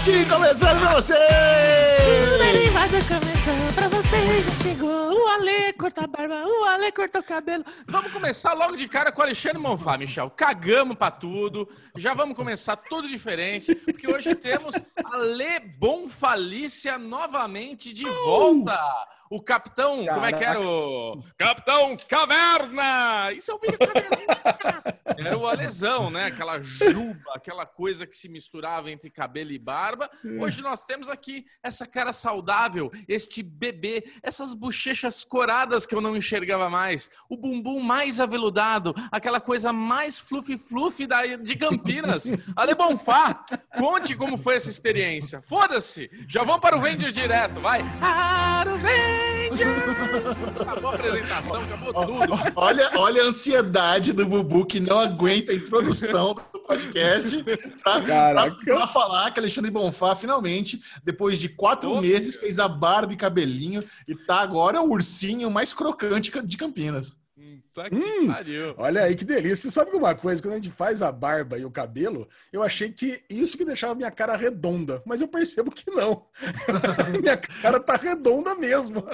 podcast começando pra você! O derivado começou pra você, já chegou. O Ale corta a barba, o Ale corta o cabelo. Vamos começar logo de cara com o Alexandre Monfá, Michel. Cagamos pra tudo. Já vamos começar tudo diferente, porque hoje temos a Le Bonfalícia novamente de volta. O capitão, como é que era o... Capitão Caverna! Isso é o vídeo Caverna! Era o Alesão, né? Aquela juba, aquela coisa que se misturava entre cabelo e barba. Hoje nós temos aqui essa cara saudável, este bebê, essas bochechas coradas que eu não enxergava mais, o bumbum mais aveludado, aquela coisa mais fluffy-fluffy da- de Campinas. Ale Bonfá, conte como foi essa experiência. Foda-se! Já vamos para o Vendor direto, vai! Para o Rangers! Acabou a apresentação, acabou tudo. Olha, olha a ansiedade do Bubu que não aguenta a introdução do podcast. Tá? Caraca. Pra, pra falar que Alexandre Bonfá, finalmente, depois de quatro meses, fez a barba e cabelinho e tá agora o ursinho mais crocante de Campinas. Tá Hum. Olha aí que delícia. Você sabe uma coisa, quando a gente faz a barba e o cabelo, eu achei que isso que deixava minha cara redonda, mas eu percebo que não. minha cara tá redonda mesmo.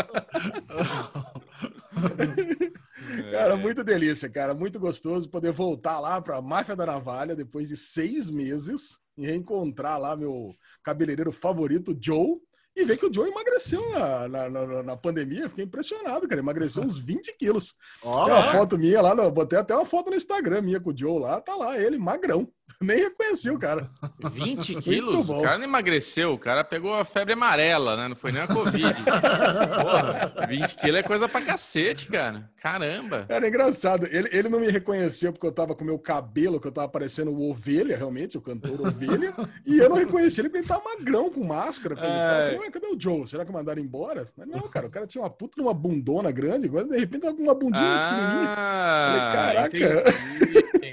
Cara, muito delícia, cara. Muito gostoso poder voltar lá pra Máfia da Navalha depois de seis meses e reencontrar lá meu cabeleireiro favorito, Joe. E ver que o Joe emagreceu na, na, na- na pandemia. Fiquei impressionado, cara. Emagreceu uns 20 quilos. Tem uma foto minha lá, no, botei até uma foto no Instagram minha com o Joe lá, tá lá, ele magrão. Nem reconheci o cara. 20 Muito quilos? O cara não emagreceu, o cara pegou a febre amarela, né? Não foi nem a Covid. Porra, 20 quilos é coisa pra cacete, cara. Caramba. Era engraçado. Ele, ele não me reconheceu porque eu tava com meu cabelo, que eu tava parecendo o Ovelha, realmente, o cantor Ovelha. e eu não reconheci ele porque ele tava magrão, com máscara. Tal. Eu falei, ué, cadê o Joe? Será que mandaram embora? Mas não, cara, o cara tinha uma puta de uma bundona grande, agora de repente tava com uma bundinha pequenininha. Ah, Falei, entendi,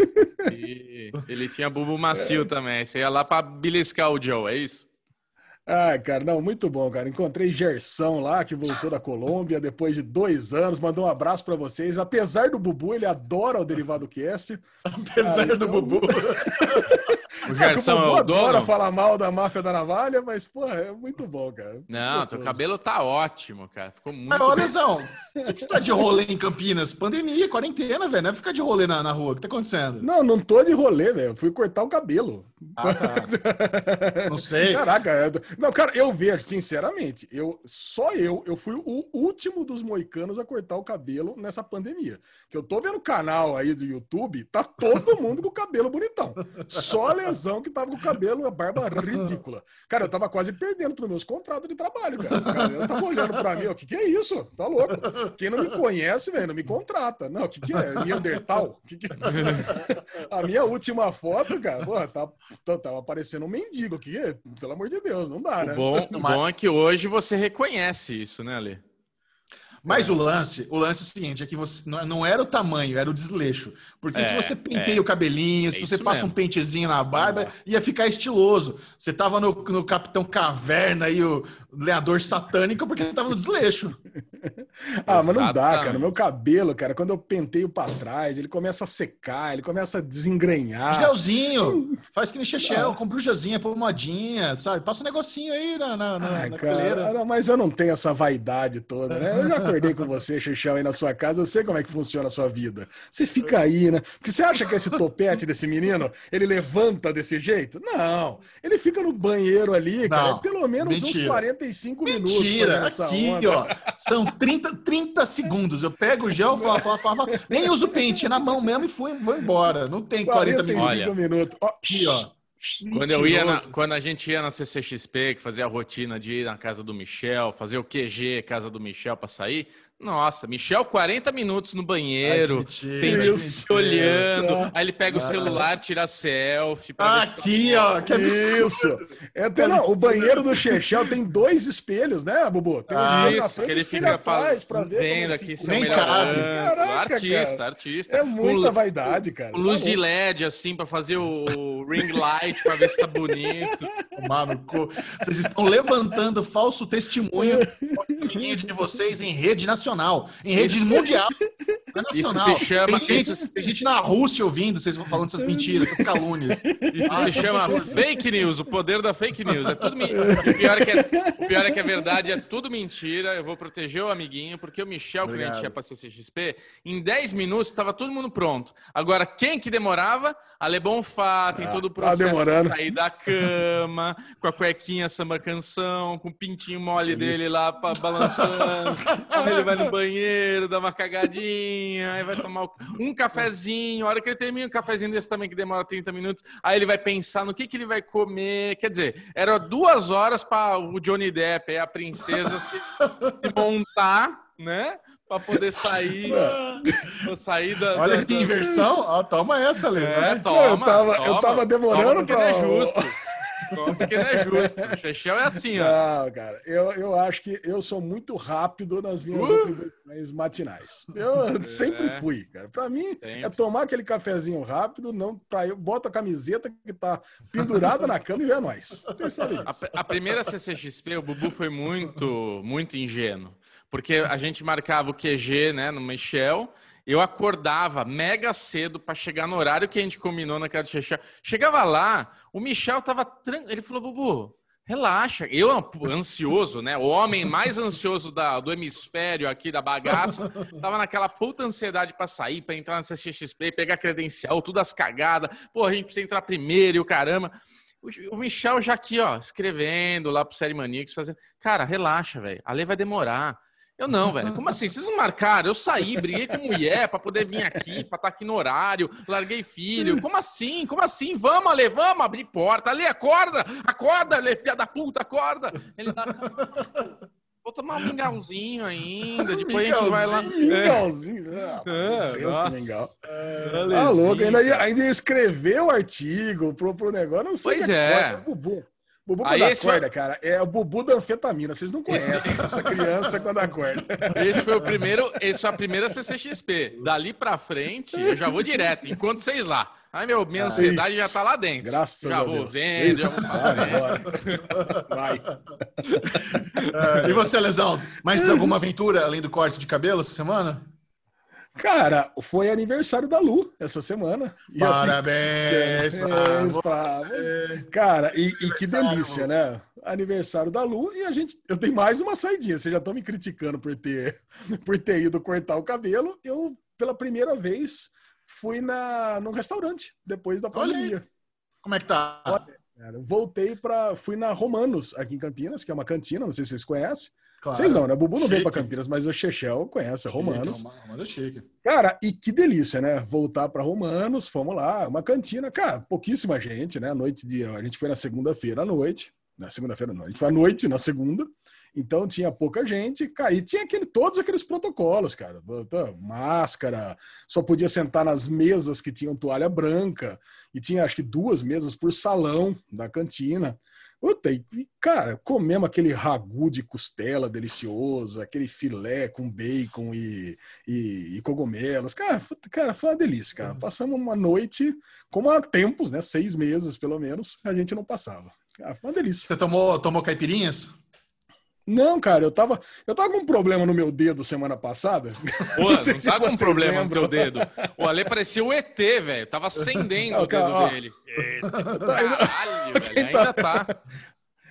Ele tinha bubo macio também. Você ia lá pra beliscar o Joe, é isso? Ah, cara, não, muito bom, cara. Encontrei Gersão lá, que voltou da Colômbia depois de dois anos. Mandou um abraço pra vocês. Apesar do Bubu, ele adora o Derivado Cast. apesar Ah, do então- Bubu. O Gerson o Bubu é o adora dono? falar mal da máfia da navalha, mas, porra, é muito bom, cara. Não, gostoso. teu cabelo tá ótimo, cara. Ficou muito Mas, ô, Lesão, por que, que você tá de rolê em Campinas? Pandemia, quarentena, velho. Não é ficar de rolê na, na rua. O que tá acontecendo? Não, não tô de rolê, velho. Eu Fui cortar o cabelo. Ah, tá. Não sei. Caraca, é- não, cara, eu vejo, sinceramente, eu só eu, eu fui o último dos moicanos a cortar o cabelo nessa pandemia. Que eu tô vendo o canal aí do YouTube, tá todo mundo com o cabelo bonitão. Só a lesão que tava com o cabelo, a barba ridícula. Cara, eu tava quase perdendo os meus contratos de trabalho, cara. O cara eu tava olhando pra mim, o que que é isso? Tá louco? Quem não me conhece, velho, não me contrata. Não, o que que é? Neandertal? Que que... A minha última foto, cara, porra, tá, tá, tava parecendo um mendigo aqui. Pelo amor de Deus, não dá, né? O bom, o bom é que hoje você reconhece isso, né, Ale? Mas o lance, o lance é o seguinte, é que você não, era o tamanho, era o desleixo. Porque É, se você penteia é. o cabelinho, É se você isso passa mesmo. um pentezinho na barba, ia ficar estiloso. Você tava no, no Capitão Caverna e o lenhador satânico porque tava no desleixo. Ah, mas não dá, cara. Meu cabelo, cara, quando eu penteio pra trás, ele começa a secar, ele começa a desengrenhar. Gelzinho, faz que nem Chechel, compra o gelzinho, pomadinha, sabe? Passa um negocinho aí na, na, na, Ai, na cara, mas eu não tenho essa vaidade toda, né? Eu já acordei com você, Xixão, aí na sua casa, eu sei como é que funciona a sua vida. Você fica aí, né? Porque você acha que esse topete desse menino, ele levanta desse jeito? Não. Ele fica no banheiro ali, cara, Não, pelo menos uns mentira. 45 minutos. Mentira, fazendo essa aqui, onda. ó. São 30, 30 segundos. Eu pego o gel, falo, falo, falo, nem uso pente na mão mesmo e fui, vou embora. Não tem 40 minutos. 45 Olha. minutos. Ó, Aqui, ó. Quando, eu ia na- quando a gente ia na CCXP, que fazia a rotina de ir na casa do Michel, fazer o QG, casa do Michel pra sair, nossa, Michel 40 minutos no banheiro, Ai, se olhando, Ah. aí ele pega o celular, tira selfie. pra ver se tá Aqui, ó. Que absurdo. Isso. É, tem, não, o banheiro do Chechel tem dois espelhos, né, Bubu? Tem um Ah, espelho na Isso, frente que e ele espelho fica atrás pra ver. como vendo aqui se é o melhor. Caraca, artista, cara. artista. É muita Com vaidade, cara. Luz Tá de. LED, assim, pra fazer o ring light, pra ver se tá bonito. Tomar no cu. Vocês estão levantando falso testemunho de vocês em rede nacional, em rede mundial. É Isso nacional. se chama- Tem gente, isso- tem gente na Rússia ouvindo vocês falando essas mentiras, essas calúnias. Isso se chama fake news, o poder da fake news. É tudo mentira. O pior é, que é, o pior é que a verdade é tudo mentira. Eu vou proteger o amiguinho, porque o Michel, quando a gente ia pra CCXP, em 10 minutos estava todo mundo pronto. Agora, quem que demorava? A Le Bonfá, tem Ah, todo o tá processo demorando. de sair da cama, com a cuequinha samba canção, com o pintinho mole Delícia. dele lá pra, balançando. Ele vai no banheiro, dá uma cagadinha, aí vai tomar um cafezinho. A hora que ele termina um cafezinho desse também, que demora 30 minutos, aí ele vai pensar no que, que ele vai comer. Quer dizer, era duas horas para o Johnny Depp, aí a princesa, se, montar, né? Pra poder sair, pra sair da. Olha da- que da- inversão. Ó, toma essa, Lê. É, vai. toma, eu tava- eu toma, tava demorando toma porque pra- é justo. Porque não é justo. O Chechel é assim, ó. Não, cara, eu, eu acho que eu sou muito rápido nas minhas Uh! atribuições matinais. Eu sempre fui, cara. Pra mim, é Sempre. tomar aquele cafezinho rápido, não pra eu boto a camiseta que tá pendurada na cama e vê nós. Vocês sabem A, disso. a primeira CCXP, o Bubu foi muito, muito ingênuo. Porque a gente marcava o QG, né, no Michel. Eu acordava mega cedo para chegar no horário que a gente combinou naquela de Chechel. Chegava lá, o Michel tava tranquilo. Ele falou, Bubu, relaxa. Eu, ansioso, né? O homem mais ansioso da- do hemisfério aqui da bagaça, tava naquela puta ansiedade para sair, para entrar na CCXP, pegar credencial, tudo as cagadas. Pô, a gente precisa entrar primeiro e o caramba. O- O Michel já aqui, ó, escrevendo lá pro Série Maníacos, fazendo. Cara, relaxa, velho. A lei vai demorar. Eu não, velho. Como assim? Vocês não marcaram? Eu saí, briguei com mulher pra poder vir aqui, pra estar aqui no horário, larguei filho. Como assim? Como assim? Vamos, Ale, vamos abrir porta. Ale, acorda! Acorda, Ale, filha da puta, acorda! Ele dá. Vou tomar um mingauzinho ainda, depois a gente vai lá. Mingauzinho. Ah, É, meu Deus do nossa. mingau. É, Tá louco, ainda ainda ia escrever o artigo pro, pro negócio. Não sei Pois o que é. acorda, Bubu. Aí quando esse foi- acorda, cara, é o Bubu da anfetamina. Vocês não conhecem essa criança quando acorda. Esse foi o primeiro, esse foi a primeira CCXP. Dali pra frente, eu já vou direto, enquanto vocês lá. Ai, meu, minha ansiedade Ixi. já tá lá dentro. Graças já a vou Deus. vendo, já Isso, vou bora. Vai. É, e você, Lesão? Mais alguma aventura além do corte de cabelo essa semana? Cara, foi aniversário da Lu essa semana. E, assim, Parabéns pra parabéns pra- Cara, e, e que delícia, né? Aniversário da Lu e a gente. Eu tenho mais uma saidinha. Vocês já estão me criticando por ter, por ter ido cortar o cabelo. Eu, pela primeira vez, fui na, num restaurante depois da Olha pandemia. Como é que tá? Cara, eu voltei para. Fui na Romanos, aqui em Campinas, que é uma cantina, não sei se vocês conhecem. Claro. Vocês não, né? Bubu não veio para. Campinas, mas o Chechel conhece, é Romanos. Chique, Romanos é chique. Cara, e que delícia, né? Voltar para Romanos, fomos lá, uma cantina, cara, pouquíssima gente, né? Noite de, a gente foi na segunda-feira à noite, na segunda-feira não, a gente foi à noite na segunda, então tinha pouca gente, cara, e tinha aquele, todos aqueles protocolos, cara, máscara, só podia sentar nas mesas que tinham toalha branca, e tinha acho que duas mesas por salão da cantina. Puta, e, cara, comemos aquele ragu de costela delicioso, aquele filé com bacon e, e, e cogumelos. Cara, foi- cara, foi uma delícia, cara. Passamos uma noite, como há tempos, né? Seis meses, pelo menos, a gente não passava. Cara, foi uma delícia. Você tomou, tomou caipirinhas? Não, cara, eu tava, eu tava com um problema no meu dedo semana passada. Pô, não, se tá com vocês problema lembram. no teu dedo. O Ale parecia o ET, velho. Tava acendendo Ó, o cara, dedo ó. dele. Eita, Caralho, velho. Ainda tá.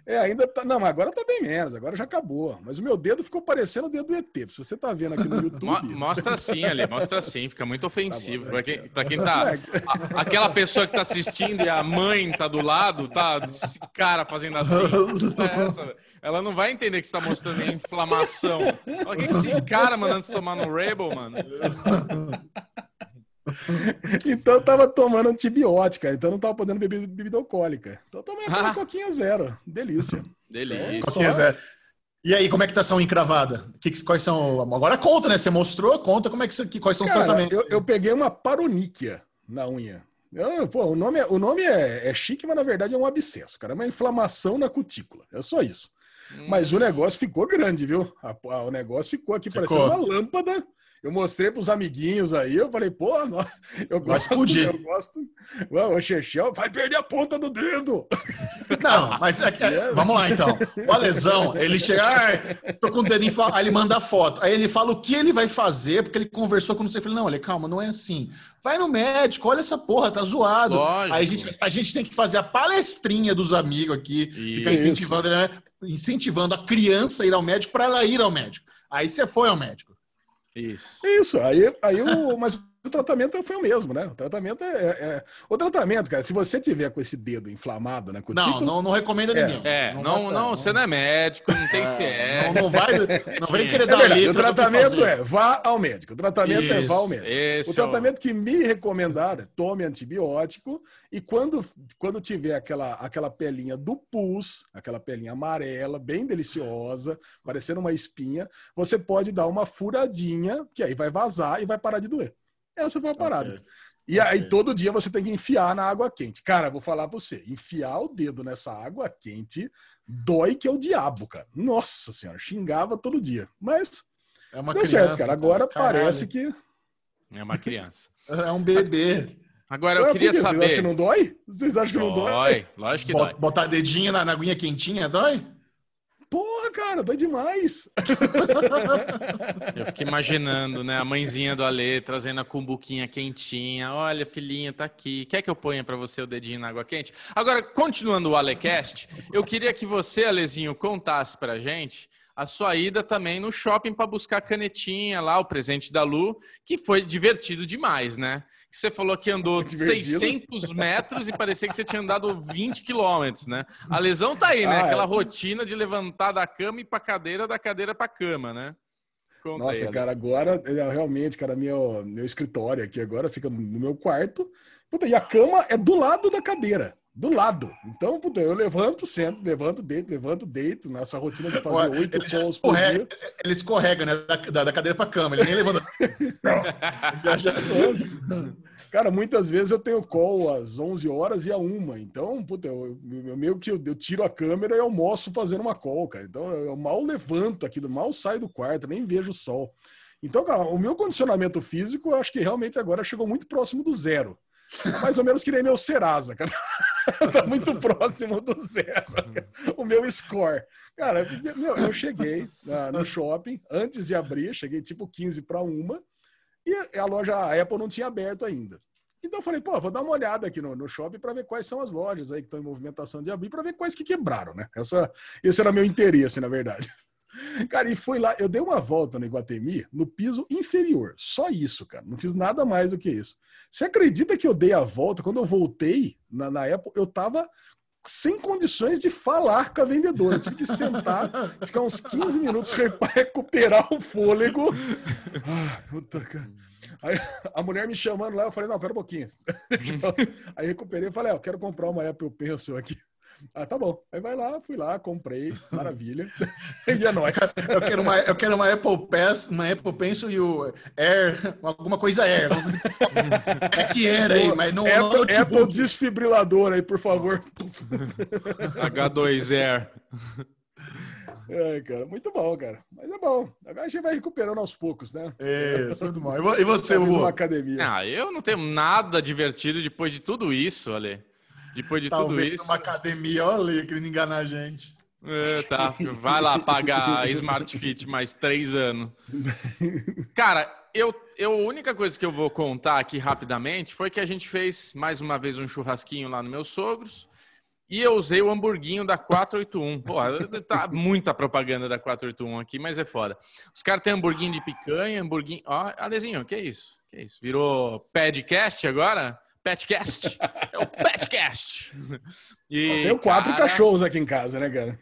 É, ainda tá. Não, mas agora tá bem menos, agora já acabou. Mas o meu dedo ficou parecendo o dedo do ET. Se você tá vendo aqui no YouTube. Mo- Mostra assim, Ali, mostra assim, fica muito ofensivo. Tá bom, pra, quem, pra quem tá. a- aquela pessoa que tá assistindo e a mãe tá do lado, tá esse cara fazendo assim. É essa, velho. Ela não vai entender que você tá mostrando inflamação. Olha o que, que esse cara mandando você tomar no Rebel, mano. Então eu tava tomando antibiótica, então eu não tava podendo beber bebida alcoólica. Então eu tomei Ah. coquinha zero. Delícia. Delícia. Que é, Zé? E aí, como é que tá essa unha encravada? Que, que- quais são. Agora conta, né? Você mostrou, conta como é que, que quais são os Cara, tratamentos. eu, eu peguei uma paroníquia na unha. Eu- pô, o nome, é, o nome é, é chique, mas na verdade é um abscesso, cara. É uma inflamação na cutícula. É só isso. Mas o negócio ficou grande, viu? O negócio ficou aqui Ficou. parecendo uma lâmpada. Eu mostrei pros amiguinhos aí, eu falei, pô, eu gosto, eu gosto. Ué, O Chechel vai perder a ponta do dedo. Não, mas é é- vamos lá então. O Alesão, ele chega, ah, tô com o dedinho, aí ele manda a foto. Aí ele fala o que ele vai fazer, porque ele conversou com você. Eu falei, não, olha, calma, não é assim. Vai no médico, olha essa porra, tá zoado. Lógico. Aí a gente, a gente tem que fazer a palestrinha dos amigos aqui, ficar Isso. incentivando, né, incentivando a criança a ir ao médico para ela ir ao médico. Aí você foi ao médico. Isso. Isso, aí, aí o, mas o tratamento foi o mesmo, né? O tratamento é, é- O tratamento, cara, se você tiver com esse dedo inflamado na Não, cutícula, não, não recomendo a É. ninguém. É, não, vai- não, você não é médico, não tem. É, Não, não vai, não vem querer É dar verdade, letra o tratamento é vá ao médico. O tratamento é Isso, vá ao médico. O é tratamento que me recomendaram é tome antibiótico e quando, quando tiver aquela, aquela pelinha do pus, aquela pelinha amarela, bem deliciosa, parecendo uma espinha, você pode dar uma furadinha, que aí vai vazar e vai parar de doer. Essa foi a parada. Ok. E aí Ok. todo dia você tem que enfiar na água quente. Cara, vou falar pra você, enfiar o dedo nessa água quente dói que é o diabo, cara. Nossa senhora, xingava todo dia. Mas É uma deu criança, certo, cara. Agora caralho. parece que É uma criança. É um bebê. Agora eu Ué, queria quê? Vocês acham que saber. não dói? Vocês acham que não dói? Dói, lógico que dói. Bot- Botar dedinho na, na aguinha quentinha dói? Porra, cara, dói demais. Eu fico imaginando, né? A mãezinha do Ale trazendo a cumbuquinha quentinha. Olha, filhinha, tá aqui. Quer que eu ponha pra você o dedinho na água quente? Agora, continuando o Alecast, eu queria que você, Alezinho, contasse pra gente a sua ida também no shopping pra buscar a canetinha lá, o presente da Lu, que foi divertido demais, né? Você falou que andou Divertido. 600 metros e parecia que você tinha andado 20 quilômetros, né? A lesão tá aí, né? Ah, é. Aquela rotina de levantar da cama e pra cadeira, da cadeira pra cama, né? Conta Nossa, aí, cara, agora, é, realmente, cara, meu, meu escritório aqui agora fica no meu quarto. Puta, e a cama é do lado da cadeira. Do lado. Então, puta, eu levanto, sento, levanto, deito, levanto, deito, nessa rotina de fazer oito calls por dia. ele escorrega, né? Da, da- da cadeira pra cama. Ele nem levanta. Já- já-. Cara, muitas vezes eu tenho call às 11 horas e a uma. Então, puta, eu, eu meio que eu, eu tiro a câmera e almoço fazendo uma call, cara. Então, eu mal levanto aqui, mal saio do quarto, nem vejo o sol. Então, cara, o meu condicionamento físico, eu acho que realmente agora chegou muito próximo do zero. Mais ou menos que nem meu Serasa, cara. tá muito próximo do zero. O meu score. Cara, meu, eu cheguei na- no shopping antes de abrir, cheguei tipo 15 para uma, e a loja a Apple não tinha aberto ainda. Então eu falei, pô, vou dar uma olhada aqui no, no shopping para ver quais são as lojas aí que estão em movimentação de abrir, para ver quais que quebraram, né? Essa, esse era meu interesse, na verdade. Cara, e fui lá, eu dei uma volta no Iguatemi no piso inferior. Só isso, cara. Não fiz nada mais do que isso. Você acredita que eu dei a volta? Quando eu voltei na, na Apple, eu tava sem condições de falar com a vendedora. Eu tive que sentar, ficar uns 15 minutos para recuperar o fôlego. Ah, puta, cara. Aí, a mulher me chamando lá, eu falei, não, pera um pouquinho. Aí recuperei e falei, ah, eu quero comprar uma Apple Pencil aqui. Ah, tá bom. Aí vai lá, fui lá, comprei, maravilha. e é nóis. Eu quero uma, eu quero uma Apple Pass, uma Apple Pencil e o Air, alguma coisa Air. É que era aí, mas não, não Apple, notebook. Apple desfibrilador aí, por favor. H2Air. Ai, cara, muito bom, cara. Mas é bom. Agora a gente vai recuperando aos poucos, né? Isso, muito bom. E vo- você, uma academia. Ah, eu não tenho nada divertido depois de tudo isso, Ale. Depois de tudo Talvez isso. uma academia, olha aí, querendo enganar a gente. É, tá, vai lá pagar Smart Fit mais três anos. Cara, eu, eu, a única coisa que eu vou contar aqui rapidamente foi que a gente fez mais uma vez um churrasquinho lá no meus sogros e eu usei o hamburguinho da 481. Pô, tá muita propaganda da 481 aqui, mas é foda. Os caras têm hamburguinho de picanha, hamburguinho. Ó, Alezinho, que isso? Que isso? Virou podcast agora? Petcast? É o Petcast. E, tenho quatro cara, cachorros aqui em casa, né, cara?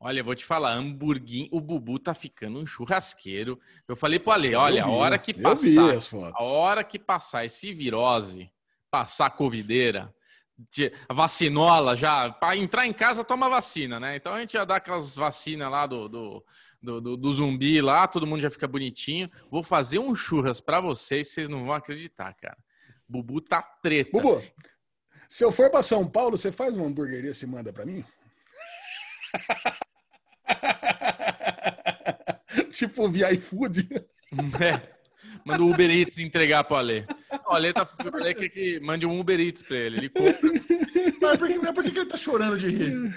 Olha, eu vou te falar, hamburguinho, o Bubu tá ficando um churrasqueiro. Eu falei pro Ale, olha, Eu a vi, hora que vi passar, a hora que passar esse virose, passar a covideira, de- a vacinola já, para entrar em casa toma vacina, né? Então a gente já dá aquelas vacinas lá do, do, do, do- do zumbi lá, todo mundo já fica bonitinho. Vou fazer um churras pra vocês, vocês não vão acreditar, cara. Bubu tá treta. Bubu, se eu for pra São Paulo, você faz uma hamburgueria e se manda pra mim? tipo via iFood. É. Manda o Uber Eats entregar pro Ale. O Ale, tá, o Ale quer que mande um Uber Eats pra ele. Ele compra. Mas por que, mas por que ele tá chorando de rir?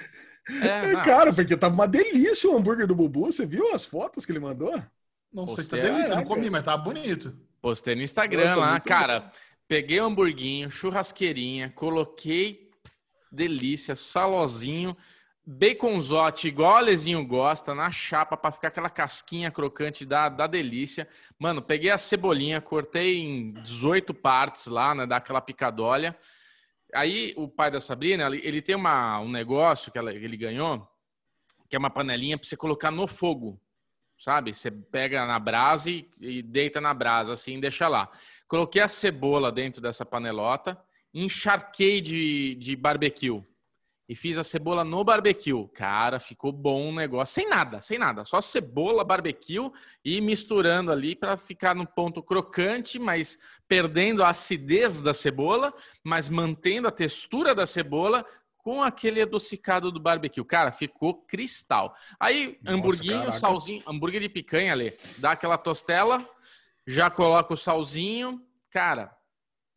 É, É, não. cara, porque tava uma delícia o hambúrguer do Bubu. Você viu as fotos que ele mandou? Não sei se tá delícia, eu não comi, mas tá bonito. Postei no Instagram Nossa, lá. Cara, peguei o hamburguinho, churrasqueirinha, coloquei delícia, salozinho, baconzote, igual o Alezinho gosta, na chapa pra ficar aquela casquinha crocante da, da delícia. Mano, peguei a cebolinha, cortei em 18 partes lá, né, daquela picadolha. Aí o pai da Sabrina, ele, tem uma, um negócio que ela- ele ganhou, que é uma panelinha pra você colocar no fogo sabe? Você pega na brasa e, deita na brasa, assim, deixa lá. Coloquei a cebola dentro dessa panelota, encharquei de, de barbecue e fiz a cebola no barbecue. Cara, ficou bom o negócio. Sem nada, sem nada. Só cebola, barbecue e misturando ali para ficar no ponto crocante, mas perdendo a acidez da cebola, mas mantendo a textura da cebola com aquele adocicado do barbecue. Cara, ficou cristal. Aí, Nossa, hamburguinho, caraca. salzinho, hambúrguer de picanha ali. Dá aquela tostela, já coloca o salzinho. Cara,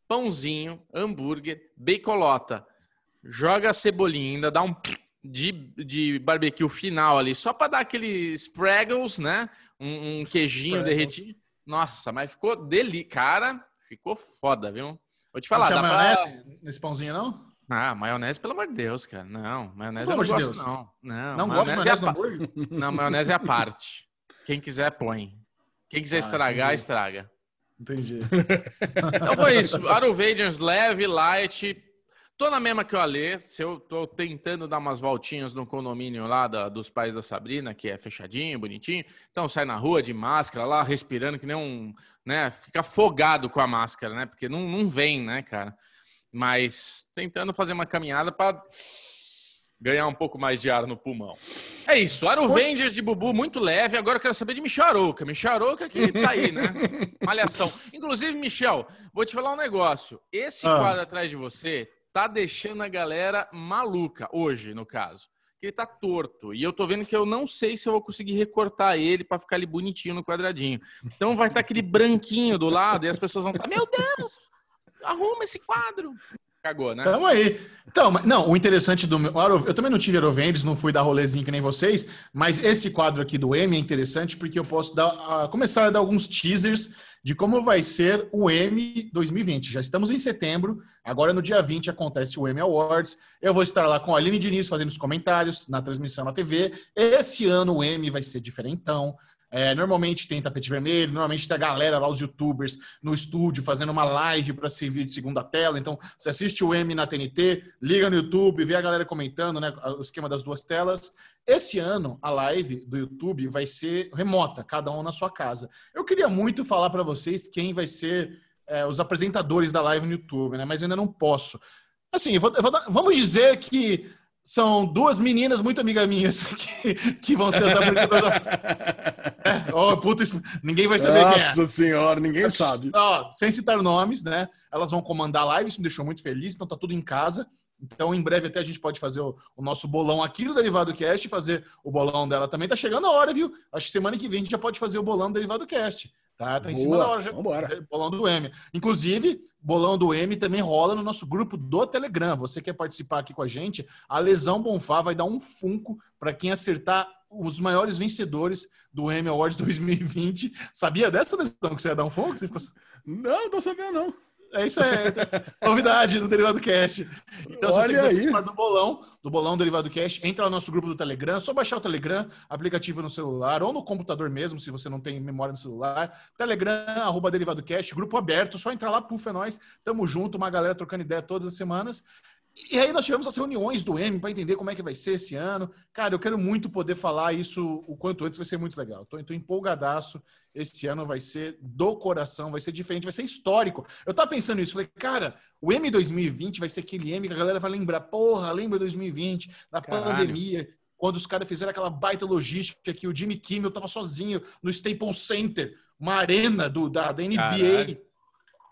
pãozinho, hambúrguer, bacolota. Joga a cebolinha, ainda dá um de, de barbecue final ali, só para dar aquele spraggles, né? Um, um queijinho Spraggles. derretido. Nossa, mas ficou deli... Cara, ficou foda, viu? Vou te Não falar, tinha dá pra... maionese nesse pãozinho, não? Ah, maionese, pelo amor de Deus, cara. Não, maionese Pelo eu não amor de gosto, Deus. não. Não, Não gosto de é maionese no a hambúrguer? Não, maionese é a parte. Quem quiser, põe. Quem quiser Ah, estragar, entendi. estraga. Entendi. Então foi isso. Aruvadians leve, light. Tô na mesma que o Alê. Se eu tô tentando dar umas voltinhas no condomínio lá da- dos pais da Sabrina, que é fechadinho, bonitinho. Então sai na rua de máscara lá, respirando que nem um. né? Fica afogado com a máscara, né? Porque não, não vem, né, cara? Mas tentando fazer uma caminhada para ganhar um pouco mais de ar no pulmão. É isso. Aruvengers de Bubu, muito leve. Agora eu quero saber de Michel Arouca. Michel Arouca que tá aí, né? Malhação. Inclusive, Michel, vou te falar um negócio. Esse Ah. quadro atrás de você tá deixando a galera maluca, hoje, no caso. Que ele tá torto. E eu tô vendo que eu não sei se eu vou conseguir recortar ele pra ficar ali bonitinho no quadradinho. Então vai estar aquele branquinho do lado e as pessoas vão estar, meu Deus, arruma esse quadro. Cagou, né? Tamo aí. Então, mas- não, o interessante do meu. Eu também não tive Aerovendors, não fui dar rolezinho que nem vocês, mas esse quadro aqui do M é interessante porque eu posso dar, começar a dar alguns teasers de como vai ser o M 2020. Já estamos em setembro, agora no dia 20 acontece o M Awards. Eu vou estar lá com a Aline Diniz fazendo os comentários na transmissão na TV. Esse ano o M vai ser diferentão. É, normalmente tem tapete vermelho, normalmente tem a galera lá, os youtubers, no estúdio fazendo uma live para servir de segunda tela. Então, você assiste o M na TNT, liga no YouTube, vê a galera comentando, né? O esquema das duas telas. Esse ano, a live do YouTube vai ser remota, cada um na sua casa. Eu queria muito falar para vocês quem vai ser é, os apresentadores da live no YouTube, né? Mas ainda não posso. Assim, eu vou- eu vou dar- vamos dizer que são duas meninas muito amigas minhas que, que vão ser as apresentadoras. É, ó, puta, ninguém vai saber quem é. Nossa senhora, ninguém sabe. Sem citar nomes, né? Elas vão comandar a live, isso me deixou muito feliz, então tá tudo em casa. Então, em breve até a gente pode fazer o, o nosso bolão aqui do Derivado Cast fazer o bolão dela também. Tá chegando a hora, viu? Acho que semana que vem a gente já pode fazer o bolão do Derivado Cast. Tá, tá em cima da hora já. vambora. Bolão do M. Inclusive, bolão do M também rola no nosso grupo do Telegram. Você quer participar aqui com a gente? A Lesão Bonfá vai dar um funko para quem acertar os maiores vencedores do M Awards 2020. Sabia dessa lesão que você ia dar um funko? Você ficou... Não, não tô sabendo, não. É isso aí. Novidade do Derivado Cast. Então, se você Olha quiser participar do bolão, do bolão Derivado Cast, entra no nosso grupo do Telegram. É só baixar o Telegram, aplicativo no celular ou no computador mesmo, se você não tem memória no celular. Telegram, arroba Derivado Cast, grupo aberto. Só entrar lá, puf, é nós. Tamo junto, uma galera trocando ideia todas as semanas. E aí nós tivemos as reuniões do M para entender como é que vai ser esse ano. Cara, eu quero muito poder falar isso o quanto antes, vai ser muito legal. Tô, tô empolgadaço. Esse ano vai ser do coração, vai ser diferente, vai ser histórico. Eu tava pensando nisso, falei, cara, o M 2020 vai ser aquele M que a galera vai lembrar, porra, lembra 2020, da Caralho. pandemia, quando os caras fizeram aquela baita logística que o Jimmy Kimmel tava sozinho no Staples Center, uma arena do, da, da NBA. Caralho.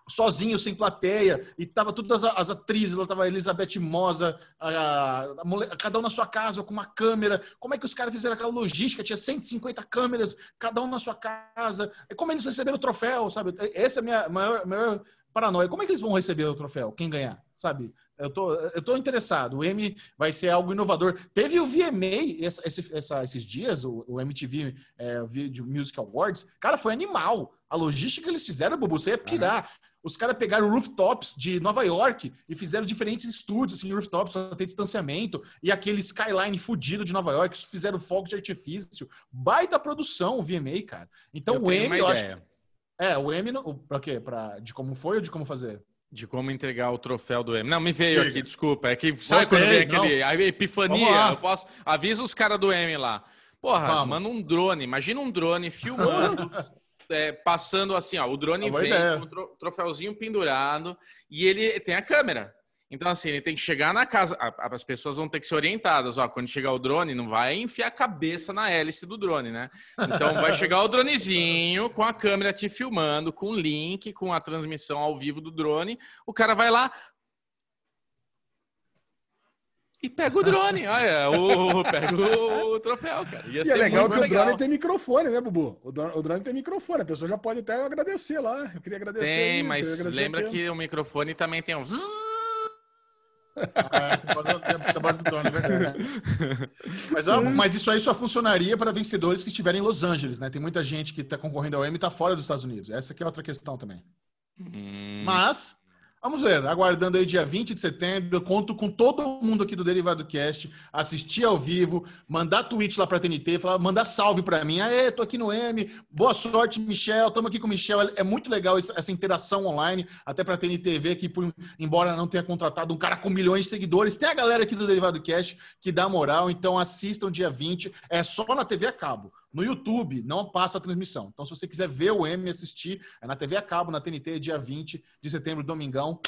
Sozinho, sem plateia, e tava todas as, atrizes, lá tava a Elizabeth Mosa, a, a cada um na sua casa, com uma câmera. Como é que os caras fizeram aquela logística? Tinha 150 câmeras, cada um na sua casa. E como eles receberam o troféu, sabe? Essa é a minha maior, maior paranoia. Como é que eles vão receber o troféu? Quem ganhar, sabe? Eu tô, eu tô interessado. O M vai ser algo inovador. Teve o VMA essa, essa, esses dias, o, o MTV é, Video Music Awards. Cara, foi animal. A logística que eles fizeram, Bubu, você ia pirar. Os caras pegaram rooftops de Nova York e fizeram diferentes estúdios, assim, rooftops para ter distanciamento. E aquele skyline fudido de Nova York, fizeram fogo de artifício. Baita produção o VMA, cara. Então Eu o M, eu acho. É, o M, pra quê? Pra, de como foi ou de como fazer? De como entregar o troféu do M. Não, me veio Diga. aqui, desculpa. É que sabe Gostei, quando vem não. aquele. A epifania. Eu posso. Avisa os caras do M lá. Porra, Vamos. manda um drone. Imagina um drone filmando. é, passando assim, ó. O drone boa vem ideia. com o tro- troféuzinho pendurado e ele tem a câmera. Então, assim, ele tem que chegar na casa. As pessoas vão ter que ser orientadas. Ó, quando chegar o drone, não vai enfiar a cabeça na hélice do drone, né? Então, vai chegar o dronezinho com a câmera te filmando, com o link, com a transmissão ao vivo do drone. O cara vai lá. E pega o drone, olha, o, pega o troféu, cara. Ia E é legal muito que o legal. drone tem microfone, né, Bubu? O drone, o drone tem microfone. A pessoa já pode até agradecer lá. Eu queria agradecer. Tem, isso, mas agradecer lembra que o microfone também tem um. Ah, barulho do drone, é verdade. Mas, ah, mas isso aí só funcionaria para vencedores que estiverem em Los Angeles, né? Tem muita gente que está concorrendo ao M e está fora dos Estados Unidos. Essa aqui é outra questão também. Hum, Mas, vamos ver, aguardando aí dia 20 de setembro, eu conto com todo mundo aqui do Derivado Cast, assistir ao vivo, mandar tweet lá pra TNT, falar, mandar salve pra mim. Aê, tô aqui no M, boa sorte, Michel, estamos aqui com o Michel. É muito legal essa interação online, até pra TNT ver que, por- embora não tenha contratado um cara com milhões de seguidores, tem a galera aqui do Derivado Cast que dá moral, então assistam dia 20, é só na TV a cabo. No YouTube não passa a transmissão. Então, se você quiser ver o M assistir, é na TV a cabo, na TNT, dia 20 de setembro, domingão.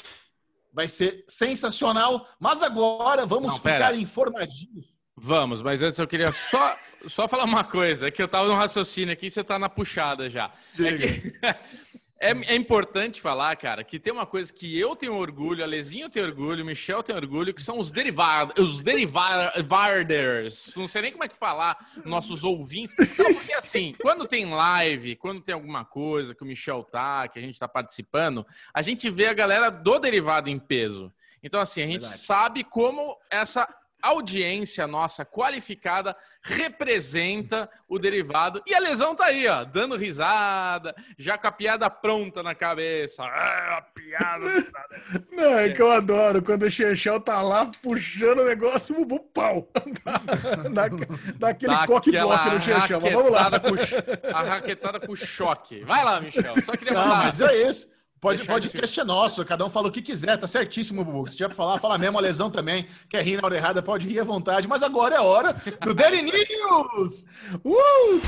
Vai ser sensacional. Mas agora vamos Não, ficar informadinhos. Vamos, mas antes eu queria só, só falar uma coisa, é que eu tava no raciocínio aqui e você tá na puxada já. É, que- é, é importante falar, cara, que tem uma coisa que eu tenho orgulho, a Lezinho tem orgulho, o Michel tem orgulho, que são os derivados, os derivaders. Não sei nem como é que falar, nossos ouvintes. Não, porque assim, quando tem live, quando tem alguma coisa que o Michel tá, que a gente tá participando, a gente vê a galera do derivado em peso. Então, assim, a gente Verdade. sabe como essa audiência nossa qualificada representa o derivado. E a lesão tá aí, ó, dando risada, já com a piada pronta na cabeça. Ah, a piada. Não, é que eu adoro quando o Chechel tá lá puxando o negócio, o Bubu, pau! Dá, dá aquele Dá coque-bloque no Chechel, mas vamos lá. com a raquetada com choque. Vai lá, Michel. Só queria Não, falar. mas é isso. Pode, pode, é nosso, cada um fala o que quiser, tá certíssimo, Bubu. Se tiver pra falar, fala mesmo, a lesão também. Quer rir na hora errada, pode rir à vontade, mas agora é hora do Daily News! Uh!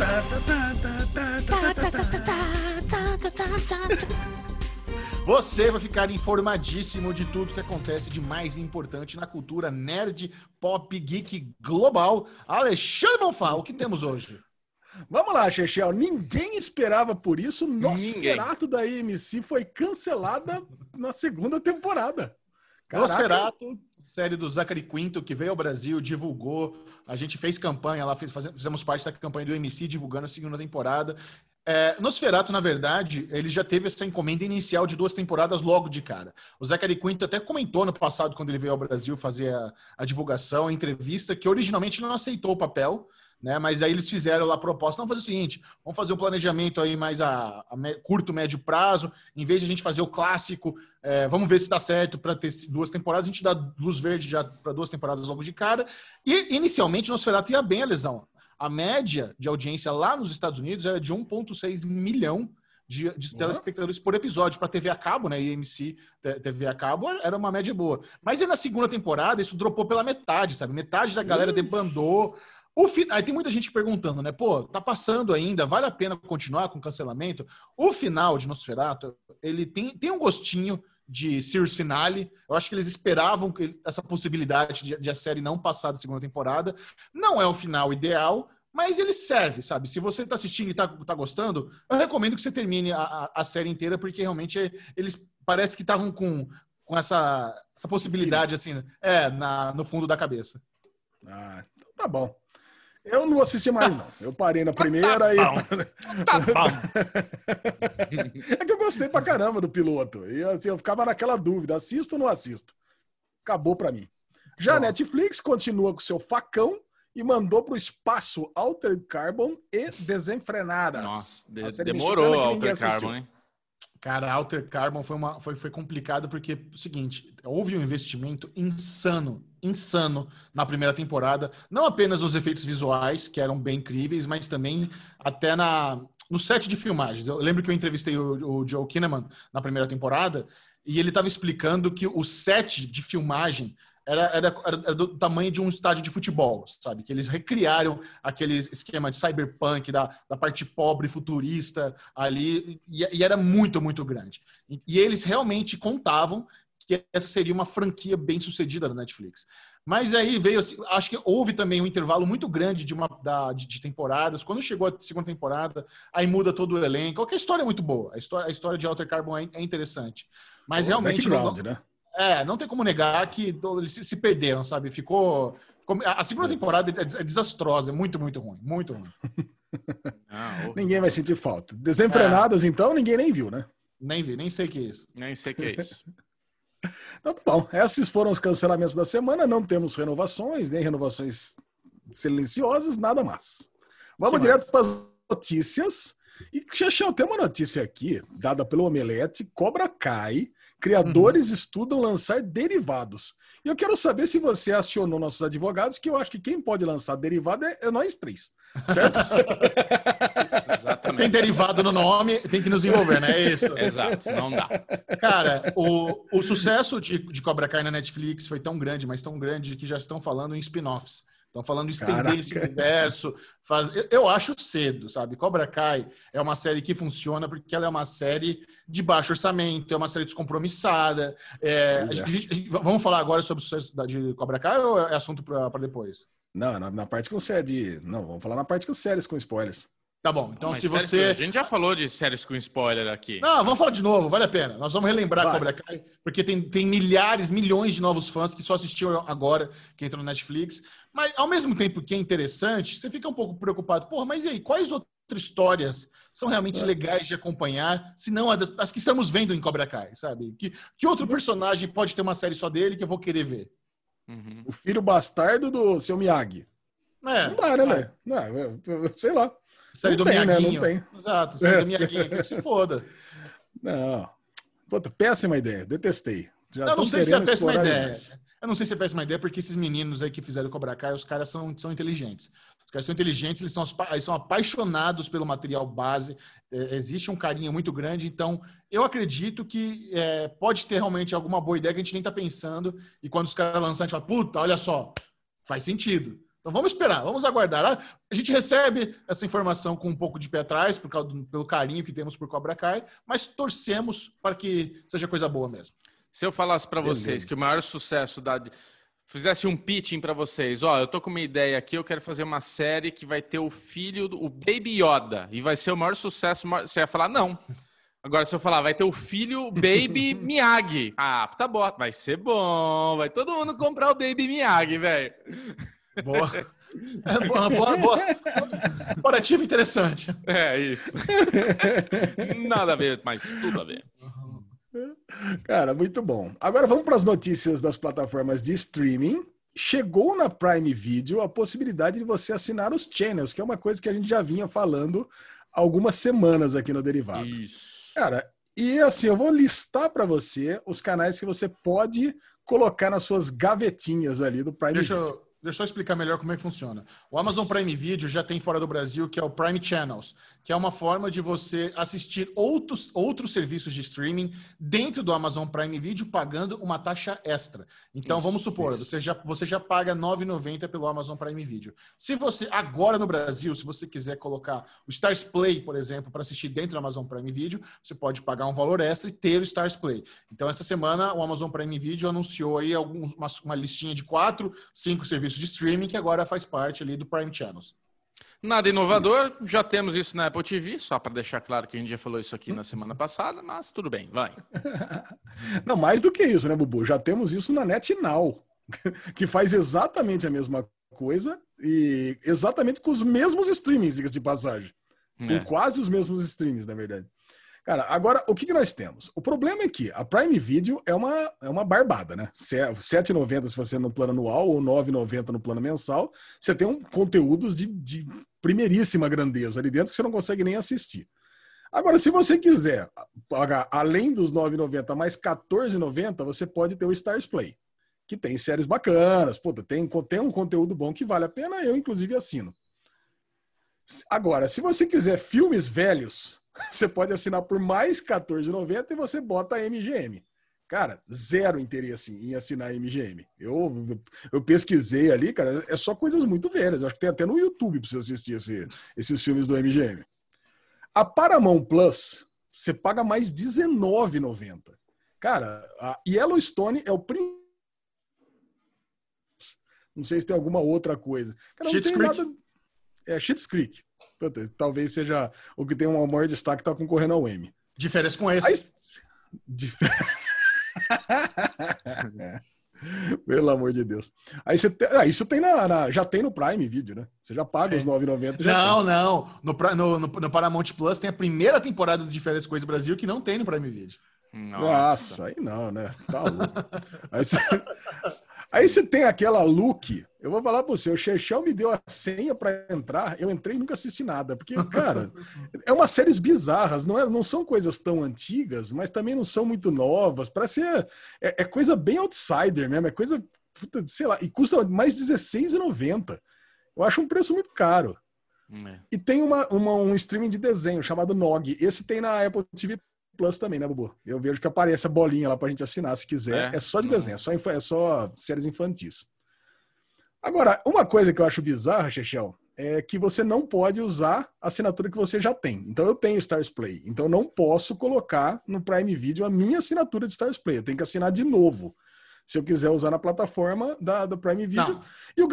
Você vai ficar informadíssimo de tudo que acontece de mais importante na cultura nerd, pop, geek global. Alexandre Bonfá, o que temos hoje? Vamos lá, Chechel. Ninguém esperava por isso. Nosferatu da AMC foi cancelada na segunda temporada. Caraca. Nosferatu, série do Zachary Quinto, que veio ao Brasil, divulgou. A gente fez campanha lá, fez- fizemos parte da campanha do MC divulgando a segunda temporada. É, Nosferatu, na verdade, ele já teve essa encomenda inicial de duas temporadas logo de cara. O Zachary Quinto até comentou no passado, quando ele veio ao Brasil fazer a, a divulgação, a entrevista, que originalmente não aceitou o papel, né? Mas aí eles fizeram lá a proposta, vamos fazer o seguinte, vamos fazer um planejamento aí mais a, a curto, médio prazo, em vez de a gente fazer o clássico, é, vamos ver se dá certo para ter duas temporadas, a gente dá luz verde já para duas temporadas logo de cara. E inicialmente o Nosferatu ia bem a lesão. A média de audiência lá nos Estados Unidos era de 1,6 milhão de, de telespectadores por episódio para TV a cabo, né? IMC TV a cabo era uma média boa. Mas aí na segunda temporada isso dropou pela metade, sabe? Metade da galera debandou. O fi... Aí tem muita gente perguntando, né? Pô, tá passando ainda, vale a pena continuar com o cancelamento? O final de Nosferatu, ele tem, tem um gostinho de Series Finale. Eu acho que eles esperavam essa possibilidade de, de a série não passar da segunda temporada. Não é o final ideal, mas ele serve, sabe? Se você tá assistindo e tá, tá gostando, eu recomendo que você termine a, a- série inteira, porque realmente eles parece que estavam com, com essa, essa possibilidade, assim, é, na, no fundo da cabeça. Ah, então tá bom. Eu não assisti mais, não. Eu parei na primeira tá e. bom. Tá é que eu gostei pra caramba do piloto. E assim, eu ficava naquela dúvida: assisto ou não assisto? Acabou pra mim. Já a. Netflix continua com seu facão e mandou pro espaço Altered Carbon e Desenfrenadas. Nossa, de- demorou mexicana o que ninguém Alter assistiu. Carbon, hein? Cara, Alter Carbon foi, uma, foi, foi complicado porque, o seguinte, houve um investimento insano, insano na primeira temporada. Não apenas nos efeitos visuais, que eram bem incríveis, mas também até na, no set de filmagens. Eu lembro que eu entrevistei o, o Joe Kinnaman na primeira temporada e ele estava explicando que o set de filmagem era, era, era do tamanho de um estádio de futebol, sabe? Que eles recriaram aquele esquema de cyberpunk, da, da parte pobre futurista ali, e, e era muito, muito grande. E, e eles realmente contavam que essa seria uma franquia bem sucedida da Netflix. Mas aí veio, assim, acho que houve também um intervalo muito grande de, uma, da, de, de temporadas. Quando chegou a segunda temporada, aí muda todo o elenco. Qualquer história é muito boa. A história, a história de Alter Carbon é, é interessante. Mas O realmente. não- background, né? É, não tem como negar que eles se, perderam, sabe? Ficou. ficou- a segunda temporada é, é desastrosa, é muito, muito ruim. Muito ruim. Ah, Ninguém vai sentir falta. Desenfrenadas, então, ninguém nem viu, né? Nem vi, nem sei o que é isso. nem sei o que é isso. Então, tá bom. Esses foram os cancelamentos da semana. Não temos renovações, nem renovações silenciosas, nada mais. Vamos Que direto para as notícias. E, Xexão, tem uma notícia aqui, dada pelo Omelete. Cobra Kai. Criadores Uhum. estudam lançar derivados. E eu quero saber se você acionou nossos advogados, que eu acho que quem pode lançar derivado é, é nós três. Certo? Tem derivado no nome, tem que nos envolver, né? É isso. Exato, não dá. Cara, o, o sucesso de, de Cobra Kai na Netflix foi tão grande, mas tão grande que já estão falando em spin-offs. Estão falando estender Caraca. esse universo. Faz... Eu, eu acho cedo, sabe? Cobra Kai é uma série que funciona porque ela é uma série de baixo orçamento, é uma série descompromissada. É, a é. gente- a gente- vamos falar agora sobre o sucesso da- de Cobra Kai ou é assunto para depois? Não, na, na parte com série. Não, vamos falar na parte com séries com spoilers. Tá bom, então Mas se você. A gente já falou de séries com spoiler aqui. Não, vamos falar de novo, vale a pena. Nós vamos relembrar Vai. Cobra Kai, porque tem, tem milhares, milhões de novos fãs que só assistiram agora, que entram no Netflix. Mas, ao mesmo tempo que é interessante, você fica um pouco preocupado. Porra, mas e aí, quais outras histórias são realmente É. legais de acompanhar, se não a das- as que estamos vendo em Cobra Kai, sabe? Que, que outro personagem pode ter uma série só dele que eu vou querer ver? Uhum. O filho bastardo do seu Miyagi. É, Não dá, né, velho? Não, sei lá. Série Não do tem, né? Não Miyaguinho. tem. Exato, série É, do Miyaguinho, que se foda. Não. Puta, péssima ideia. Detestei. Já Eu não sei se é péssima ideia. demais. Eu não sei se é péssima ideia, porque esses meninos aí que fizeram Cobra Kai, os caras são, são inteligentes. Os caras são inteligentes, eles são, eles são apaixonados pelo material base, é, existe um carinho muito grande, então eu acredito que é, pode ter realmente alguma boa ideia que a gente nem tá pensando, e quando os caras lançam, a gente fala, puta, olha só, faz sentido. Então vamos esperar, vamos aguardar. Ah, A gente recebe essa informação com um pouco de pé atrás, por causa do, pelo carinho que temos por Cobra Kai, mas torcemos para que seja coisa boa mesmo. Se eu falasse pra vocês que o maior sucesso da. Fizesse um pitching pra vocês, ó, eu tô com uma ideia aqui, eu quero fazer uma série que vai ter o filho, do- o Baby Yoda, e vai ser o maior sucesso. Você ia falar, não. Agora, se eu falar, vai ter o filho Baby Miyagi. Ah, tá bom, vai ser bom, vai todo mundo comprar o Baby Miyagi, velho. Boa. É, boa, boa, boa. Comparativo interessante. É isso. Nada a ver, mas tudo a ver. Cara, muito bom. Agora vamos para as notícias das plataformas de streaming. Chegou na Prime Video a possibilidade de você assinar os channels, que é uma coisa que a gente já vinha falando há algumas semanas aqui no Derivado. Isso. Cara, e assim, eu vou listar para você os canais que você pode colocar nas suas gavetinhas ali do Prime Deixa Video. eu, deixa eu explicar melhor como é que funciona. O Amazon Prime Video já tem fora do Brasil, que é o Prime Channels, que é uma forma de você assistir outros, outros serviços de streaming dentro do Amazon Prime Video pagando uma taxa extra. Então, Isso, vamos supor, isso. você já, você já paga R$ 9,90 pelo Amazon Prime Video. Se você, agora no Brasil, se você quiser colocar o Stars Play, por exemplo, para assistir dentro do Amazon Prime Video, você pode pagar um valor extra e ter o Stars Play. Então, essa semana, o Amazon Prime Video anunciou aí alguns, uma, uma listinha de quatro, cinco serviços de streaming que agora faz parte ali do Prime Channels. Nada inovador, isso. já temos isso na Apple TV, só para deixar claro que a gente já falou isso aqui na semana passada, mas tudo bem, vai. Não, mais do que isso, né, Bubu? Já temos isso na NetNow, que faz exatamente a mesma coisa e exatamente com os mesmos streamings, diga-se de passagem. É. Com quase os mesmos streamings, na verdade. Cara, agora, o que, que nós temos? O problema é que a Prime Video é uma, é uma barbada, né? R$ 7,90 se você no plano anual ou R$ 9,90 no plano mensal. Você tem um conteúdos de, de primeiríssima grandeza ali dentro que você não consegue nem assistir. Agora, se você quiser pagar além dos R$ 9,90 mais R$ 14,90, você pode ter o Stars Play, que tem séries bacanas, puta, tem, tem um conteúdo bom que vale a pena, eu inclusive assino. Agora, se você quiser filmes velhos, você pode assinar por mais R$14,90 e você bota a MGM. Cara, zero interesse em assinar a MGM. Eu, eu pesquisei ali, cara, é só coisas muito velhas. Eu acho que tem até no YouTube para você assistir esse, esses filmes do MGM. A Paramount Plus, você paga mais R$19,90. Cara, a Yellowstone é o Não sei se tem alguma outra coisa. Cara, não tem Creek. nada. É Schitt's Creek. Talvez seja o que tem um maior destaque está concorrendo ao M. Diferença com esse. Aí... Pelo amor de Deus. Aí você tem... ah, isso tem na, na, já tem no Prime Video, né? Você já paga Sim. os 9,90. Não, tem. não. No, no, no, no, Paramount Plus tem a primeira temporada de Diferença Coisa Brasil que não tem no Prime Video. Nossa, Nossa aí não, né? Tá louco. aí, você... aí você tem aquela look eu vou falar para você, o Chechão me deu a senha para entrar, eu entrei e nunca assisti nada, porque, cara, é umas séries bizarras, não, é, não são coisas tão antigas, mas também não são muito novas, parece é, é, é coisa bem outsider mesmo, é coisa, sei lá, e custa mais R$16,90. Eu acho um preço muito caro. É. E tem uma, uma, um streaming de desenho chamado Nog, esse tem na Apple TV Plus também, né, Bubu? Eu vejo que aparece a bolinha lá pra gente assinar se quiser. É, é só de desenho, é só, é só séries infantis. Agora, uma coisa que eu acho bizarra, Chechel, é que você não pode usar a assinatura que você já tem. Então eu tenho Stars Play, então eu não posso colocar no Prime Video a minha assinatura de Stars Play. Eu tenho que assinar de novo. Se eu quiser usar na plataforma da, do Prime Video. Não. E o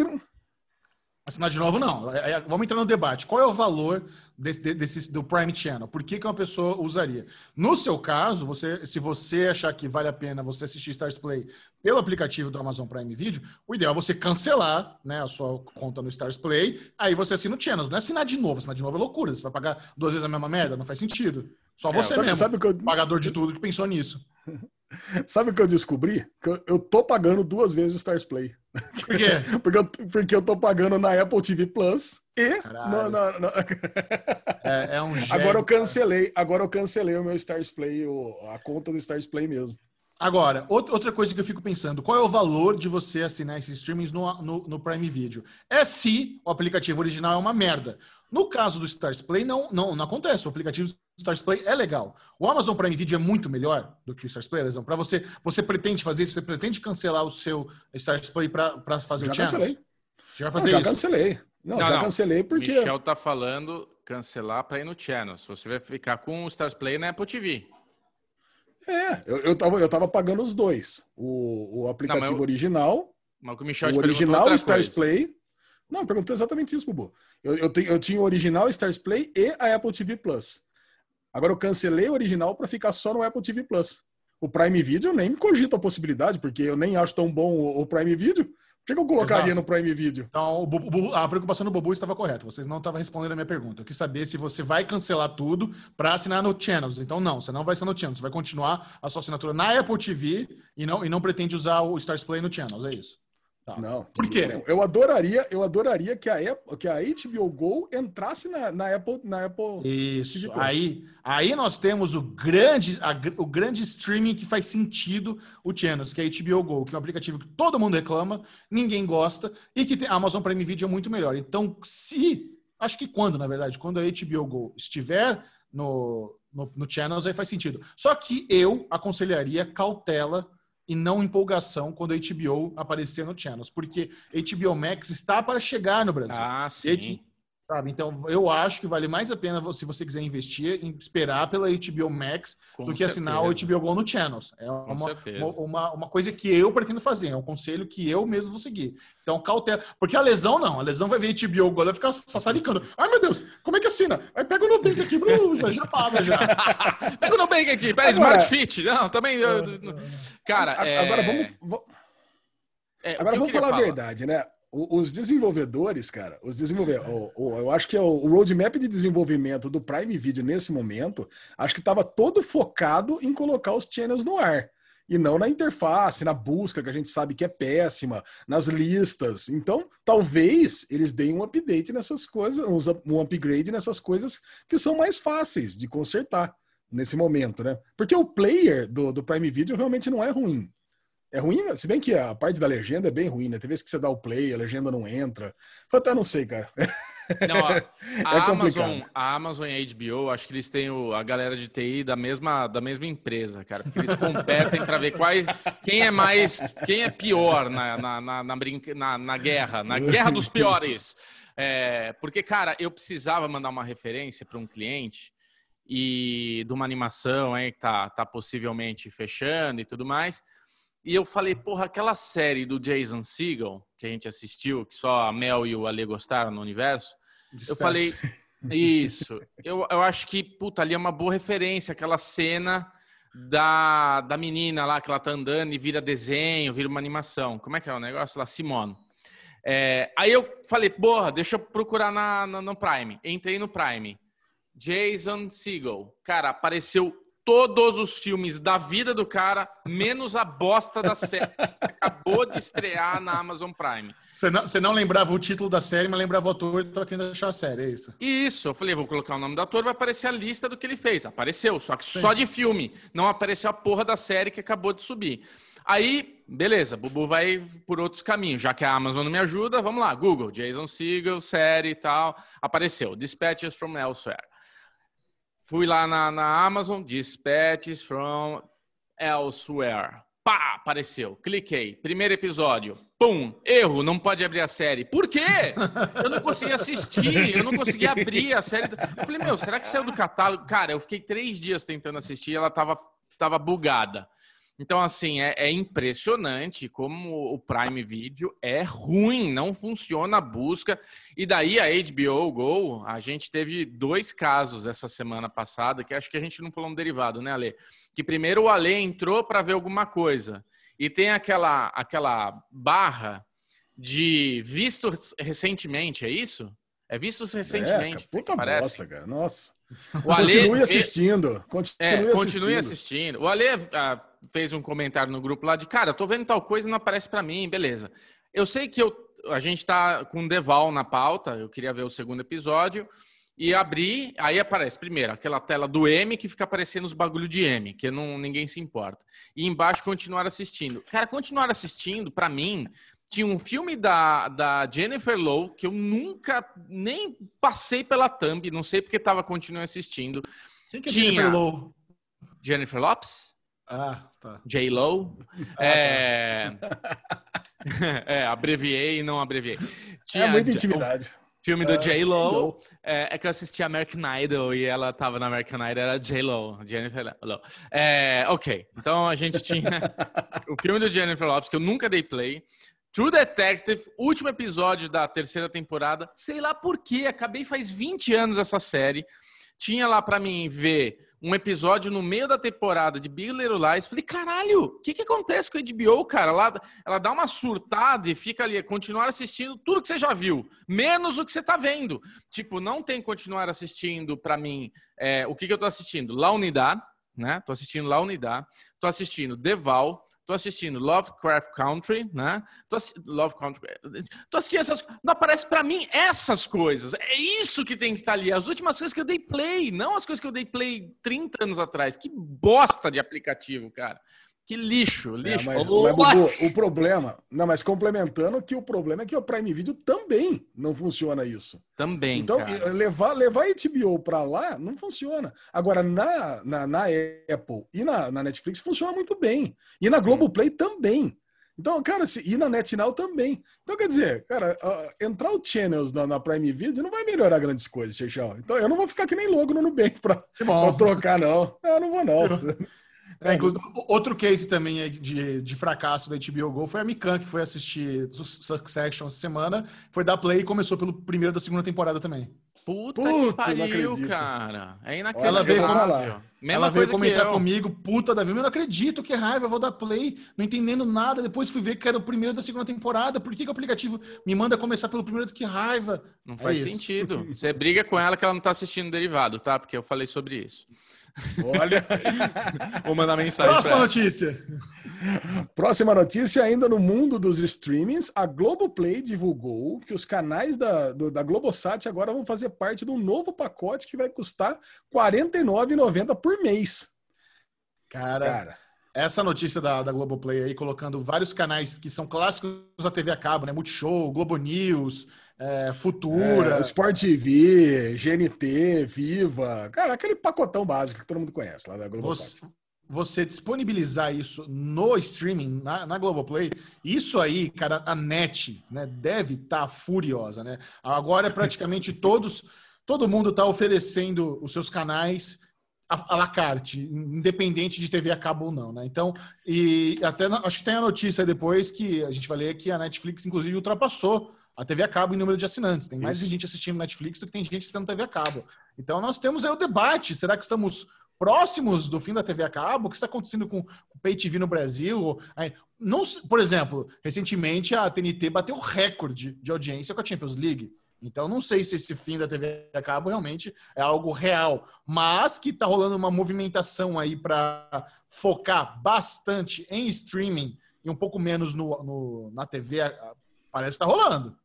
Assinar de novo, não. Vamos entrar no debate. Qual é o valor desse, desse, do Prime Channel? Por que, que uma pessoa usaria? No seu caso, você, se você achar que vale a pena você assistir Stars Play pelo aplicativo do Amazon Prime Video, o ideal é você cancelar né, a sua conta no Stars Play, aí você assina o Channels. Não é assinar de novo, assinar de novo é loucura. Você vai pagar duas vezes a mesma merda, não faz sentido. Só é, você é, sabe, mesmo, sabe eu... pagador de tudo, que pensou nisso. Sabe o que eu descobri? Que eu, tô pagando duas vezes o Stars Play. Por quê? porque, eu, porque eu tô pagando na Apple TV Plus e na... É, é, um Agora eu cancelei, agora eu cancelei o meu Stars Play, a conta do Stars Play mesmo. Agora, outra coisa que eu fico pensando, qual é o valor de você assinar esses streamings no, no, no Prime Video? É se o aplicativo original é uma merda. No caso do Stars Play, não, não, não acontece. O aplicativo do Stars Play é legal. O Amazon Prime Video é muito melhor do que o Stars Play, Lesão? Para você, você pretende fazer isso? Você pretende cancelar o seu Stars Play para fazer já o channel? Cancelei. Já vai fazer não, já isso? cancelei. Não, não já não. cancelei porque. Michel tá falando cancelar para ir no channel. Se você vai ficar com o Stars Play na Apple TV. É, eu, eu, tava, eu tava pagando os dois. O, o aplicativo não, original. Mas o Michel o original Stars Play não, perguntou exatamente isso, Bubu. Eu, eu, te, eu tinha o original Stars Play e a Apple TV Plus. Agora eu cancelei o original para ficar só no Apple TV Plus. O Prime Video eu nem me cogito a possibilidade, porque eu nem acho tão bom o, o Prime Video. Por que, que eu colocaria Exato. no Prime Video? Então, Bubu, a preocupação do Bubu estava correta. Vocês não estavam respondendo a minha pergunta. Eu quis saber se você vai cancelar tudo para assinar no Channels. Então, não, você não vai assinar no Channels. Você vai continuar a sua assinatura na Apple TV e não, e não pretende usar o Stars Play no Channels. É isso. Tá. Não. Por quê? Eu adoraria, eu adoraria que a, Apple, que a HBO Go entrasse na, na Apple, na Apple. Isso. Aí, aí nós temos o grande, a, o grande streaming que faz sentido o Channels, que é a HBO Go, que é um aplicativo que todo mundo reclama, ninguém gosta e que tem, a Amazon Prime Video é muito melhor. Então, se acho que quando, na verdade, quando a HBO Go estiver no, no, no Channels, aí faz sentido. Só que eu aconselharia cautela e não empolgação quando a HBO aparecer no Channels, porque HBO Max está para chegar no Brasil. Ah, sim. Sabe? Então, eu acho que vale mais a pena, se você quiser investir, em esperar pela HBO Max Com do que assinar o certeza. HBO Go no Channels. É uma, certeza. uma, uma, uma coisa que eu pretendo fazer, é um conselho que eu mesmo vou seguir. Então, cautela. Porque a lesão não, a lesão vai ver HBO Go, ela vai ficar sassaricando. Ai, meu Deus, como é que assina? Aí pega o Nubank aqui, blu, já, já paga já. Pega o Nubank aqui, pera, Agora- Smart Fit. Não, também. eu- eu- Cara, A- é- Agora vamos. é, Agora vamos queria falar a falar. verdade, né? Os desenvolvedores, cara, os desenvolvedores, eu acho que é o, roadmap de desenvolvimento do Prime Video nesse momento, acho que estava todo focado em colocar os channels no ar. E não na interface, na busca, que a gente sabe que é péssima, nas listas. Então, talvez eles deem um update nessas coisas, um upgrade nessas coisas que são mais fáceis de consertar nesse momento, né? Porque o player do, do Prime Video realmente não é ruim. É ruim, né? se bem que a parte da legenda é bem ruim, né? Tem vezes que você dá o play, a legenda não entra. Eu até não sei, cara. Não, a, a É complicado. Amazon, a Amazon e a HBO, acho que eles têm o- a galera de TI da mesma, da mesma empresa, cara. Porque eles competem para ver quais, quem é mais, quem é pior na, na, na, na, brinca- na- na guerra, na guerra dos piores. É, porque, cara, eu precisava mandar uma referência para um cliente e de uma animação aí que tá, tá possivelmente fechando e tudo mais. E eu falei, porra, aquela série do Jason Segel que a gente assistiu, que só a Mel e o Ale gostaram no universo, eu falei, isso. Eu, eu acho que, puta, ali é uma boa referência, aquela cena da, da menina lá que ela tá andando e vira desenho, vira uma animação. Como é que é o negócio lá? Simone. É, aí eu falei, porra, deixa eu procurar na, na- no Prime. Entrei no Prime. Jason Segel. Cara, apareceu todos os filmes da vida do cara, menos a bosta da série que acabou de estrear na Amazon Prime. Você não, você não lembrava o título da série, mas lembrava o ator e tava querendo achar a série, é isso? Isso, eu falei, vou colocar o nome do ator, vai aparecer a lista do que ele fez. Apareceu, só que só de filme. Não apareceu a porra da série que acabou de subir. Aí, beleza, Bubu vai por outros caminhos. Já que a Amazon não me ajuda, vamos lá. Google, Jason Segel, série e tal. Apareceu, Dispatches from Elsewhere. Fui lá na, na Amazon, Dispatches from Elsewhere. Pá, apareceu. Cliquei. Primeiro episódio. Pum, erro, não pode abrir a série. Por quê? Eu não consegui assistir, eu não consegui abrir a série. Eu falei, meu, será que saiu do catálogo? Cara, eu fiquei três dias tentando assistir, ela tava, tava bugada. Então, assim, é, é impressionante como o Prime Video é ruim, não funciona a busca. E daí a HBO Go, a gente teve dois casos essa semana passada, que acho que a gente não falou um derivado, né, Ale? Que primeiro o Ale entrou para ver alguma coisa. E tem aquela, aquela barra de vistos recentemente, é isso? É vistos recentemente. É, puta parece. bosta, cara. Nossa. O Continue assistindo. Continue, é, assistindo. continue assistindo. O Ale ah, fez um comentário no grupo lá de, cara, tô vendo tal coisa e não aparece pra mim, beleza. Eu sei que eu, a gente tá com o Deval na pauta, eu queria ver o segundo episódio, e abri, aí aparece primeiro aquela tela do M que fica aparecendo os bagulho de M, que não, ninguém se importa. E embaixo continuar assistindo. Cara, continuar assistindo, pra mim, tinha um filme da, da Jennifer Lowe que eu nunca nem passei pela thumb, não sei porque tava continuando assistindo. Quem que é Tinha. Jennifer Lowe? Jennifer Lopes? Ah, tá. J-Lo. É... é, abreviei e não abreviei. Tinha É muita intimidade. o filme do É, J-Lo. J.Lo. É, é que eu assisti American Idol e ela tava na American Idol, era J-Lo, Jennifer Lo. É, ok, então a gente tinha o filme do Jennifer Lopes, que eu nunca dei play. True Detective, último episódio da terceira temporada. Sei lá por quê, acabei faz 20 anos essa série. Tinha lá pra mim ver um episódio no meio da temporada de Big Little Lies. Falei, caralho, o que, que acontece com a HBO, cara? Ela, ela dá uma surtada e fica ali, continuar assistindo tudo que você já viu, menos o que você tá vendo. Tipo, não tem continuar assistindo pra mim. é, o que, que eu tô assistindo? La Unidad, né? Tô assistindo La Unidad. Tô assistindo Deval. Tô assistindo Lovecraft Country, né? Tô assistindo Love Country. Tô assistindo essas Não aparece pra mim essas coisas. É isso que tem que estar ali. As últimas coisas que eu dei play, não as coisas que eu dei play 30 anos atrás. Que bosta de aplicativo, cara. Que lixo, É, lixo. mas, Ô, mas, Bubu, o problema. Não, mas complementando que o problema é que o Prime Video também não funciona isso. Também, Então, cara. levar, levar a HBO para lá não funciona. Agora, na, na, na Apple e na, na Netflix funciona muito bem. E na Globoplay também. Então, cara, se, e na NetNow também. Então, quer dizer, cara, uh, entrar o channels na, na, Prime Video não vai melhorar grandes coisas, Chechão. Então, eu não vou ficar que nem logo no Nubank pra, pra trocar, não. Eu não vou, não. É, outro case também de, de fracasso da HBO Go foi a Mikan, que foi assistir Succession essa semana, foi dar play e começou pelo primeiro da segunda temporada também. Puta, puta que pariu, cara. É inacreditável. Ela veio, falar. ela veio comentar comigo, puta, Davi, eu não acredito, que raiva, eu vou dar play, não entendendo nada. Depois fui ver que era o primeiro da segunda temporada. Por que, que o aplicativo me manda começar pelo primeiro? Que raiva. Não é faz isso. sentido. Você briga com ela que ela não tá assistindo derivado, tá? Porque eu falei sobre isso. Olha. Vou mandar mensagem. Próxima notícia. Próxima notícia, ainda no mundo dos streamings, a Globoplay divulgou que os canais da, do, da Globosat agora vão fazer parte de um novo pacote que vai custar R$ 49,90 por mês. Cara, Cara, essa notícia da, da Globoplay aí, colocando vários canais que são clássicos da TV a cabo, né? Multishow, Globo News, é, Futura. É, Sport TV, GNT, Viva. Cara, aquele pacotão básico que todo mundo conhece lá da Globo. Você, você disponibilizar isso no streaming, na, na Globoplay, isso aí, cara, a net né, deve estar tá furiosa, né? Agora praticamente todos, todo mundo está oferecendo os seus canais à la carte, independente de TV a cabo ou não, né? Então, e até acho que tem a notícia depois que a gente vai ler que a Netflix, inclusive, ultrapassou a TV a cabo em número de assinantes. Tem mais Isso. gente assistindo Netflix do que tem gente assistindo TV a cabo. Então nós temos aí o debate. Será que estamos próximos do fim da TV a cabo? O que está acontecendo com o Pay TV no Brasil? Não, por exemplo, recentemente a TNT bateu recorde de audiência com a Champions League. Então, não sei se esse fim da TV a cabo realmente é algo real, mas que está rolando uma movimentação aí para focar bastante em streaming e um pouco menos no, no na TV, parece que está rolando.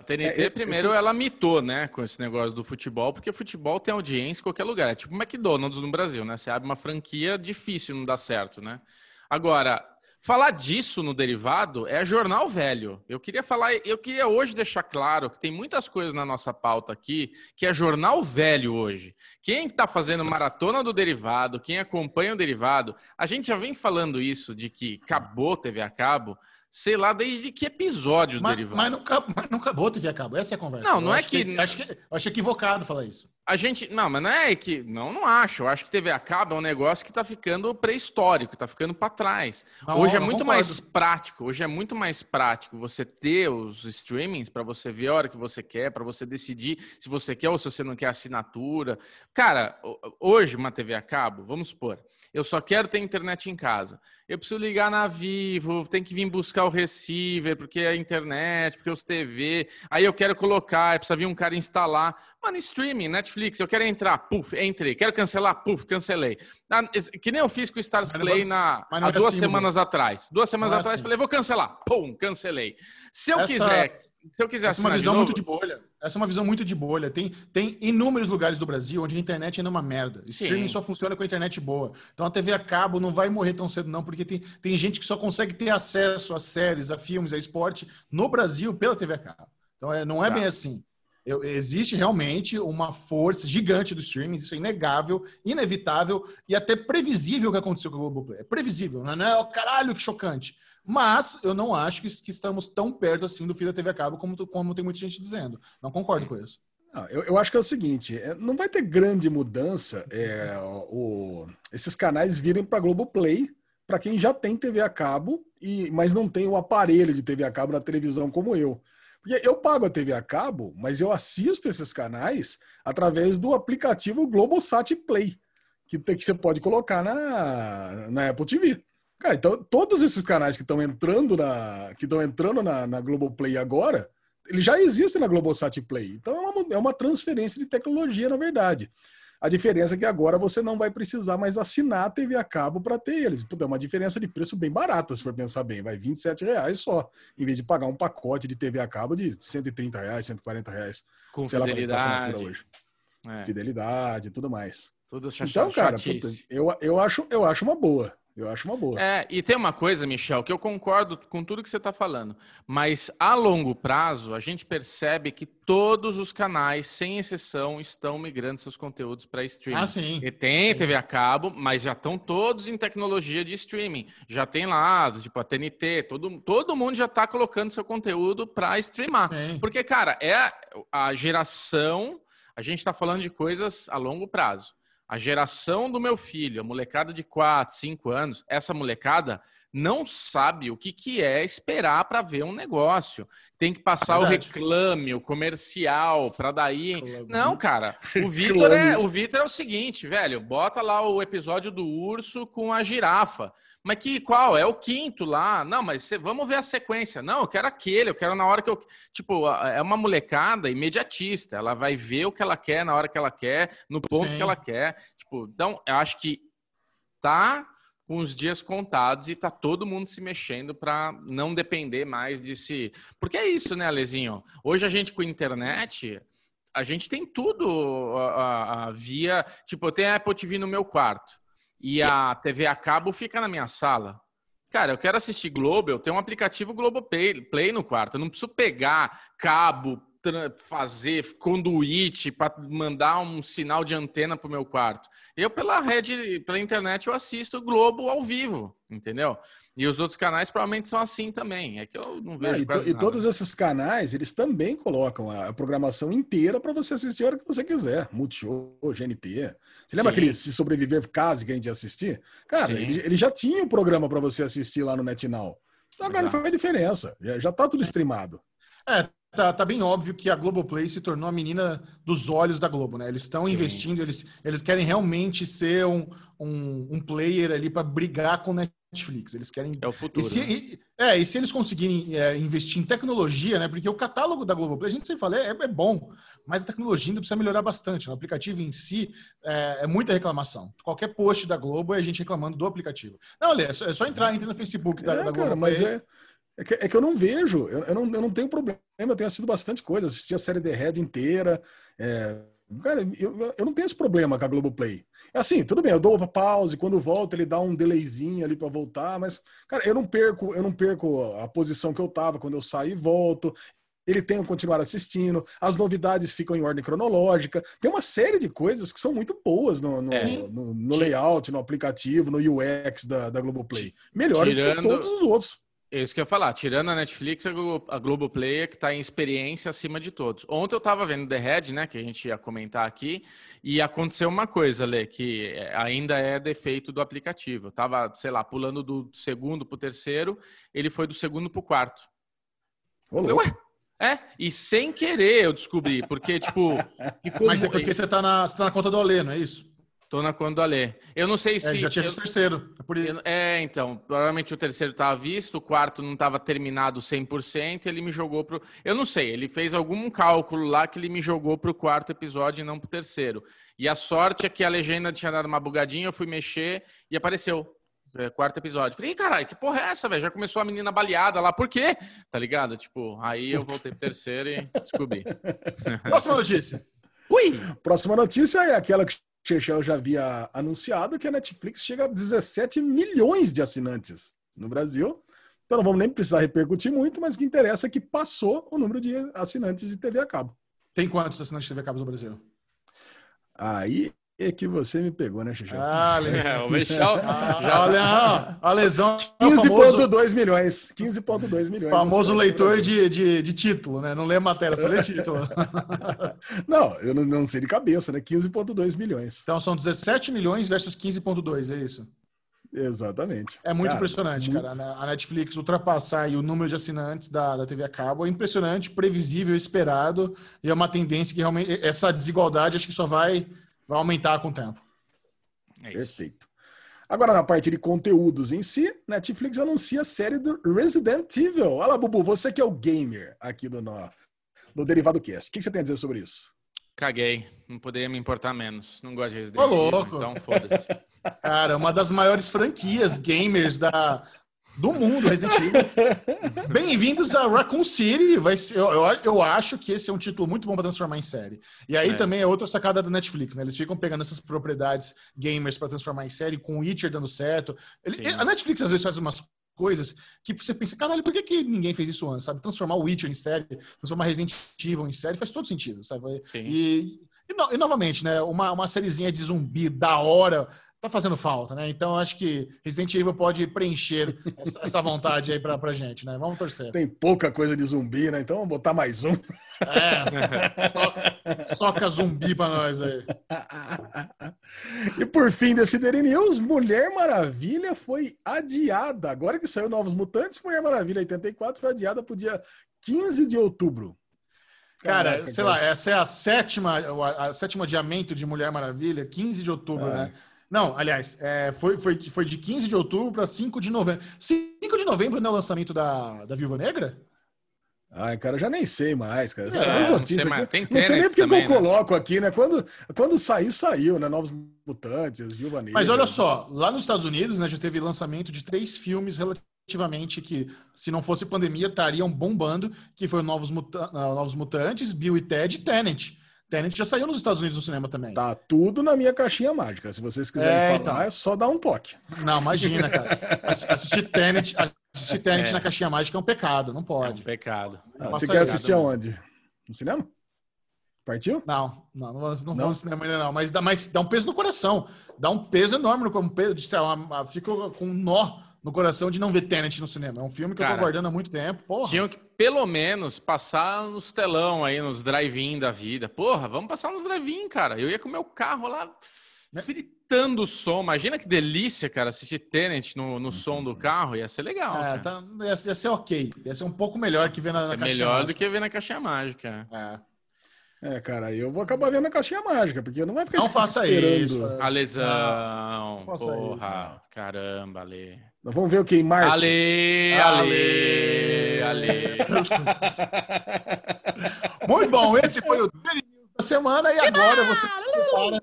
A TNT, é, primeiro, esse... ela mitou, né, com esse negócio do futebol, porque futebol tem audiência em qualquer lugar. É tipo McDonald's no Brasil, né? Você abre uma franquia, difícil não dar certo, né? Agora, falar disso no derivado é jornal velho. Eu queria falar, eu queria hoje deixar claro que tem muitas coisas na nossa pauta aqui que é jornal velho hoje. Quem está fazendo maratona do derivado, quem acompanha o derivado, a gente já vem falando isso de que acabou TV a cabo sei lá desde que episódio mas, derivado. Mas não, mas não acabou TV a cabo, essa é a conversa. Não, não eu é que... que... Acho que acho equivocado falar isso. A gente, não, mas não é que, não, não acho. Eu acho que TV a cabo é um negócio que está ficando pré-histórico, está ficando para trás. Não, hoje é muito concordo. mais prático, hoje é muito mais prático você ter os streamings para você ver a hora que você quer, para você decidir se você quer ou se você não quer assinatura. Cara, hoje uma TV a cabo, vamos supor, eu só quero ter internet em casa. Eu preciso ligar na Vivo, tem que vir buscar o receiver, porque é a internet, porque os TV. Aí eu quero colocar, precisa vir um cara instalar. Mano, streaming, Netflix, eu quero entrar, puf, entrei. Quero cancelar, puf, cancelei. Ah, que nem eu fiz com o Stars Play na, há é duas assim, semanas mano. atrás. Duas semanas é atrás, assim. falei, vou cancelar. Pum, cancelei. Se eu Essa... quiser se eu quiser Essa é uma visão muito de bolha. Essa é uma visão muito de bolha. Tem, tem inúmeros lugares do Brasil onde a internet ainda é uma merda. Sim. Streaming só funciona com a internet boa. Então a TV a cabo não vai morrer tão cedo, não, porque tem, tem gente que só consegue ter acesso a séries, a filmes, a esporte no Brasil pela TV a cabo. Então é, não é tá. bem assim. Eu, existe realmente uma força gigante do streaming, isso é inegável, inevitável e até previsível o que aconteceu com o Globoplay. É previsível, não é? Oh, caralho, que chocante. Mas eu não acho que, estamos tão perto assim do fim da TV a cabo como, como tem muita gente dizendo. Não concordo com isso. Não, eu, eu, acho que é o seguinte: é, não vai ter grande mudança é, o, esses canais virem para Globoplay para quem já tem TV a cabo, e, mas não tem o aparelho de TV a cabo na televisão como eu. Porque eu pago a TV a cabo, mas eu assisto esses canais através do aplicativo Globosat Play, que, que você pode colocar na, na Apple TV. Cara, então todos esses canais que estão entrando na que estão entrando na, na Globoplay agora, eles já existem na Globosat Play. Então é uma, é uma transferência de tecnologia, na verdade. A diferença é que agora você não vai precisar mais assinar a TV a cabo para ter eles. Puta, é uma diferença de preço bem barata, se for pensar bem. Vai 27 reais só, em vez de pagar um pacote de TV a cabo de 130 reais, 140 reais. Com sei fidelidade. Lá, hoje. É. Fidelidade e tudo mais. Tudo então, cara, puta, eu, eu, acho, eu acho uma boa. Eu acho uma boa. É, e tem uma coisa, Michel, que eu concordo com tudo que você está falando, mas a longo prazo a gente percebe que todos os canais, sem exceção, estão migrando seus conteúdos para streaming. Ah, sim. E tem TV a cabo, mas já estão todos em tecnologia de streaming. Já tem lá, tipo, a TNT, todo, todo mundo já está colocando seu conteúdo para streamar. Sim. Porque, cara, é a geração, a gente está falando de coisas a longo prazo. A geração do meu filho, a molecada de 4, 5 anos, essa molecada não sabe o que, que é esperar para ver um negócio. Tem que passar o Verdade. reclame, o comercial, para daí. Não, cara. O Vitor é, o Vitor é o seguinte, velho. Bota lá o episódio do urso com a girafa. Mas que qual? É o quinto lá. Não, mas cê- vamos ver a sequência. Não, eu quero aquele. Eu quero na hora que eu. Tipo, é uma molecada imediatista. Ela vai ver o que ela quer na hora que ela quer, no ponto Sim. que ela quer. Tipo, então, eu acho que tá com os dias contados e tá todo mundo se mexendo para não depender mais de se. Porque é isso, né, Alezinho? Hoje a gente com internet, a gente tem tudo a, a- via. Tipo, eu tenho a Apple TV no meu quarto e a TV a cabo fica na minha sala. Cara, eu quero assistir Globo, eu tenho um aplicativo Globo Play, no quarto. Eu não preciso pegar cabo, fazer conduíte para mandar um sinal de antena pro meu quarto. Eu, pela rede, pela internet, eu assisto o Globo ao vivo, entendeu? E os outros canais provavelmente são assim também. É que eu não Não, vejo e, e todos esses canais, eles também colocam a programação inteira para você assistir a hora que você quiser. Multishow, GNT. Você lembra Sim. aquele Se Sobreviver Case que a gente ia assistir? Cara, ele, ele já tinha um programa para você assistir lá no NetNow. Então agora não Exato. faz diferença. Já, já tá tudo streamado. É, tá, tá bem óbvio que a Globoplay se tornou a menina dos olhos da Globo, né? Eles estão investindo, eles, eles querem realmente ser um, um, um player ali para brigar com Netflix. Eles querem. É o E futuro. se, né? e- é, e se eles conseguirem é, investir em tecnologia, né? Porque o catálogo da Globoplay, a gente sempre fala, é, é bom, mas a tecnologia ainda precisa melhorar bastante. O aplicativo em si é, é muita reclamação. Qualquer post da Globo é a gente reclamando do aplicativo. Não, olha, é só, é só entrar, entra no Facebook da, É, da cara, Globoplay. mas é, é, que, é que eu não vejo, eu, eu não, eu não tenho problema, eu tenho assistido bastante coisa, assisti a série The Red inteira. é, cara, eu, eu não tenho esse problema com a Globoplay. É assim, tudo bem, eu dou uma pause, quando volta ele dá um delayzinho ali para voltar, mas, cara, eu não perco, eu não perco a posição que eu tava quando eu saio e volto. Ele tem que continuar assistindo, as novidades ficam em ordem cronológica. Tem uma série de coisas que são muito boas no, no, É. no- no layout, no aplicativo, no UX da, da Globoplay. Melhores do que Tirando- todos os outros. É isso que eu ia falar. Tirando a Netflix, a Glo- a Globoplay é que está em experiência acima de todos. Ontem eu estava vendo The Red, né, que a gente ia comentar aqui, e aconteceu uma coisa, Lê, que é- ainda é defeito do aplicativo. Eu tava, sei lá, pulando do segundo para o terceiro, ele foi do segundo para o quarto. Ô, Eu falei, louco. ué? É, e sem querer eu descobri, porque, tipo... ficou Mas é porque você tá na, você tá na conta do Alê, não é isso? Tô na conta do Alê. Eu não sei É, se... já tinha eu- visto o terceiro. É por isso. É, então, provavelmente o terceiro estava visto, o quarto não estava terminado 100%, ele me jogou pro. Eu não sei, ele fez algum cálculo lá que ele me jogou pro quarto episódio e não pro terceiro. E a sorte é que a legenda tinha dado uma bugadinha, eu fui mexer e apareceu. é, quarto episódio. Falei, "Ih, caralho, que porra é essa, velho? Já começou a menina baleada lá, por quê? Tá ligado? Tipo, aí eu voltei pro terceiro e descobri. Próxima notícia. Ui! Próxima notícia é aquela que Chechel já havia anunciado, que a Netflix chega a 17 milhões de assinantes no Brasil. Então não vamos nem precisar repercutir muito, mas o que interessa é que passou o número de assinantes de TV a cabo. Tem quantos assinantes de TV a cabo no Brasil? Aí é que você me pegou, né, Chechel? Ah, É, o ó, a lesão. é o famoso, 15,2 milhões. 15,2 milhões. famoso leitor de, de, de título, né? Não lê matéria, só lê título. Não, eu não, não sei de cabeça, né? 15,2 milhões. Então são 17 milhões versus 15,2, é isso? Exatamente. É muito Cara, impressionante, muito- cara. A Netflix ultrapassar aí o número de assinantes da, da TV a cabo é impressionante, previsível, esperado, e é uma tendência que realmente essa desigualdade acho que só vai, vai aumentar com o tempo. É isso. Perfeito. Agora, na parte de conteúdos em si, Netflix anuncia a série do Resident Evil. Olha lá, Bubu, você que é o gamer aqui do, no, do Derivado Cast. O que você tem a dizer sobre isso? Caguei. Não poderia me importar menos. Não gosto de Resident Evil, louco. então foda-se. Cara, uma das maiores franquias gamers da, do mundo, Resident Evil. Bem-vindos a Raccoon City. Vai ser, eu, eu, eu, acho que esse é um título muito bom para transformar em série. E aí é. também é outra sacada da Netflix, né? Eles ficam pegando essas propriedades gamers para transformar em série, com o Witcher dando certo. Ele, a Netflix às vezes faz umas coisas que você pensa, caralho, por que, que ninguém fez isso antes, sabe? Transformar o Witcher em série, transformar Resident Evil em série, faz todo sentido, sabe? Sim. E, e, no, e novamente, né? Uma, uma sériezinha de zumbi da hora tá fazendo falta, né? Então acho que Resident Evil pode preencher essa vontade aí pra, pra gente, né? Vamos torcer. Tem pouca coisa de zumbi, né? Então vamos botar mais um. É. Soca zumbi pra nós aí. E por fim desse Daily News, Mulher Maravilha foi adiada. Agora que saiu Novos Mutantes, Mulher Maravilha 84 foi adiada pro dia 15 de outubro. Cara, Caraca, sei cara. lá, essa é a sétima, a, a sétimo adiamento de Mulher Maravilha, 15 de outubro, é. né? Não, aliás, é, foi, foi, foi de 15 de outubro para 5 de novembro. 5 de novembro não é o lançamento da, da Viúva Negra? Ai, cara, eu já nem sei mais, cara. É, não sei, aqui, não sei nem porque também, que eu né? coloco aqui, né? Quando, quando sair, saiu, né? Novos Mutantes, Viúva Negra. Mas olha só, lá nos Estados Unidos, né, já teve lançamento de três filmes relativamente que, se não fosse pandemia, estariam bombando, que foi Novos, Muta Novos Mutantes, Bill e Ted e Tenet. Tenet já saiu nos Estados Unidos no cinema também. Tá tudo na minha caixinha mágica. Se vocês quiserem é, falar, então. é só dar um toque. Não, imagina, cara. Assistir Tenet, assistir Tenet é. na caixinha mágica é um pecado, não pode. É um pecado. Ah, você quer assistir aonde? No cinema? Partiu? Não, não, não, não, não? no cinema ainda não. Mas dá, mas dá um peso no coração. Dá um peso enorme no peso. De, sei lá, fica com um nó no coração de não ver Tenet no cinema. É um filme que Cara, eu tô aguardando há muito tempo. Porra. Tinham que, pelo menos, passar nos telão aí, nos drive-in da vida. Porra, vamos passar nos drive-in, cara. Eu ia com o meu carro lá né? fritando o som. Imagina que delícia, cara, assistir Tenet no, no som do carro. Ia ser legal. É, tá, ia, ia, ser ok. Ia ser um pouco melhor que ver na, na caixinha melhor mágica. do que ver na caixinha mágica. É. É, cara, eu vou acabar vendo a caixinha mágica, porque não vai ficar não faça esperando. Isso. A lesão. Não, porra, isso, caramba, Ale. Nós vamos ver o que em março. Ale, Ale, Ale. Muito bom, esse foi o da semana e agora você para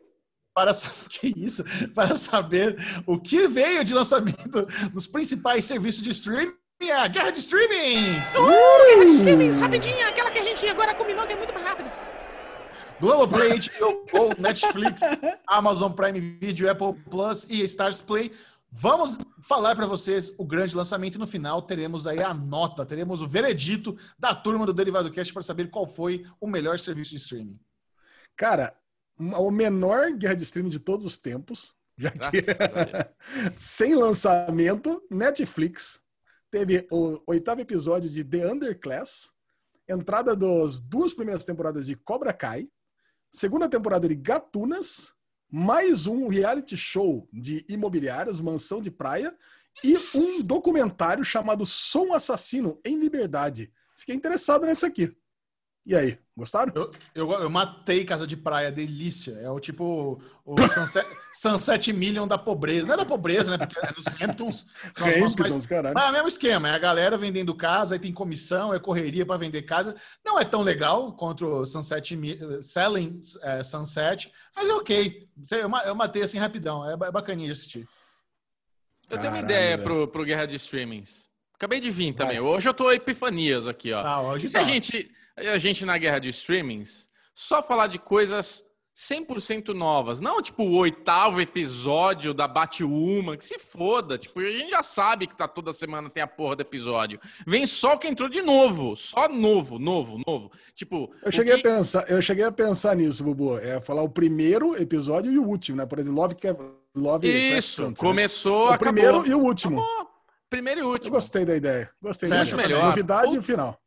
para que isso, para saber o que veio de lançamento nos principais serviços de streaming. A guerra de streamings! Uh! Guerra de streamings, rapidinho, aquela que a gente agora combinou que é muito mais rápido. Globoplay, HBO Netflix, Amazon Prime Video, Apple Plus e Stars Play. Vamos falar para vocês o grande lançamento e no final teremos aí a nota, teremos o veredito da turma do Derivado Cast para saber qual foi o melhor serviço de streaming. Cara, o menor guerra de streaming de todos os tempos, já que sem lançamento, Netflix teve o oitavo episódio de The Underclass, entrada das duas primeiras temporadas de Cobra Kai, segunda temporada de Gatunas, mais um reality show de imobiliários, mansão de praia, e um documentário chamado Som Assassino em Liberdade. Fiquei interessado nesse aqui. E aí, gostaram? Eu, eu, eu, matei Casa de Praia, delícia. É o tipo o Sunset, Sunset Million da pobreza. Não é da pobreza, né? Porque é nos Hamptons. São Hamptons, mais... caralho. Mas é o mesmo esquema. É a galera vendendo casa, aí tem comissão, é correria para vender casa. Não é tão legal contra o Sunset, Selling é, Sunset, mas é ok. Eu, matei assim rapidão. É, é bacaninha de assistir. Eu tenho uma ideia pro, pro Guerra de Streamings. Acabei de vir também. Vai. Hoje eu tô epifanias aqui, ó. Ah, hoje se tá. a gente a gente na guerra de streamings só falar de coisas 100% novas. Não, tipo, o oitavo episódio da Batwoman, que se foda. Tipo, a gente já sabe que tá toda semana tem a porra do episódio. Vem só o que entrou de novo. Só novo, novo, novo. Tipo. Eu cheguei, que... a, pensar, eu cheguei a pensar nisso, Bubu. É falar o primeiro episódio e o último, né? Por exemplo, Love que Love Isso, Country, começou, né? O acabou. primeiro e o último. Acabou. Primeiro e último. Eu gostei da ideia. Gostei Fecha da ideia. Melhor. Novidade e o final.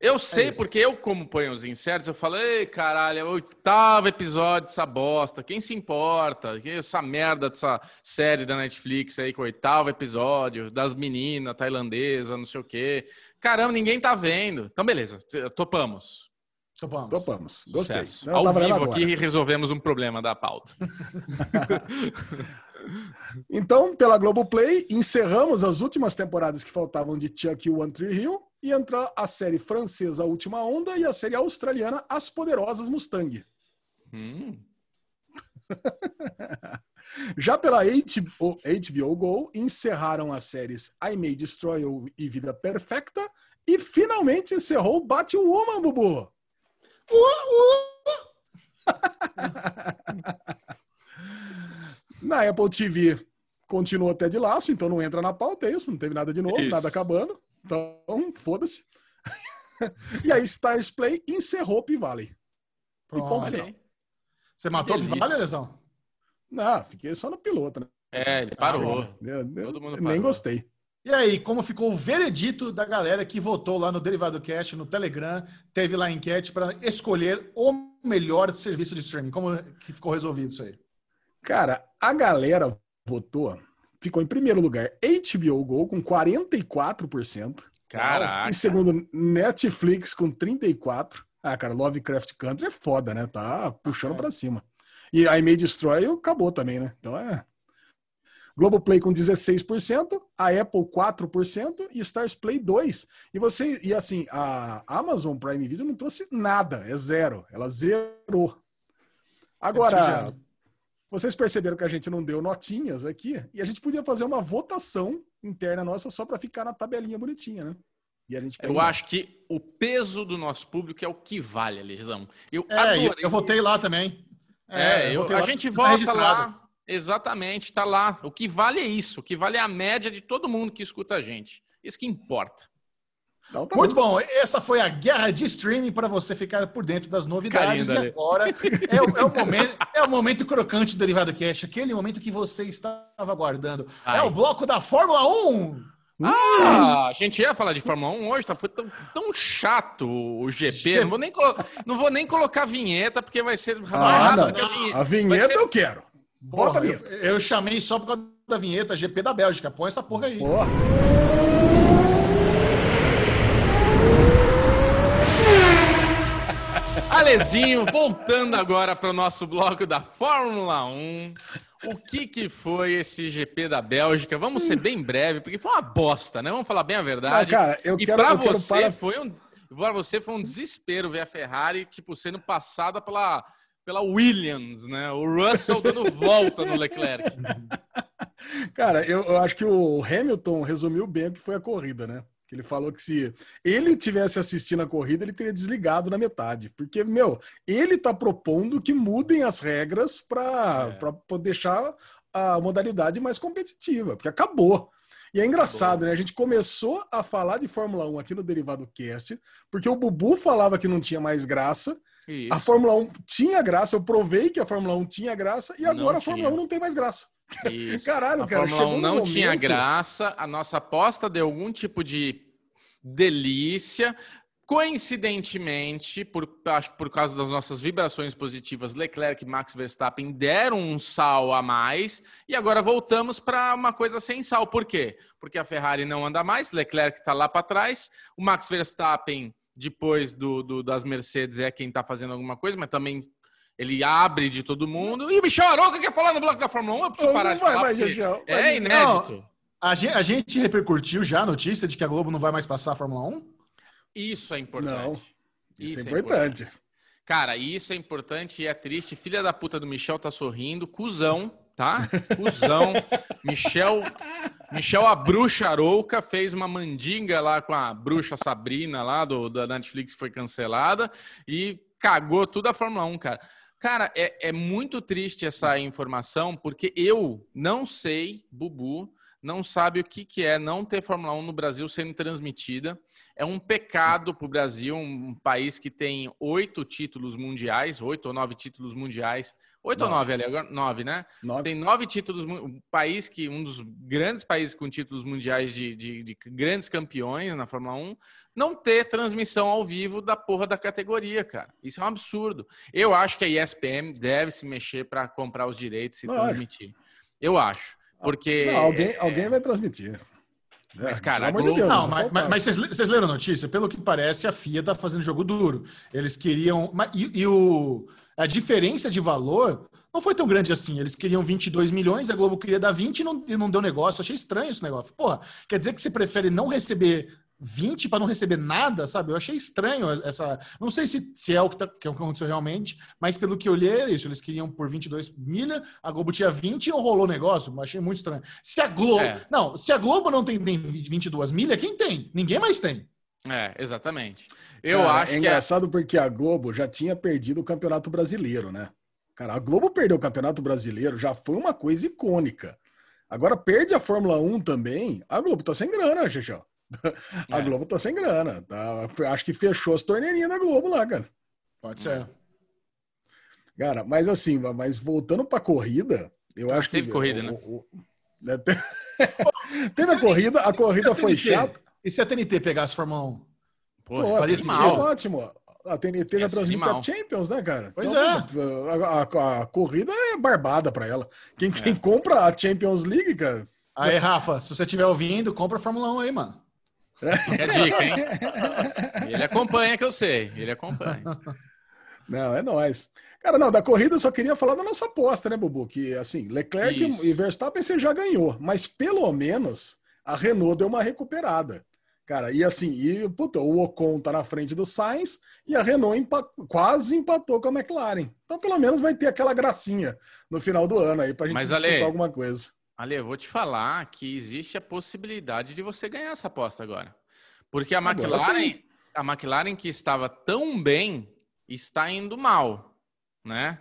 Eu é sei, é porque eu, como ponho os insertos, eu falei, caralho, é o oitavo episódio dessa bosta. Quem se importa? Essa merda dessa série da Netflix aí, com o oitavo episódio, das meninas tailandesas, não sei o quê. Caramba, ninguém tá vendo. Então, beleza, topamos. Topamos. Topamos. Gostei. Então, Ao vivo agora. aqui resolvemos um problema da pauta. então, pela Globoplay, encerramos as últimas temporadas que faltavam de Chuck e One Tree Hill e entra a série francesa Última Onda e a série australiana As Poderosas Mustang. Hum. Já pela HBO, HBO Go, encerraram as séries I May Destroy You e Vida Perfecta e finalmente encerrou Batwoman, Bubu. Na Apple TV continua até de laço, então não entra na pauta, é isso, não teve nada de novo, Isso. nada acabando. Então, foda-se. e aí, Stars Play encerrou P-Valley. E ponto Pronto. final. Você matou o delícia. Vale, Lesão? Não, fiquei só no piloto, né? É, ele parou. Eu- eu Todo mundo nem parou. gostei. E aí, como ficou o veredito da galera que votou lá no Derivado Cast, no Telegram, teve lá a enquete para escolher o melhor serviço de streaming? Como que ficou resolvido isso aí? Cara, a galera votou, ficou em primeiro lugar HBO Go com 44%. Caraca. Em segundo, Netflix com 34%. Ah, cara, Lovecraft Country é foda, né? Tá puxando É. pra cima. E I May Destroy acabou também, né? Então é. Globoplay com 16%, a Apple 4% e Stars Play 2%. E você, e assim, a Amazon Prime Video não trouxe nada, é zero. Ela zerou. Agora, Sempre vocês perceberam que a gente não deu notinhas aqui e a gente podia fazer uma votação interna nossa só para ficar na tabelinha bonitinha, né? E a gente Eu acho que o peso do nosso público é o que vale, Lesão. Eu É, adorei. eu, eu votei lá também. É, eu- votei a lá, gente tá vota lá. Exatamente, tá lá. O que vale é isso. O que vale é a média de todo mundo que escuta a gente. Isso que importa. Então, tá Muito bom. Essa foi a guerra de streaming para você ficar por dentro das novidades. Carinho E agora é o, é o momento, é o momento crocante do Derivado Cash, aquele momento que você estava aguardando. Ai. É o bloco da Fórmula 1. Ah, a gente ia falar de Fórmula 1 hoje, tá? Foi tão, tão chato o GP. Não vou, nem não vou nem colocar vinheta, porque vai ser mais Ah, rápido não. que a vinheta. A vinheta ser- eu quero. Bota a Porra, eu, vinheta. eu chamei só por causa da vinheta GP da Bélgica. Põe essa porra aí. Porra. Alezinho, voltando agora para o nosso bloco da Fórmula 1. O que, que foi esse GP da Bélgica? Vamos ser bem breve, porque foi uma bosta, né? Vamos falar bem a Ah, verdade. cara, eu e quero, eu quero você para... foi um, para você foi um desespero ver a Ferrari tipo sendo passada pela pela Williams, né? O Russell dando volta no Leclerc. Cara, eu, eu acho que o Hamilton resumiu bem o que foi a corrida, né? Que ele falou que se ele tivesse assistindo a corrida, ele teria desligado na metade. Porque, meu, ele tá propondo que mudem as regras para É. deixar a modalidade mais competitiva, porque acabou. E é engraçado, né? A gente começou a falar de Fórmula 1 aqui no Derivado Cast, porque o Bubu falava que não tinha mais graça. Isso. A Fórmula 1 tinha graça, eu provei que a Fórmula 1 tinha graça, e agora a Fórmula tinha. 1 não tem mais graça. Isso. Caralho, A cara, Fórmula 1 chegou não tinha graça, a nossa aposta deu algum tipo de delícia. Coincidentemente, por, acho que por causa das nossas vibrações positivas, Leclerc e Max Verstappen deram um sal a mais e agora voltamos para uma coisa sem sal. Por quê? Porque a Ferrari não anda mais, Leclerc está lá para trás, o Max Verstappen, depois do, do- das Mercedes, é quem está fazendo alguma coisa, mas também ele abre de todo mundo. E o Michel Aroca quer falar no bloco da Fórmula 1, eu preciso Não parar de falar. É inédito. A gente, a gente repercutiu já a notícia de que a Globo não vai mais passar a Fórmula 1? Isso é importante. Não, Isso, é importante. Cara, isso é importante e é triste. Filha da puta do Michel tá sorrindo. Cusão, tá? Cusão. Michel, Michel, a bruxa Arouca, fez uma mandinga lá com a bruxa Sabrina lá do, da Netflix que foi cancelada e cagou tudo a Fórmula 1, cara. Cara, é, é muito triste essa informação, porque eu não sei, Bubu, não sabe o que, que é não ter Fórmula 1 no Brasil sendo transmitida. É um pecado para o Brasil, um país que tem oito títulos mundiais, oito ou nove títulos mundiais. Oito ou Nove. ali, agora nove, né? Nove. Tem nove títulos, um país que um dos grandes países com títulos mundiais de, de- de grandes campeões na Fórmula 1, não ter transmissão ao vivo da porra da categoria, cara. Isso é um absurdo. Eu acho que a ESPN deve se mexer para comprar os direitos e Lógico. transmitir. Eu acho. Porque. Não, alguém, é- alguém vai transmitir. Mas, É, cara, pelo amor a de Globo- Deus, Não, só mas, falta- mas- mas vocês, vocês leram a notícia? Pelo que parece, a FIA tá fazendo jogo duro. Eles queriam. mas- E, e o, a diferença de valor não foi tão grande assim. Eles queriam 22 milhões, a Globo queria dar 20 e não, e não deu negócio. Achei estranho esse negócio. Porra, quer dizer que você prefere não receber 20 para não receber nada, sabe? Eu achei estranho essa. Não sei se, se é o que, tá, que aconteceu realmente, mas pelo que eu li é isso. Eles queriam por 22 milha, a Globo tinha 20 e não rolou o negócio. Achei muito estranho. Se a Globo. É. Não, se a Globo não tem, tem 22 milha, quem tem? Ninguém mais tem. É, exatamente. Eu Cara, acho é engraçado que é... porque a Globo já tinha perdido o Campeonato Brasileiro, né? Cara, a Globo perdeu o Campeonato Brasileiro, já foi uma coisa icônica. Agora perde a Fórmula 1 também, a Globo tá sem grana, Xixão. A é. Globo tá sem grana. Tá? Acho que fechou as torneirinhas da Globo lá, cara. Pode ser. Cara, mas assim, mas voltando pra corrida, eu ah, acho teve que. Teve corrida, o, né? O, né, teve a corrida, a corrida foi chata. E se a TNT pegasse Fórmula 1? Pô, Pô mal. ótimo. A TNT já transmite a Champions, né, cara? Pois então, é. A, a, a, corrida é barbada para ela. Quem, quem é. compra a Champions League, cara. Aí, Rafa, se você estiver ouvindo, compra a Fórmula 1 aí, mano. É dica, hein? Ele acompanha, que eu sei. Ele acompanha. Não, é nóis. Cara, não, da corrida eu só queria falar da nossa aposta, né, Bubu? Que, assim, Leclerc Isso. e Verstappen você já ganhou, mas pelo menos a Renault deu uma recuperada. Cara, e assim, e, puta, o Ocon tá na frente do Sainz e a Renault empa quase empatou com a McLaren. Então, pelo menos vai ter aquela gracinha no final do ano aí pra gente Mas, disputar Ale, alguma coisa. Ale, eu vou te falar que existe a possibilidade de você ganhar essa aposta agora. Porque a McLaren, a McLaren que estava tão bem, está indo mal, né?